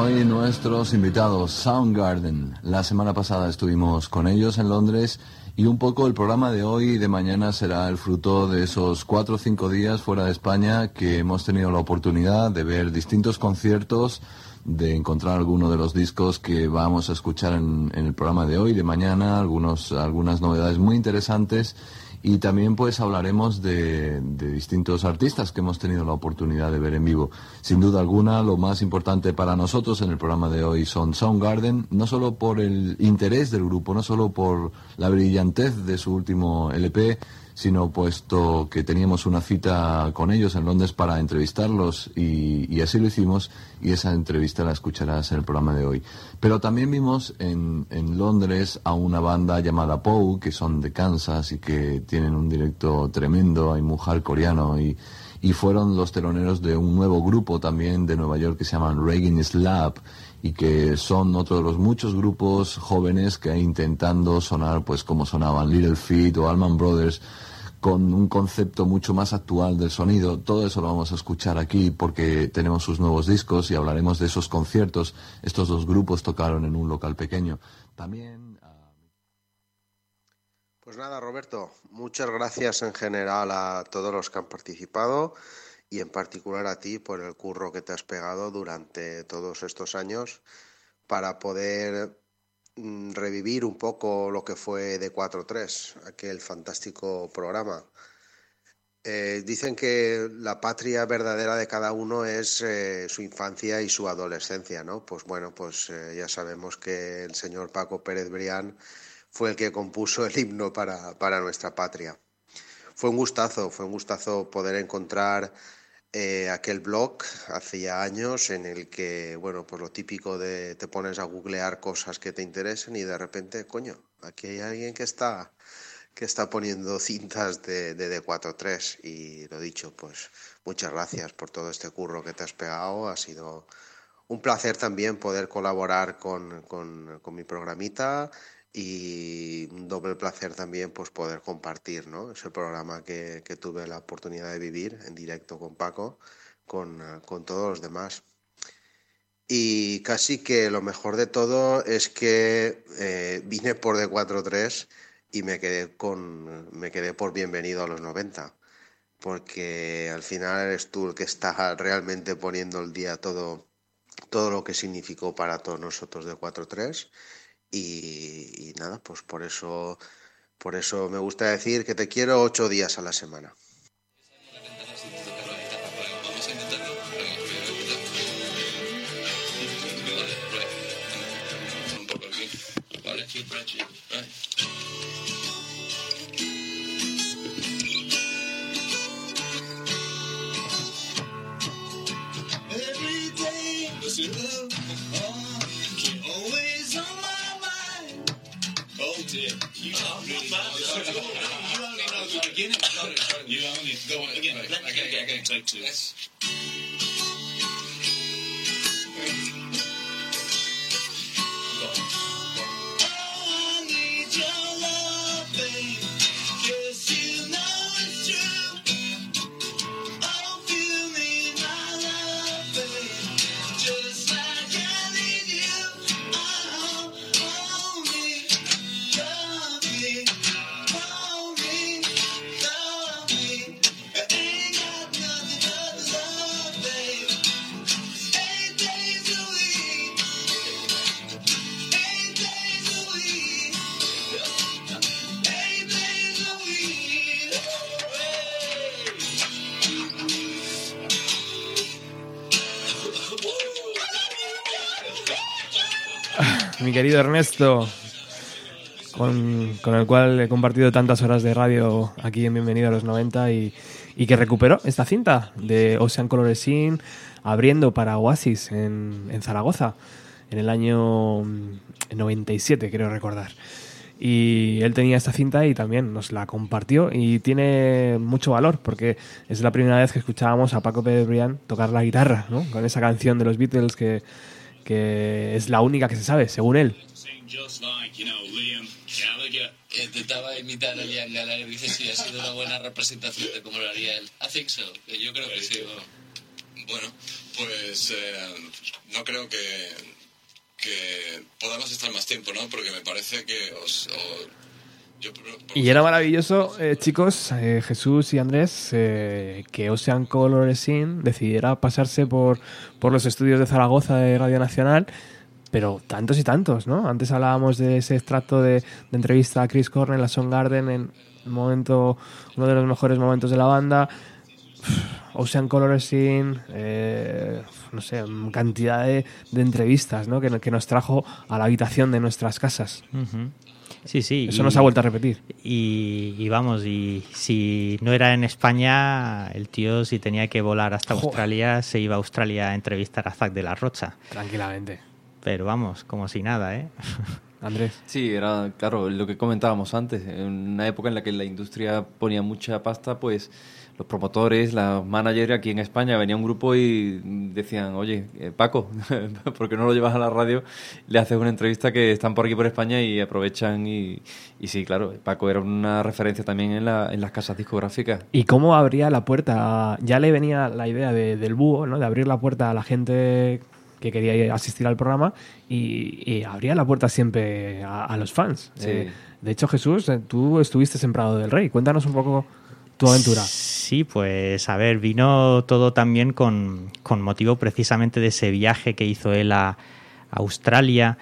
S3: hoy nuestros invitados, Soundgarden. La semana pasada estuvimos con ellos en Londres y un poco el programa de hoy y de mañana será el fruto de esos cuatro o cinco días fuera de España que hemos tenido la oportunidad de ver distintos conciertos, de encontrar algunos de los discos que vamos a escuchar en, el programa de hoy, de mañana, algunos, algunas novedades muy interesantes y también pues hablaremos de, de, distintos artistas que hemos tenido la oportunidad de ver en vivo. Sin duda alguna, lo más importante para nosotros en el programa de hoy son Soundgarden, no solo por el interés del grupo, no solo por la brillantez de su último LP, sino puesto que teníamos una cita con ellos en Londres para entrevistarlos y, así lo hicimos y esa entrevista la escucharás en el programa de hoy. Pero también vimos en, en Londres a una banda llamada Poe, que son de Kansas y que tienen un directo tremendo, hay mujer coreano y, y fueron los teloneros de un nuevo grupo también de Nueva York que se llaman Reagan Slab y que son otro de los muchos grupos jóvenes que intentando sonar pues como sonaban Little Feet o Allman Brothers con un concepto mucho más actual del sonido. Todo eso lo vamos a escuchar aquí porque tenemos sus nuevos discos y hablaremos de esos conciertos. Estos dos grupos tocaron en un local pequeño. También.
S19: Pues nada, Roberto, muchas gracias en general a todos los que han participado y en particular a ti por el curro que te has pegado durante todos estos años para poder revivir un poco lo que fue de 4-3, aquel fantástico programa. Eh, dicen que la patria verdadera de cada uno es eh, su infancia y su adolescencia, ¿no? Pues bueno, pues eh, ya sabemos que el señor Paco Pérez Brián fue el que compuso el himno para, para nuestra patria. Fue un gustazo, fue un gustazo poder encontrar eh, aquel blog hacía años en el que, bueno, pues lo típico de te pones a googlear cosas que te interesen y de repente, coño, aquí hay alguien que está que está poniendo cintas de, de D43 y lo dicho, pues muchas gracias por todo este curro que te has pegado, ha sido un placer también poder colaborar con, con, con mi programita y un doble placer también pues poder compartir ¿no? ese programa que, que, tuve la oportunidad de vivir en directo con Paco, con, con todos los demás. Y casi que lo mejor de todo es que eh, vine por D43 y me quedé, con, me quedé por bienvenido a los 90, porque al final eres tú el que está realmente poniendo el día todo, todo lo que significó para todos nosotros D43 y, nada, pues por eso, por eso me gusta decir que te quiero ocho días a la semana.
S20: You only know the beginning. You only go on again. Again, again, take two.
S1: Mi querido Ernesto, con, el cual he compartido tantas horas de radio aquí en Bienvenido a los 90 y, que recuperó esta cinta de Ocean Coloresin abriendo para Oasis en, Zaragoza en el año mm, 97, creo recordar. Y él tenía esta cinta y también nos la compartió y tiene mucho valor porque es la primera vez que escuchábamos a Paco Pérez Brián tocar la guitarra. Con esa canción de los Beatles que, que es la única que se sabe, según él.
S20: Intentaba imitar a Liam Gallagher y dice si ha sido una buena representación de cómo lo haría él. I think so. Yo creo que sí.
S12: Bueno, pues eh, no creo que, que podamos estar más tiempo, ¿no? Porque me parece que os... o- yo, por- por-
S1: Y era maravilloso, eh, chicos, eh, Jesús y Andrés, eh, que Ocean Coloresin decidiera pasarse por, por los estudios de Zaragoza de Radio Nacional, pero tantos y tantos, ¿no? Antes hablábamos de ese extracto de, de entrevista a Chris Cornell a Son Garden en un momento, uno de los mejores momentos de la banda. Ocean Coloresin, eh, no sé, cantidad de, de entrevistas, ¿no? Que, que nos trajo a la habitación de nuestras casas.
S7: Ujú. Sí, sí.
S1: Eso no se ha vuelto a repetir.
S7: Y, y vamos, y si no era en España, el tío si tenía que volar hasta
S1: Joder.
S7: Australia, se iba a Australia a entrevistar a Zac de la Rocha.
S1: Tranquilamente.
S7: Pero vamos, como si nada, ¿eh?
S1: Andrés.
S6: Sí, era, claro, lo que comentábamos antes. En una época en la que la industria ponía mucha pasta, pues los promotores, los managers aquí en España venía un grupo y decían, oye, eh, Paco, ¿por qué no lo llevas a la radio? Le haces una entrevista que están por aquí por España y aprovechan y, y sí, claro, Paco era una referencia también en, la, en las casas discográficas.
S1: ¿Y cómo abría la puerta? Ya le venía la idea de- del búho, ¿no? De abrir la puerta a la gente que quería asistir al programa y, y abría la puerta siempre a, a los fans.
S6: Sí.
S1: Eh, de hecho, Jesús, eh, tú estuviste en Prado del Rey. Cuéntanos un poco tu aventura.
S7: Sí, pues a ver, vino todo también con, con motivo precisamente de ese viaje que hizo él a, Australia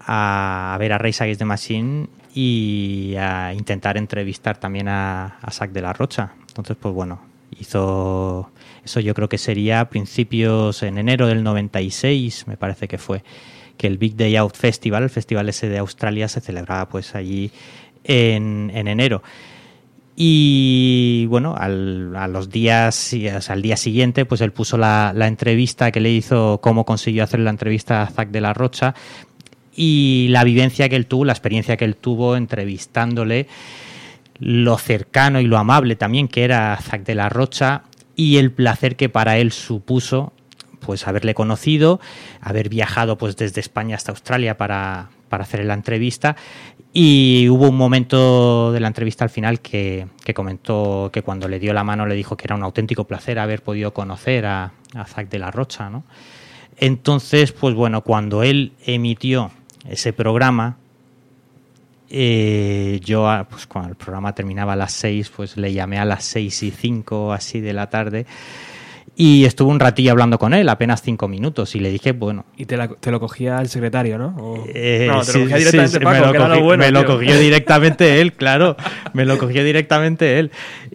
S7: a, ver a Race Against the Machine y a intentar entrevistar también a, a de la Rocha. Entonces, pues bueno, hizo eso yo creo que sería a principios en enero del 96, me parece que fue, que el Big Day Out Festival, el festival ese de Australia, se celebraba pues allí en, en enero. Y bueno, al, a los días, al día siguiente, pues él puso la, la entrevista que le hizo, cómo consiguió hacer la entrevista a Zac de la Rocha. Y la vivencia que él tuvo, la experiencia que él tuvo entrevistándole, lo cercano y lo amable también que era Zac de la Rocha y el placer que para él supuso pues haberle conocido, haber viajado pues desde España hasta Australia para, para hacer la entrevista y hubo un momento de la entrevista al final que, comentó que cuando le dio la mano le dijo que era un auténtico placer haber podido conocer a, a Zac de la Rocha, ¿no? Entonces, pues bueno, cuando él emitió ese programa, eh, yo, ah, pues cuando el programa terminaba a las 6, pues le llamé a las 6 y 5 así de la tarde Y estuve un ratillo hablando con él, apenas cinco minutos, y le dije, bueno,
S1: Y te, la- te lo cogía el secretario, ¿no? O-
S7: eh,
S1: no, te lo cogía
S7: sí,
S1: directamente
S7: sí,
S1: Paco,
S7: me lo,
S1: que era lo bueno,
S7: me lo cogió directamente él, claro. Me lo cogió directamente él.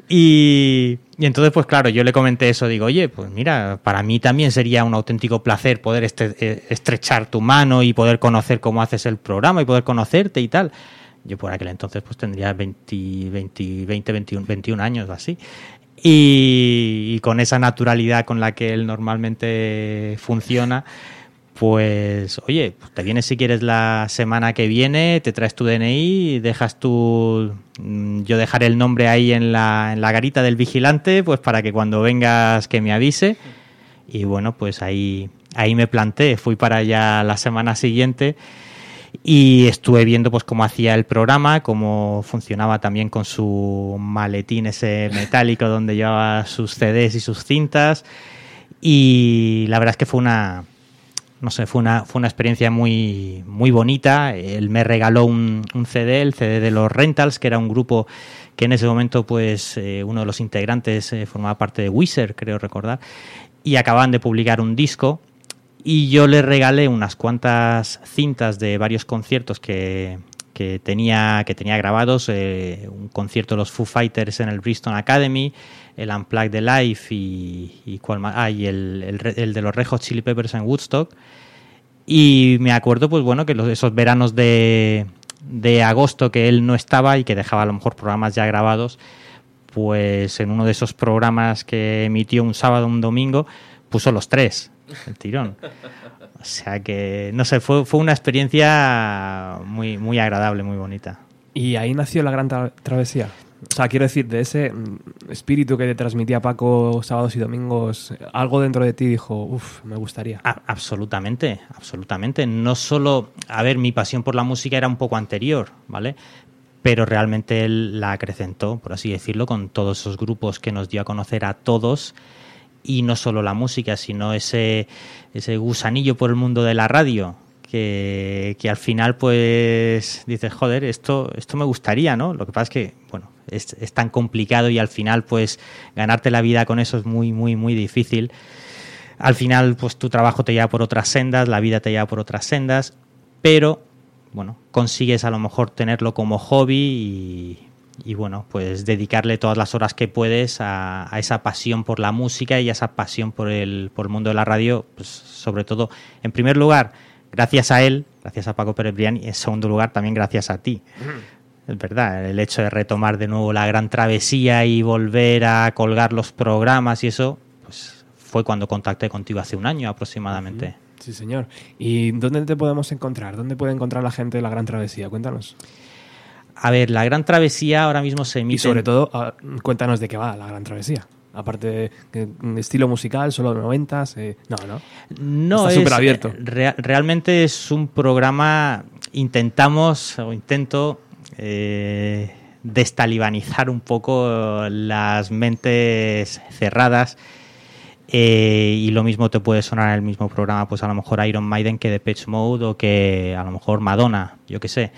S7: Y, y entonces, pues claro, yo le comenté eso. Digo, oye, pues mira, para mí también sería un auténtico placer poder este- eh, estrechar tu mano y poder conocer cómo haces el programa y poder conocerte y tal. Yo por aquel entonces pues tendría 20, 20, 20 21, 21 años o así. Y, con esa naturalidad con la que él normalmente funciona, pues oye, pues te vienes si quieres la semana que viene, te traes tu DNI, dejas tu... mm, Yo dejaré el nombre ahí en la, en la garita del vigilante, pues para que cuando vengas que me avise. Y bueno, pues ahí, ahí me planté, fui para allá la semana siguiente y estuve viendo pues cómo hacía el programa, cómo funcionaba también con su maletín ese metálico donde llevaba sus CDs y sus cintas y la verdad es que fue una no sé, fue una, fue una experiencia muy, muy bonita. Él me regaló un, un CD, el CD de los Rentals, que era un grupo que en ese momento, pues, eh, uno de los integrantes eh, formaba parte de Wizard, creo recordar, y acababan de publicar un disco. Y yo le regalé unas cuantas cintas de varios conciertos que, que tenía, que tenía grabados. eh, un concierto de los Foo Fighters en el Bristol Academy, el Unplugged de Live y, y, más? Ah, y el, el de los Red Hot Chili Peppers en Woodstock. Y me acuerdo, pues bueno, que esos veranos de, de agosto que él no estaba y que dejaba a lo mejor programas ya grabados, pues en uno de esos programas que emitió un sábado un domingo, puso los tres, el tirón. O sea que, no sé, fue, fue una experiencia muy, muy agradable, muy bonita.
S1: Y ahí nació la gran tra- travesía. O sea, quiero decir, de ese mm, espíritu que te transmitía Paco sábados y domingos, algo dentro de ti dijo, uff, me gustaría.
S7: A- absolutamente, absolutamente. No solo, a ver, mi pasión por la música era un poco anterior, ¿vale? Pero realmente él la acrecentó, por así decirlo, con todos esos grupos que nos dio a conocer a todos. Y no solo la música, sino ese, ese gusanillo por el mundo de la radio. Que, que al final, pues, dices, joder, esto, esto me gustaría, ¿no? Lo que pasa es que, bueno, es, es tan complicado y al final, pues, ganarte la vida con eso es muy, muy, muy difícil al final pues tu trabajo te lleva por otras sendas, la vida te lleva por otras sendas, pero bueno, consigues a lo mejor tenerlo como hobby y, y, bueno, pues dedicarle todas las horas que puedes a, a esa pasión por la música y a esa pasión por el, por el mundo de la radio, pues sobre todo, en primer lugar, gracias a él, gracias a Paco Pérez Brián, y en segundo lugar también gracias a ti. Es verdad, el hecho de retomar de nuevo la gran travesía y volver a colgar los programas y eso, pues fue cuando contacté contigo hace un año aproximadamente.
S1: Sí, señor. ¿Y dónde te podemos encontrar? ¿Dónde puede encontrar la gente la gran travesía? Cuéntanos.
S7: A ver, la gran travesía ahora mismo se emite.
S1: Y sobre todo, ah, cuéntanos de qué va la gran travesía. Aparte de, de estilo musical, solo noventas. eh, no, no.
S7: No,
S1: Está
S7: es
S1: abierto.
S7: eh, rea- realmente es un programa. Intentamos o intento eh, destalibanizar un poco las mentes cerradas. eh, y lo mismo te puede sonar en el mismo programa, pues a lo mejor Iron Maiden que Depeche Mode o que a lo mejor Madonna, yo qué sé.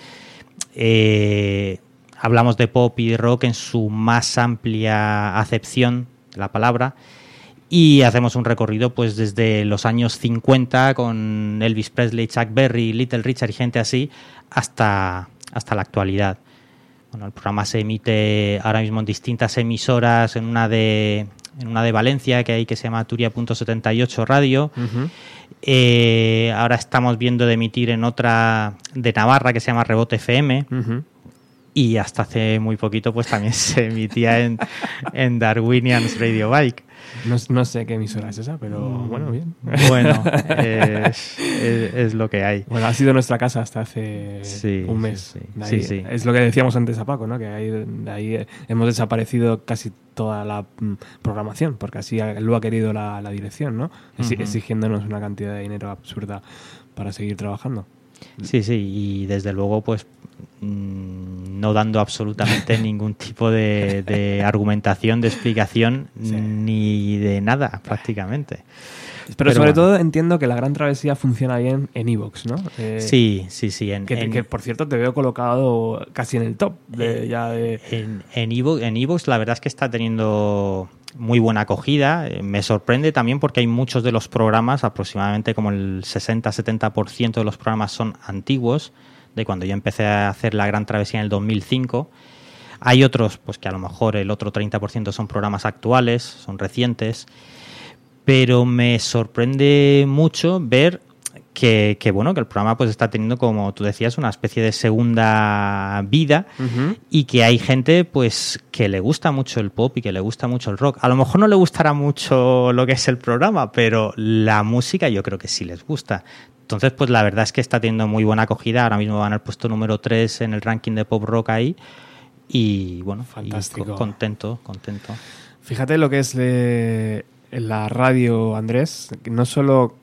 S7: Eh, hablamos de pop y rock en su más amplia acepción de la palabra y hacemos un recorrido pues desde los años 50 con Elvis Presley, Chuck Berry, Little Richard y gente así hasta, hasta la actualidad. Bueno, el programa se emite ahora mismo en distintas emisoras, en una de, en una de Valencia que hay que se llama Turia.78 Radio. Eh, ahora estamos viendo de emitir en otra de Navarra que se llama Rebote FM. Y hasta hace muy poquito pues también se emitía en, en Darwinians Radio Bike.
S1: No, no sé qué emisora es esa, pero bueno, bien.
S7: Bueno, es, es- es lo que hay.
S1: Bueno, ha sido nuestra casa hasta hace
S7: Sí,
S1: un mes.
S7: sí. Sí,
S1: ahí-. Es lo que decíamos antes a Paco, ¿no? Que ahí, de ahí hemos desaparecido casi toda la mm, programación, porque así lo ha querido la, la dirección, ¿no? Exigiéndonos una cantidad de dinero absurda para seguir trabajando.
S7: Sí, sí, y desde luego, pues mm, no dando absolutamente ningún tipo de, de argumentación, de explicación, ni de nada, prácticamente.
S1: Pero, sobre
S7: bueno.
S1: todo entiendo que la gran travesía funciona bien en Evox, ¿no? Eh,
S7: Sí, sí, sí. En,
S1: que,
S7: en-
S1: que, por cierto te veo colocado casi en el top de, ya de...
S7: En, Evo- en Evox la verdad es que está teniendo muy buena acogida. Eh, Me sorprende también porque hay muchos de los programas, aproximadamente como el 60-70% de los programas son antiguos, de cuando yo empecé a hacer la gran travesía en el 2005. Hay otros, pues que a lo mejor el otro 30% son programas actuales, son recientes, pero me sorprende mucho ver que, que, bueno que el programa pues está teniendo como tú decías una especie de segunda vida y que hay gente pues que le gusta mucho el pop y que le gusta mucho el rock. A lo mejor no le gustará mucho lo que es el programa pero la música yo creo que sí les gusta entonces pues la verdad es que está teniendo muy buena acogida ahora mismo van al puesto número 3 en el ranking de pop rock ahí y bueno
S1: Fantástico.
S7: co- contento contento
S1: Fíjate lo que es la radio, Andrés. No solo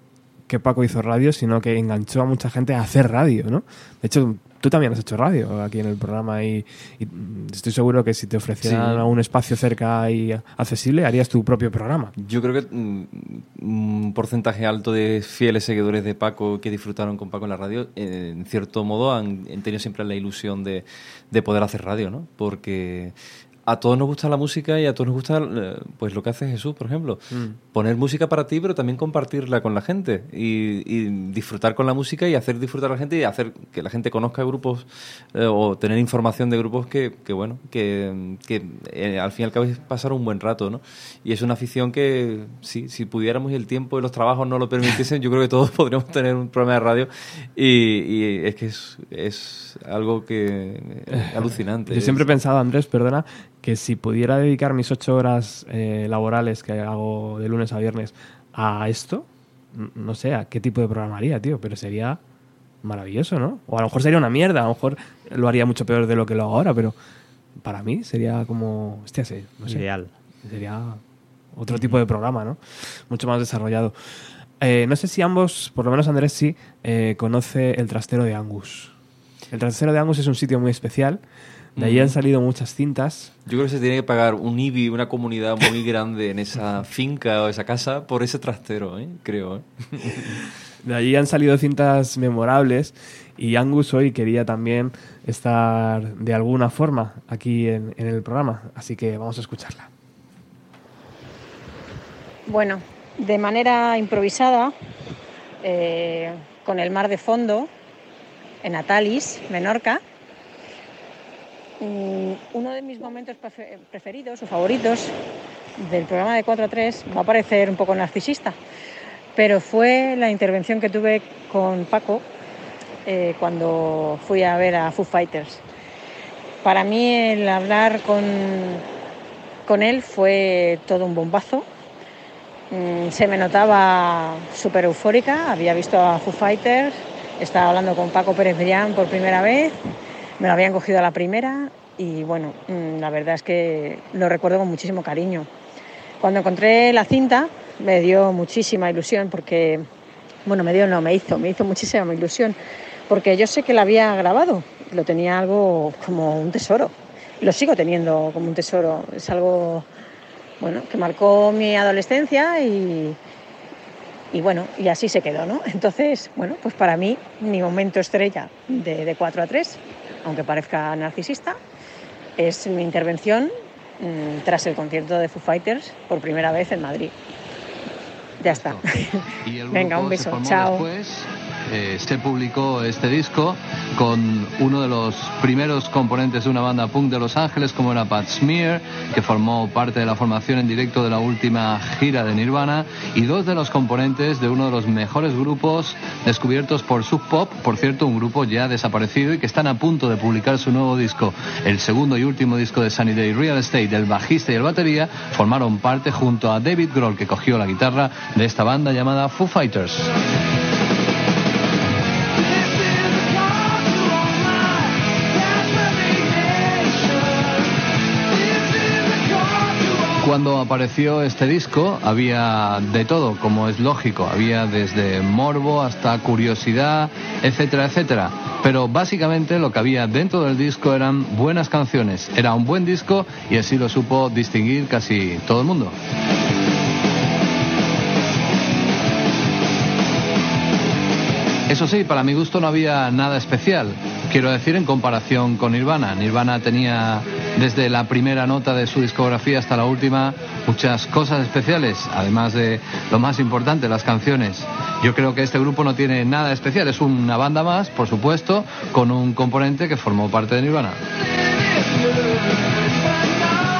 S1: que Paco hizo radio, sino que enganchó a mucha gente a hacer radio, ¿no? De hecho, tú también has hecho radio aquí en el programa y, y, estoy seguro que si te ofrecieran
S6: Sí.
S1: un espacio cerca y accesible, harías tu propio programa.
S6: Yo creo que mm, un porcentaje alto de fieles seguidores de Paco que disfrutaron con Paco en la radio, en cierto modo han, han tenido siempre la ilusión de, de poder hacer radio, ¿no? Porque a todos nos gusta la música y a todos nos gusta eh, pues lo que hace Jesús, por ejemplo.
S1: Mm.
S6: Poner música para ti, pero también compartirla con la gente y, y disfrutar con la música y hacer disfrutar a la gente y hacer que la gente conozca grupos eh, o tener información de grupos que, que bueno, que, que eh, al fin y al cabo es pasar un buen rato, ¿no? Y es una afición que, sí, si pudiéramos y el tiempo y los trabajos no lo permitiesen, yo creo que todos podríamos tener un programa de radio y, y es que es, es algo que eh, alucinante.
S1: Yo siempre he pensado, Andrés, perdona, que si pudiera dedicar mis ocho horas eh, laborales que hago de lunes a viernes a esto, no sé a qué tipo de programa haría, tío, pero sería maravilloso, ¿no? O a lo mejor sería una mierda, a lo mejor lo haría mucho peor de lo que lo hago ahora, pero para mí sería como, hostia, sí, no sé,
S7: Ideal.
S1: Sería otro tipo de programa, ¿no? Mucho más desarrollado. Eh, no sé si ambos, por lo menos Andrés sí, eh, conoce el trastero de Angus. El trastero de Angus es un sitio muy especial. De ahí han salido muchas cintas.
S6: Yo creo que se tiene que pagar un IBI, una comunidad muy grande en esa finca o esa casa por ese trastero, ¿eh? creo. ¿eh?
S1: De allí han salido cintas memorables y Angus hoy quería también estar de alguna forma aquí en, en el programa. Así que vamos a escucharla.
S21: Bueno, de manera improvisada, eh, con el mar de fondo, en Atalis, Menorca, uno de mis momentos prefe- preferidos o favoritos del programa de 4 a 3 va a parecer un poco narcisista, pero fue la intervención que tuve con Paco eh, cuando fui a ver a Foo Fighters. Para mí el hablar con, con él fue todo un bombazo. Mm, se me notaba súper eufórica, había visto a Foo Fighters, estaba hablando con Paco Pérez Brillán por primera vez, me lo habían cogido a la primera y bueno, mm, la verdad es que lo recuerdo con muchísimo cariño. Cuando encontré la cinta me dio muchísima ilusión porque, bueno, me dio, no, me hizo, me hizo muchísima ilusión porque yo sé que la había grabado, lo tenía algo como un tesoro, lo sigo teniendo como un tesoro, es algo bueno, que marcó mi adolescencia y, y bueno, y así se quedó, ¿no? Entonces, bueno, pues para mí, mi momento estrella de, de 4 a 3, aunque parezca narcisista, es mi intervención mm, tras el concierto de Foo Fighters por primera vez en Madrid. Ya está. Venga, un beso. Chao.
S22: después, eh, se publicó este disco con uno de los primeros componentes de una banda punk de Los Ángeles, como era Pat Smear, que formó parte de la formación en directo de la última gira de Nirvana, y dos de los componentes de uno de los mejores grupos descubiertos por Sub Pop, por cierto, un grupo ya desaparecido y que están a punto de publicar su nuevo disco. El segundo y último disco de Sunny Day Real Estate, el bajista y el batería, formaron parte junto a David Grohl, que cogió la guitarra de esta banda llamada Foo Fighters. Cuando apareció este disco había de todo, como es lógico, había desde morbo hasta curiosidad, etcétera, etcétera. Pero básicamente lo que había dentro del disco eran buenas canciones, era un buen disco y así lo supo distinguir casi todo el mundo. Eso sí, para mi gusto no había nada especial. Quiero decir, en comparación con Nirvana. Nirvana tenía desde la primera nota de su discografía hasta la última, muchas cosas especiales, además de lo más importante, las canciones. Yo creo que este grupo no tiene nada especial, es una banda más, por supuesto, con un componente que formó parte de Nirvana.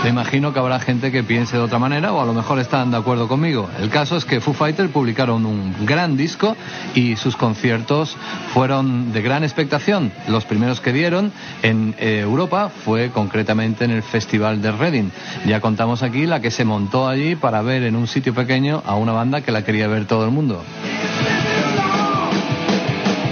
S22: Me imagino que habrá gente que piense de otra manera o a lo mejor están de acuerdo conmigo. El caso es que Foo Fighters publicaron un gran disco y sus conciertos fueron de gran expectación. Los primeros que dieron en eh, Europa fue concretamente en el Festival de Reading. Ya contamos aquí la que se montó allí para ver en un sitio pequeño a una banda que la quería ver todo el mundo.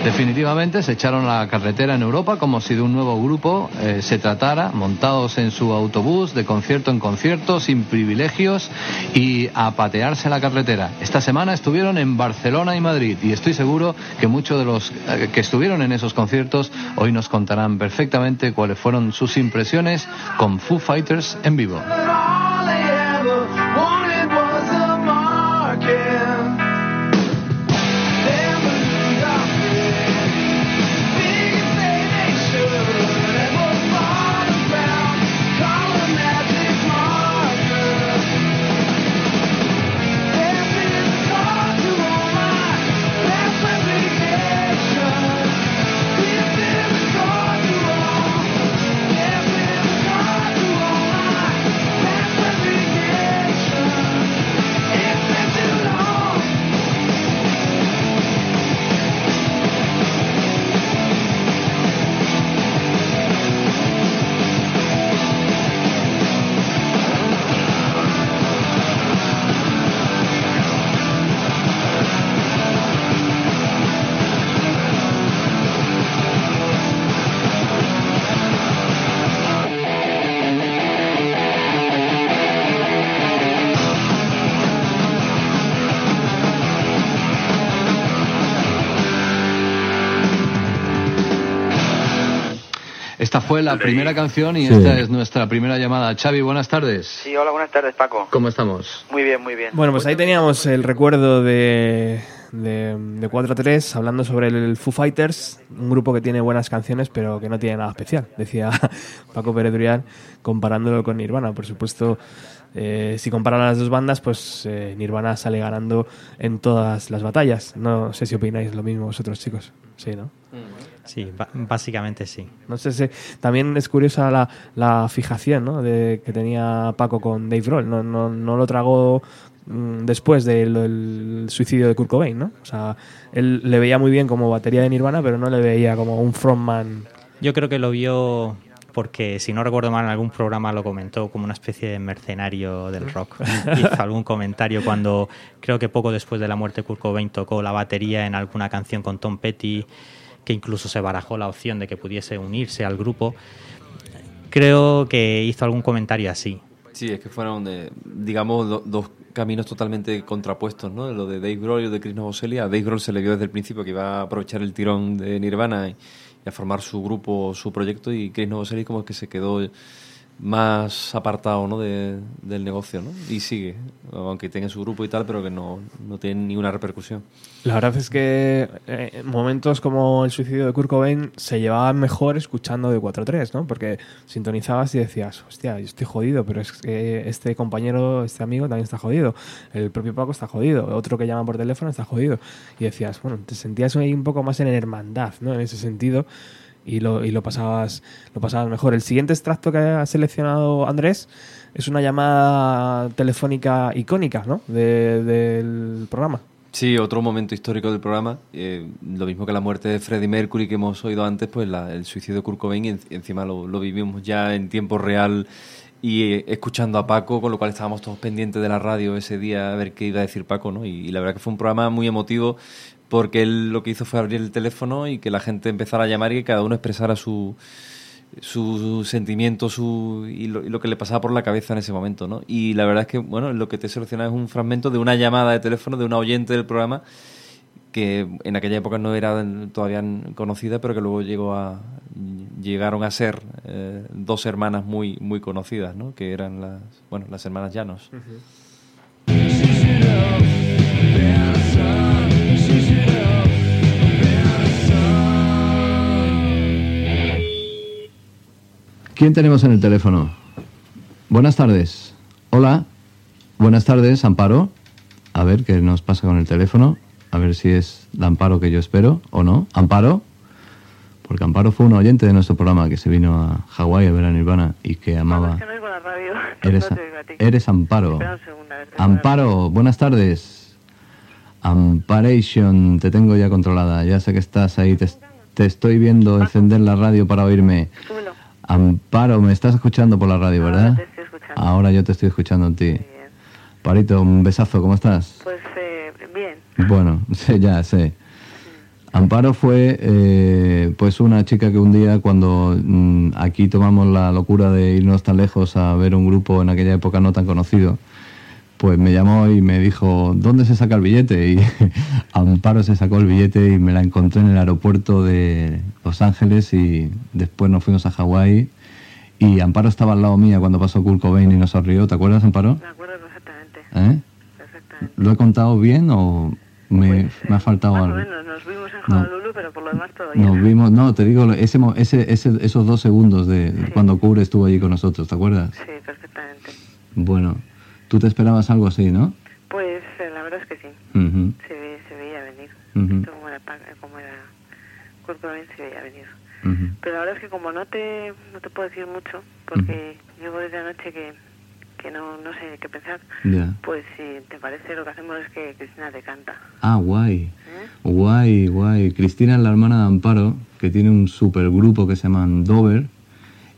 S22: Definitivamente se echaron la carretera en Europa como si de un nuevo grupo eh, se tratara, montados en su autobús de concierto en concierto, sin privilegios y a patearse la carretera. Esta semana estuvieron en Barcelona y Madrid y estoy seguro que muchos de los eh, que estuvieron en esos conciertos hoy nos contarán perfectamente cuáles fueron sus impresiones con Foo Fighters en vivo. Fue la primera canción y
S23: Sí.
S22: esta es nuestra primera llamada. Xavi, buenas tardes.
S23: Sí, hola, buenas tardes, Paco.
S22: ¿Cómo estamos?
S23: Muy bien, muy bien.
S1: Bueno, pues ahí teníamos el recuerdo de, de, de 4 a 3 hablando sobre el Foo Fighters, un grupo que tiene buenas canciones pero que no tiene nada especial, decía Paco Pérez Durial, comparándolo con Nirvana. Por supuesto, eh, si comparan las dos bandas, pues eh, Nirvana sale ganando en todas las batallas. No sé si opináis lo mismo vosotros, chicos. Sí, ¿no?
S7: Sí, ba- básicamente sí.
S1: No sé si también es curiosa la, la fijación ¿no? de, que tenía Paco con Dave Grohl. No, no, no lo tragó mm, después del del suicidio de Kurt Cobain, ¿no? O sea, él le veía muy bien como batería de Nirvana, pero no le veía como un frontman.
S7: Yo creo que lo vio porque, si no recuerdo mal, en algún programa lo comentó como una especie de mercenario del rock. Hizo algún comentario cuando, creo que poco después de la muerte de Kurt Cobain, tocó la batería en alguna canción con Tom Petty, que incluso se barajó la opción de que pudiese unirse al grupo. Creo que hizo algún comentario así.
S6: Sí, es que fueron, de, digamos, do- dos caminos totalmente contrapuestos, ¿no? Lo de Dave Grohl y lo de Chris Novoselic. A Dave Grohl se le vio desde el principio que iba a aprovechar el tirón de Nirvana y, a formar su grupo, su proyecto, y Chris Novoselic como que se quedó más apartado, ¿no? de- del negocio, ¿no? Y sigue, aunque tenga su grupo y tal, pero que no, no tiene ninguna repercusión.
S1: La verdad es que eh, en momentos como el suicidio de Kurt Cobain se llevaban mejor escuchando de 4-3, ¿no? Porque sintonizabas y decías, hostia, yo estoy jodido, pero es que este compañero, este amigo también está jodido. El propio Paco está jodido. Otro que llama por teléfono está jodido. Y decías, bueno, te sentías ahí un poco más en hermandad, ¿no? En ese sentido. Y lo, y lo pasabas lo pasabas mejor. El siguiente extracto que ha seleccionado Andrés es una llamada telefónica icónica, ¿no? De- del programa.
S6: Sí, otro momento histórico del programa. eh, lo mismo que la muerte de Freddie Mercury que hemos oído antes, pues la- el suicidio de Kurt Cobain y en- encima lo, lo vivimos ya en tiempo real y eh, escuchando a Paco, con lo cual estábamos todos pendientes de la radio ese día a ver qué iba a decir Paco, ¿no? Y la verdad que fue un programa muy emotivo porque él lo que hizo fue abrir el teléfono y que la gente empezara a llamar y que cada uno expresara su su sentimiento su, y, lo, y lo que le pasaba por la cabeza en ese momento, ¿no? Y la verdad es que, bueno, lo que te he seleccionado es un fragmento de una llamada de teléfono de una oyente del programa que en aquella época no era todavía conocida, pero que luego llegó a llegaron a ser eh, dos hermanas muy muy conocidas, ¿no? Que eran las, bueno, las hermanas Llanos.
S3: ¿Quién tenemos en el teléfono? Buenas tardes. Hola. Buenas tardes, Amparo. A ver qué nos pasa con el teléfono. A ver si es la Amparo que yo espero o no. Amparo. Porque Amparo fue un oyente de nuestro programa que se vino a Hawái a ver a Nirvana y que amaba.
S23: no oigo la radio.
S3: Eres,
S23: No a
S3: eres Amparo. Amparo, buenas tardes. Amparation, te tengo ya controlada. Ya sé que estás ahí. Te, te estoy viendo encender la radio para oírme. Amparo, me estás escuchando por la radio, ¿verdad? Ahora yo te estoy escuchando a ti. Parito, un besazo, ¿cómo estás?
S23: Pues eh, bien.
S3: Bueno, sé, ya sé. Amparo fue eh, pues una chica que un día cuando mm, aquí tomamos la locura de irnos tan lejos a ver un grupo en aquella época no tan conocido, pues me llamó y me dijo, ¿dónde se saca el billete? Y Amparo se sacó el billete y me la encontré en el aeropuerto de Los Ángeles y después nos fuimos a Hawái y Amparo estaba al lado mía cuando pasó Kurt Cobain y nos sonrió. ¿Te acuerdas, Amparo?
S23: Me acuerdo perfectamente.
S3: ¿Eh? ¿Lo he contado bien o me, me ha faltado algo?
S23: Bueno, nos vimos en
S3: No.
S23: Honolulu, pero por lo demás bien.
S3: Nos vimos, no, te digo, ese, ese, ese- esos dos segundos de cuando Kurt estuvo allí con nosotros, ¿te acuerdas?
S23: Sí, perfectamente.
S3: Bueno, tú te esperabas algo así, ¿no?
S23: Pues eh, la verdad es que sí. Se, ve- se veía venir. Esto como era, como era Kurt Cobain se veía venir. Pero la verdad es que como no te, no te puedo decir mucho, porque llevo desde anoche que, que no, no sé qué pensar, pues si te parece lo que hacemos es que Cristina te canta.
S3: Ah, guay. Guay, guay. Cristina es la hermana de Amparo, que tiene un supergrupo que se llama Dover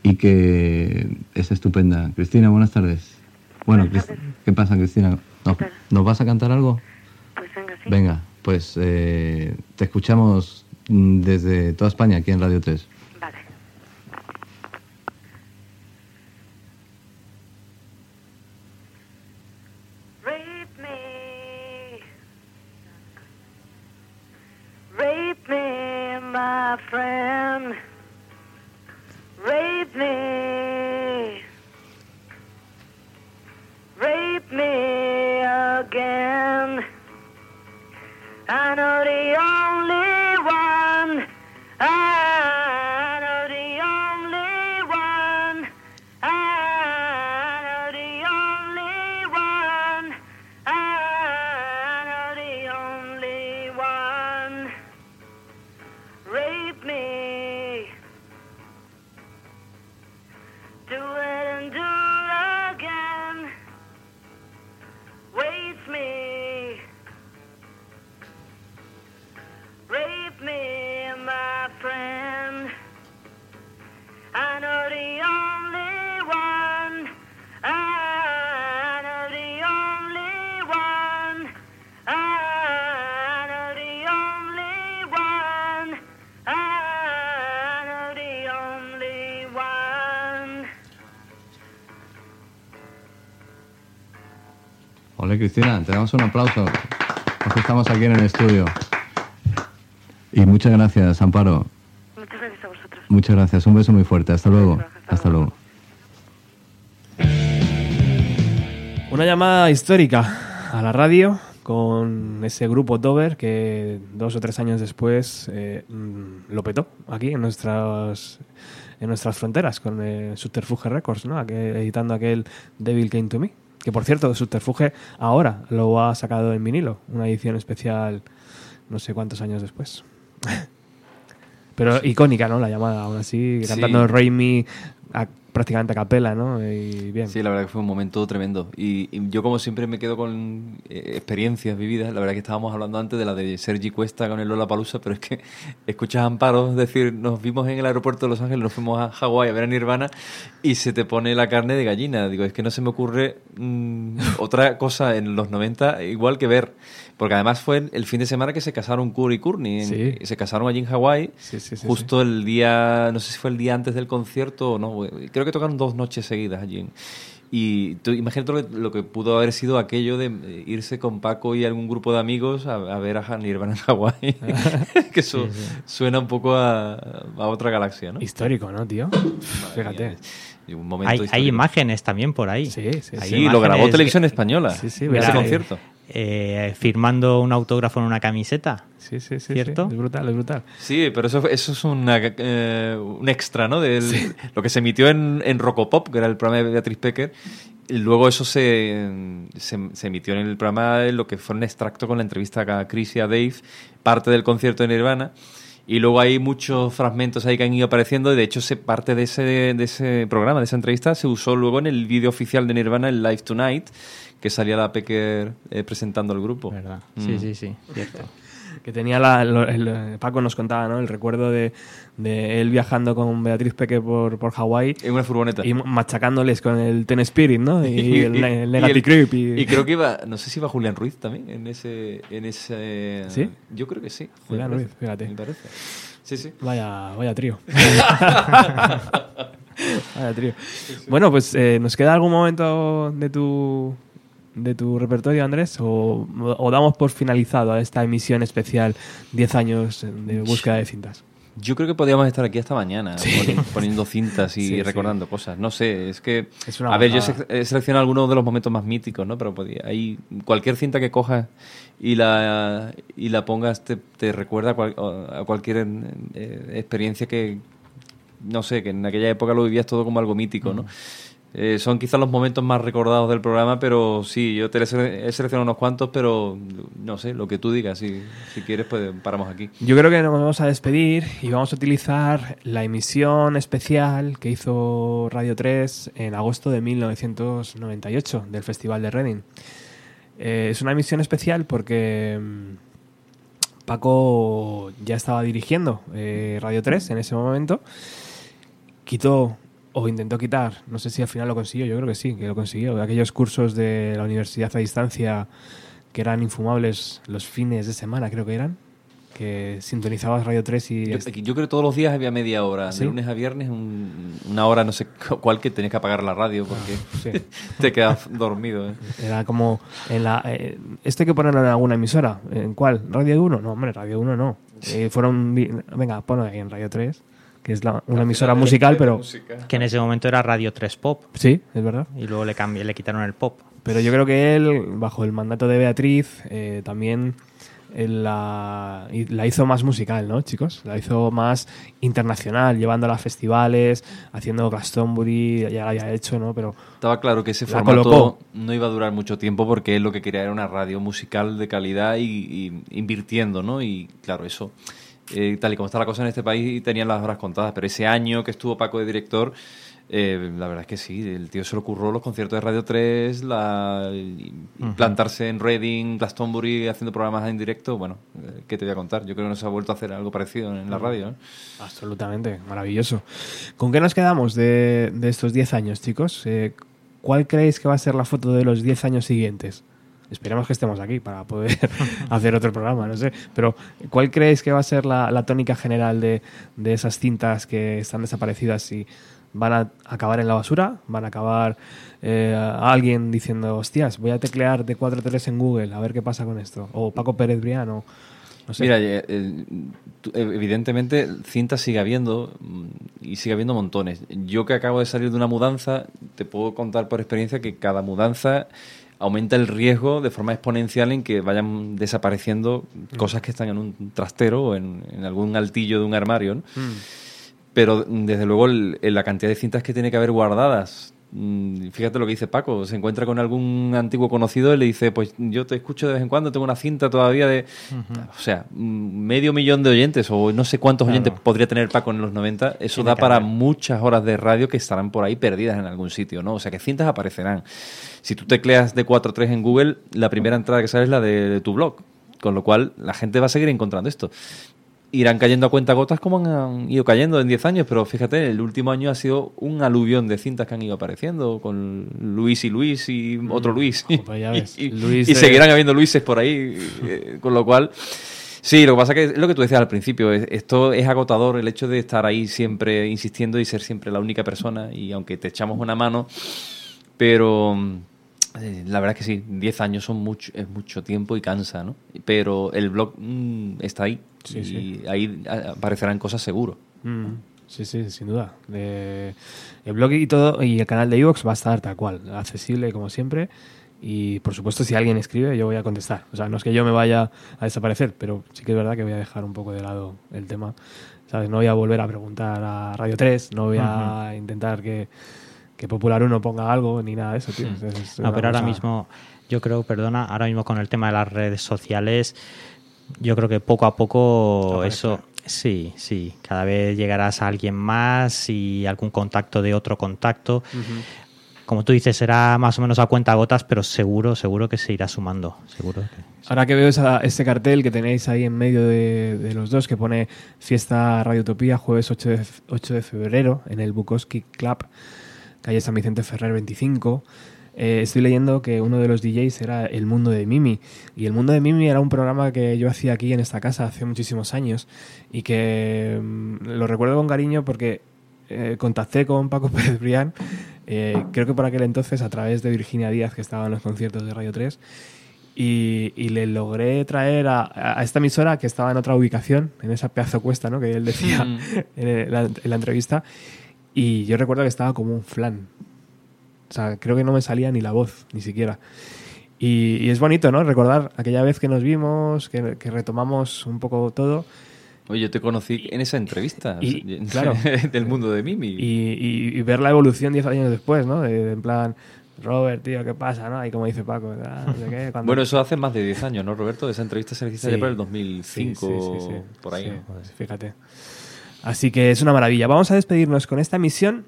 S3: y que es estupenda. Cristina, buenas tardes. Bueno, ¿qué pasa, Cristina? ¿Nos, nos vas a cantar algo?
S23: Pues venga, sí.
S3: Venga, pues eh, te escuchamos desde toda España, aquí en Radio 3.
S23: Vale. Rape me. Rape me, my friend.
S3: Hola, Cristina, te damos un aplauso. Que estamos aquí en el estudio. Y muchas gracias, Amparo.
S23: Muchas gracias a vosotros.
S3: Muchas gracias. Un beso muy fuerte. Hasta luego. Hasta luego.
S1: Una llamada histórica a la radio con ese grupo Dover que dos o tres años después eh, mm, lo petó aquí en nuestras en nuestras fronteras con eh, Subterfuge Records, ¿no? Aquel- editando aquel Devil Came to Me. Que por cierto, Subterfuge ahora lo ha sacado en vinilo, una edición especial no sé cuántos años después. Pero icónica, ¿no? La llamada, aún así,
S6: Sí.
S1: cantando Raimi a- prácticamente a capela, ¿no? Y bien.
S6: Sí, la verdad que fue un momento tremendo. Y, yo, como siempre, me quedo con eh, experiencias vividas. La verdad que estábamos hablando antes de la de Sergi Cuesta con el Lola Palusa, pero es que escuchas a Amparo decir: Nos vimos en el aeropuerto de Los Ángeles, nos fuimos a Hawái a ver a Nirvana y se te pone la carne de gallina. Digo, es que no se me ocurre mm, otra cosa en los 90 igual que ver. Porque además fue el- fin de semana que se casaron Kurt y Courtney. en-
S1: Sí.
S6: Se casaron allí en Hawái. justo el día, no sé si fue el día antes del concierto o no. Creo que tocaron dos noches seguidas allí. Y tú imagínate lo que, lo que pudo haber sido aquello de eh, irse con Paco y algún grupo de amigos a, a ver a Nirvana en Hawái. que eso
S1: Sí, sí.
S6: suena un poco a, a otra galaxia, ¿no?
S1: Histórico, ¿no, tío? Fíjate.
S6: Un
S7: Hay, hay imágenes también por ahí.
S1: Sí, sí,
S7: Hay
S6: Sí, lo grabó Televisión
S7: que-
S6: Española.
S1: Sí, sí,
S6: ese
S1: verá,
S6: concierto.
S7: Eh, firmando un autógrafo en una camiseta.
S1: Sí, sí, sí.
S7: ¿Cierto?
S1: sí. Es brutal, es brutal.
S6: Sí, pero eso, eso es una, eh, un extra, ¿no? Del, Lo que se emitió en, en Rocopop, que era el programa de Beatriz Pecker. Y luego eso se, se, se emitió en el programa, en lo que fue un extracto con la entrevista a Chris y a Dave, parte del concierto de Nirvana. Y luego hay muchos fragmentos ahí que han ido apareciendo. Y de hecho, se, parte de ese, de ese programa, de esa entrevista, se usó luego en el vídeo oficial de Nirvana, el Live Tonight, que salía la Pecker eh, presentando al grupo.
S7: ¿Verdad? Sí,
S6: Mm.
S7: sí, sí, cierto.
S1: Que tenía la, el- Paco nos contaba, ¿no? El recuerdo de, de él viajando con Beatriz Peque por, por Hawái.
S6: En una furgoneta.
S1: Y machacándoles con el Ten Spirit, ¿no? Y, el, el Negative Creep. Y,
S6: y creo que iba, no sé si iba Julián Ruiz también en ese, en ese.
S1: ¿Sí?
S6: Yo creo que sí.
S1: Julián Ruiz, fíjate.
S6: Me parece. Sí, sí.
S1: Vaya, vaya trío. vaya trío. Bueno, pues eh, ¿nos queda algún momento de tu de tu repertorio, Andrés? ¿O, o damos por finalizado a esta emisión especial 10 años de búsqueda de cintas?
S6: Yo creo que podríamos estar aquí hasta mañana
S1: Sí.
S6: poniendo cintas y
S1: Sí, sí.
S6: recordando cosas. No sé, es que.
S1: Es una
S6: a ver, yo he seleccionado algunos de los momentos más míticos, ¿no? Pero podía- hay cualquier cinta que cojas y la, y la pongas te, te recuerda a, cual- a cualquier eh, experiencia que. No sé, que en aquella época lo vivías todo como algo mítico, ¿no? Eh, son quizás los momentos más recordados del programa, pero sí, yo he seleccionado unos cuantos, pero no sé, lo que tú digas, si, si quieres, pues paramos aquí.
S1: Yo creo que nos vamos a despedir y vamos a utilizar la emisión especial que hizo Radio 3 en agosto de 1998 del Festival de Reading. Eh, es una emisión especial porque mm, Paco ya estaba dirigiendo eh, Radio 3 en ese momento. Quitó o intentó quitar, no sé si al final lo consiguió, yo creo que sí, que lo consiguió, aquellos cursos de la universidad a distancia que eran infumables los fines de semana, creo que eran, que sintonizabas Radio 3 y...
S6: Yo, yo creo que todos los días había media hora,
S1: ¿Sí?
S6: de lunes a viernes, un- una hora no sé cu- cuál que tenías que apagar la radio porque
S1: sí.
S6: te quedas dormido. ¿eh?
S1: Era como en la eh, hay que ponerlo en alguna emisora. ¿En cuál? ¿Radio 1? No, hombre, Radio 1 no. Eh, fueron venga, ponlo ahí en Radio 3, que es la- una emisora musical, pero
S7: Que en ese momento era Radio 3 Pop.
S1: Sí, es verdad.
S7: Y luego le cambié, le quitaron el pop.
S1: pero yo creo que él bajo el mandato de Beatriz eh, también él la, la hizo más musical, ¿no, chicos? La hizo más internacional, llevándola a festivales, haciendo Glastonbury, ya la había hecho, ¿no? Pero
S6: Estaba claro que ese formato
S1: colocó.
S6: no iba a durar mucho tiempo porque él lo que quería era una radio musical de calidad y, y invirtiendo, ¿no? Y claro, eso, eh, tal y como está la cosa en este país, tenían las horas contadas. Pero ese año que estuvo Paco de director, eh, la verdad es que sí, el tío se le ocurrió los conciertos de Radio 3, la, y- y plantarse en Reading, Glastonbury, haciendo programas en directo. Bueno, eh, ¿qué te voy a contar? Yo creo que no se ha vuelto a hacer algo parecido en la radio, ¿no?
S1: Absolutamente, maravilloso. ¿Con qué nos quedamos de, de estos 10 años, chicos? ¿Cuál creéis que va a ser la foto de los 10 años siguientes? Esperemos que estemos aquí para poder hacer otro programa, no sé. Pero, ¿cuál creéis que va a ser la, la tónica general de, de esas cintas que están desaparecidas y van a acabar en la basura? ¿Van a acabar eh, alguien diciendo, hostias, voy a teclear de 4.3 en Google, a ver qué pasa con esto? O Paco Pérez Briano. No sé.
S6: Mira, eh, eh, evidentemente cintas sigue habiendo mm, y sigue habiendo montones. Yo que acabo de salir de una mudanza, te puedo contar por experiencia que cada mudanza aumenta el riesgo de forma exponencial en que vayan desapareciendo cosas que están en un trastero o en, en algún altillo de un armario. ¿no? Pero mm, desde luego el- el- la cantidad de cintas que tiene que haber guardadas. Mm, Fíjate lo que dice Paco, se encuentra con algún antiguo conocido y le dice, pues yo te escucho de vez en cuando, tengo una cinta todavía de... O sea, medio millón de oyentes o no sé cuántos
S7: Claro.
S6: oyentes podría tener Paco en los 90, eso
S7: Tiene
S6: da para
S7: haber.
S6: muchas horas de radio que estarán por ahí perdidas en algún sitio, ¿no? O sea, que cintas aparecerán. Si tú tecleas de 4.3 en Google, la primera entrada que sale es la de tu blog, con lo cual la gente va a seguir encontrando esto irán cayendo a cuenta gotas como han ido cayendo en 10 años, pero fíjate, el último año ha sido un aluvión de cintas que han ido apareciendo, con Luis y Luis y otro Luis.
S1: pues ya ves,
S6: y,
S1: Luis
S6: y
S1: de-
S6: seguirán habiendo Luises por ahí, eh, con lo cual... Sí, lo que pasa que es lo que tú decías al principio, es- esto es agotador, el hecho de estar ahí siempre insistiendo y ser siempre la única persona, y aunque te echamos una mano, pero mm, la verdad es que sí, 10 años son mucho, es mucho tiempo y cansa, ¿no? Pero el blog mm, está ahí
S1: Sí,
S6: y
S1: sí.
S6: ahí a- aparecerán cosas seguro.
S1: Mm, sí, sí, sin duda. Eh, el blog y todo y el canal de iVoox va a estar tal cual, accesible como siempre. Y por supuesto, si alguien escribe, yo voy a contestar. O sea, no es que yo me vaya a desaparecer, pero sí que es verdad que voy a dejar un poco de lado el tema. ¿Sabes? No voy a volver a preguntar a Radio 3, no voy a intentar que, que Popular 1 ponga algo ni nada de eso, tío.
S7: Mm.
S1: Es- es
S7: No, pero ahora mismo, yo creo, perdona, ahora mismo con el tema de las redes sociales, yo creo que poco a poco eso, sí, sí, cada vez llegarás a alguien más y algún contacto de otro contacto. Como tú dices, será más o menos a cuenta gotas, pero seguro, seguro que se irá sumando, seguro que...
S1: Ahora que veo esa- ese cartel que tenéis ahí en medio de, de los dos, que pone Fiesta Radio Utopía, jueves 8 de, 8 de febrero, en el Bukowski Club, calle San Vicente Ferrer 25, eh, estoy leyendo que uno de los DJs era El Mundo de Mimi. Y El Mundo de Mimi era un programa que yo hacía aquí en esta casa hace muchísimos años y que mm, lo recuerdo con cariño porque eh, contacté con Paco Pérez Brián, eh, creo que por aquel entonces a través de Virginia Díaz, que estaba en los conciertos de Radio 3, y, y le logré traer a, a esta emisora que estaba en otra ubicación, en esa pedazo cuesta, ¿no? Que él decía
S6: Mm.
S1: en, la, en la entrevista. Y yo recuerdo que estaba como un flan. O sea, creo que no me salía ni la voz, ni siquiera. Y, y es bonito, ¿no? Recordar aquella vez que nos vimos, que, que retomamos un poco todo.
S6: Oye, yo te conocí en esa entrevista
S1: Y, claro.
S6: del mundo de Mimi.
S1: Y, y- y ver la evolución 10 años después, ¿no? De, en plan, Robert, tío, ¿qué pasa? ¿no? Y como dice Paco, ah, no sé qué, cuando-
S6: Bueno, eso hace más de 10 años, ¿no, Roberto? Esa entrevista se hizo
S1: Sí.
S6: ya por el 2005,
S1: Sí, sí,
S6: por ahí. ¿no?
S1: pues, fíjate. Así que es una maravilla. Vamos a despedirnos con esta misión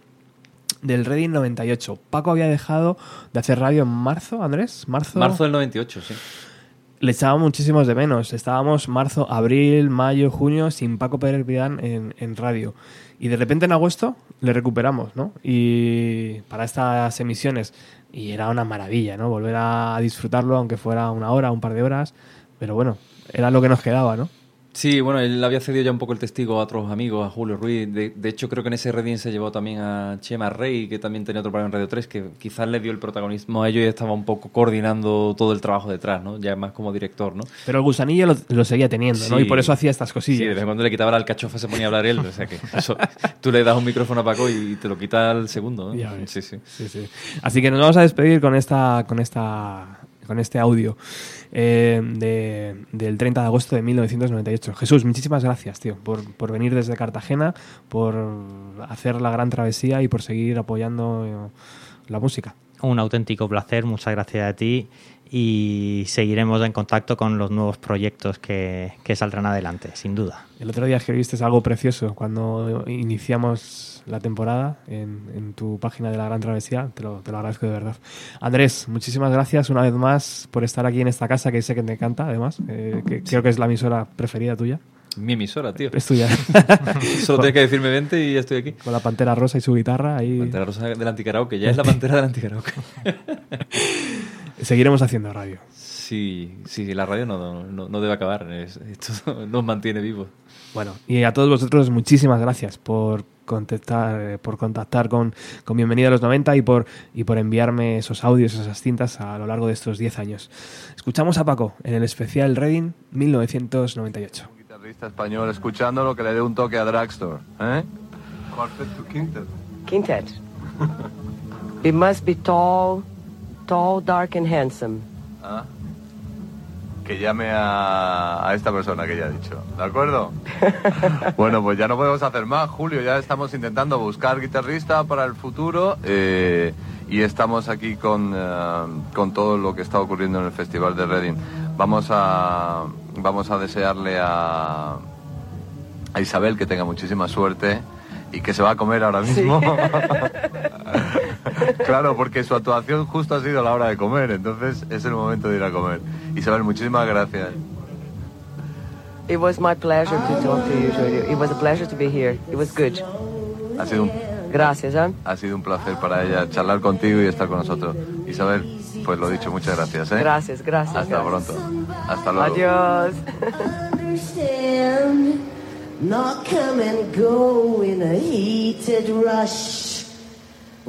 S1: del Reading 98. Paco había dejado de hacer radio en marzo, Andrés. Marzo.
S6: Marzo del 98, sí.
S1: Le echábamos muchísimos de menos. Estábamos marzo, abril, mayo, junio sin Paco Pérez Vidán en, en radio. Y de repente en agosto le recuperamos, ¿no? Y para estas emisiones. Y era una maravilla, ¿no? Volver a disfrutarlo, aunque fuera una hora, un par de horas. Pero bueno, era lo que nos quedaba, ¿no?
S6: Sí, bueno, él había cedido ya un poco el testigo a otros amigos, a Julio Ruiz. De, de hecho, creo que en ese Reading se llevó también a Chema Rey, que también tenía otro programa en Radio 3, que quizás le dio el protagonismo a ellos y estaba un poco coordinando todo el trabajo detrás, ¿no? Ya más como director, ¿no?
S1: Pero el gusanillo lo, lo seguía teniendo, ¿no?
S6: Sí.
S1: Y por eso hacía estas
S6: Sí,
S1: cosillas.
S6: de vez en cuando le quitaba la alcachofa se ponía a hablar él. O sea que eso, tú le das un micrófono a Paco y te lo quita al segundo, ¿no? Sí, sí.
S1: Sí, sí. Así que nos vamos a despedir con esta, con esta, con este audio eh, de- del 30 de agosto de 1998. Jesús, muchísimas gracias, tío, por, por venir desde Cartagena, por hacer la gran travesía y por seguir apoyando eh, la música.
S7: Un auténtico placer, muchas gracias a ti y seguiremos en contacto con los nuevos proyectos que, que saldrán adelante, sin duda.
S1: El otro día escribiste algo precioso cuando iniciamos la temporada en, en tu página de la Gran Travesía. Te lo, te lo agradezco de verdad. Andrés, muchísimas gracias una vez más por estar aquí en esta casa que sé que te encanta, además. eh, que creo que es la emisora preferida tuya.
S6: Mi emisora, tío.
S1: Es tuya.
S6: Solo tienes que decirme vente y ya estoy aquí.
S1: Con la pantera rosa y su guitarra ahí.
S6: Pantera Rosa del Anticaraoke, ya es la pantera del Anticaraoke.
S1: Seguiremos haciendo radio.
S6: Sí, sí, la radio no, no, no debe acabar. es- esto nos mantiene vivos.
S1: Bueno, y a todos vosotros muchísimas gracias por contactar, eh, por contactar con, con Bienvenida a los 90 y por, y por enviarme esos audios, esas cintas a lo largo de estos 10 años. Escuchamos a Paco en el especial Reading 1998.
S22: guitarrista español escuchando lo que le dé un toque a Dragstore, ¿eh?
S24: Cuarteto quintet.
S25: Quintet. It must be tall, tall, dark, and handsome.
S22: Ah. Que llame a, a esta persona que ya ha dicho, ¿de acuerdo? bueno, pues ya no podemos hacer más, Julio, ya estamos intentando buscar guitarrista para el futuro eh, y estamos aquí con, eh, con todo lo que está ocurriendo en el Festival de Reading. Vamos a, vamos a desearle a, a Isabel que tenga muchísima suerte y que se va a comer ahora mismo. claro, porque su actuación justo ha sido la hora de comer, entonces es el momento de ir a comer. Isabel, muchísimas gracias.
S25: It was my pleasure to talk to you, Julio. It was a pleasure to be here. It was good.
S22: Ha sido un,
S25: Gracias, ¿eh?
S22: ha sido un placer para ella charlar contigo y estar con nosotros. Isabel, pues lo dicho, muchas gracias. ¿eh?
S25: Gracias, gracias.
S22: Hasta
S25: gracias.
S22: pronto. Hasta luego.
S25: Adiós.
S26: understand not come and go in a heated rush.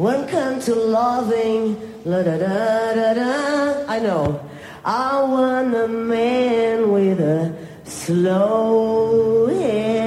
S26: One come to loving, la da da da da. I know. I want a man with a slow hand.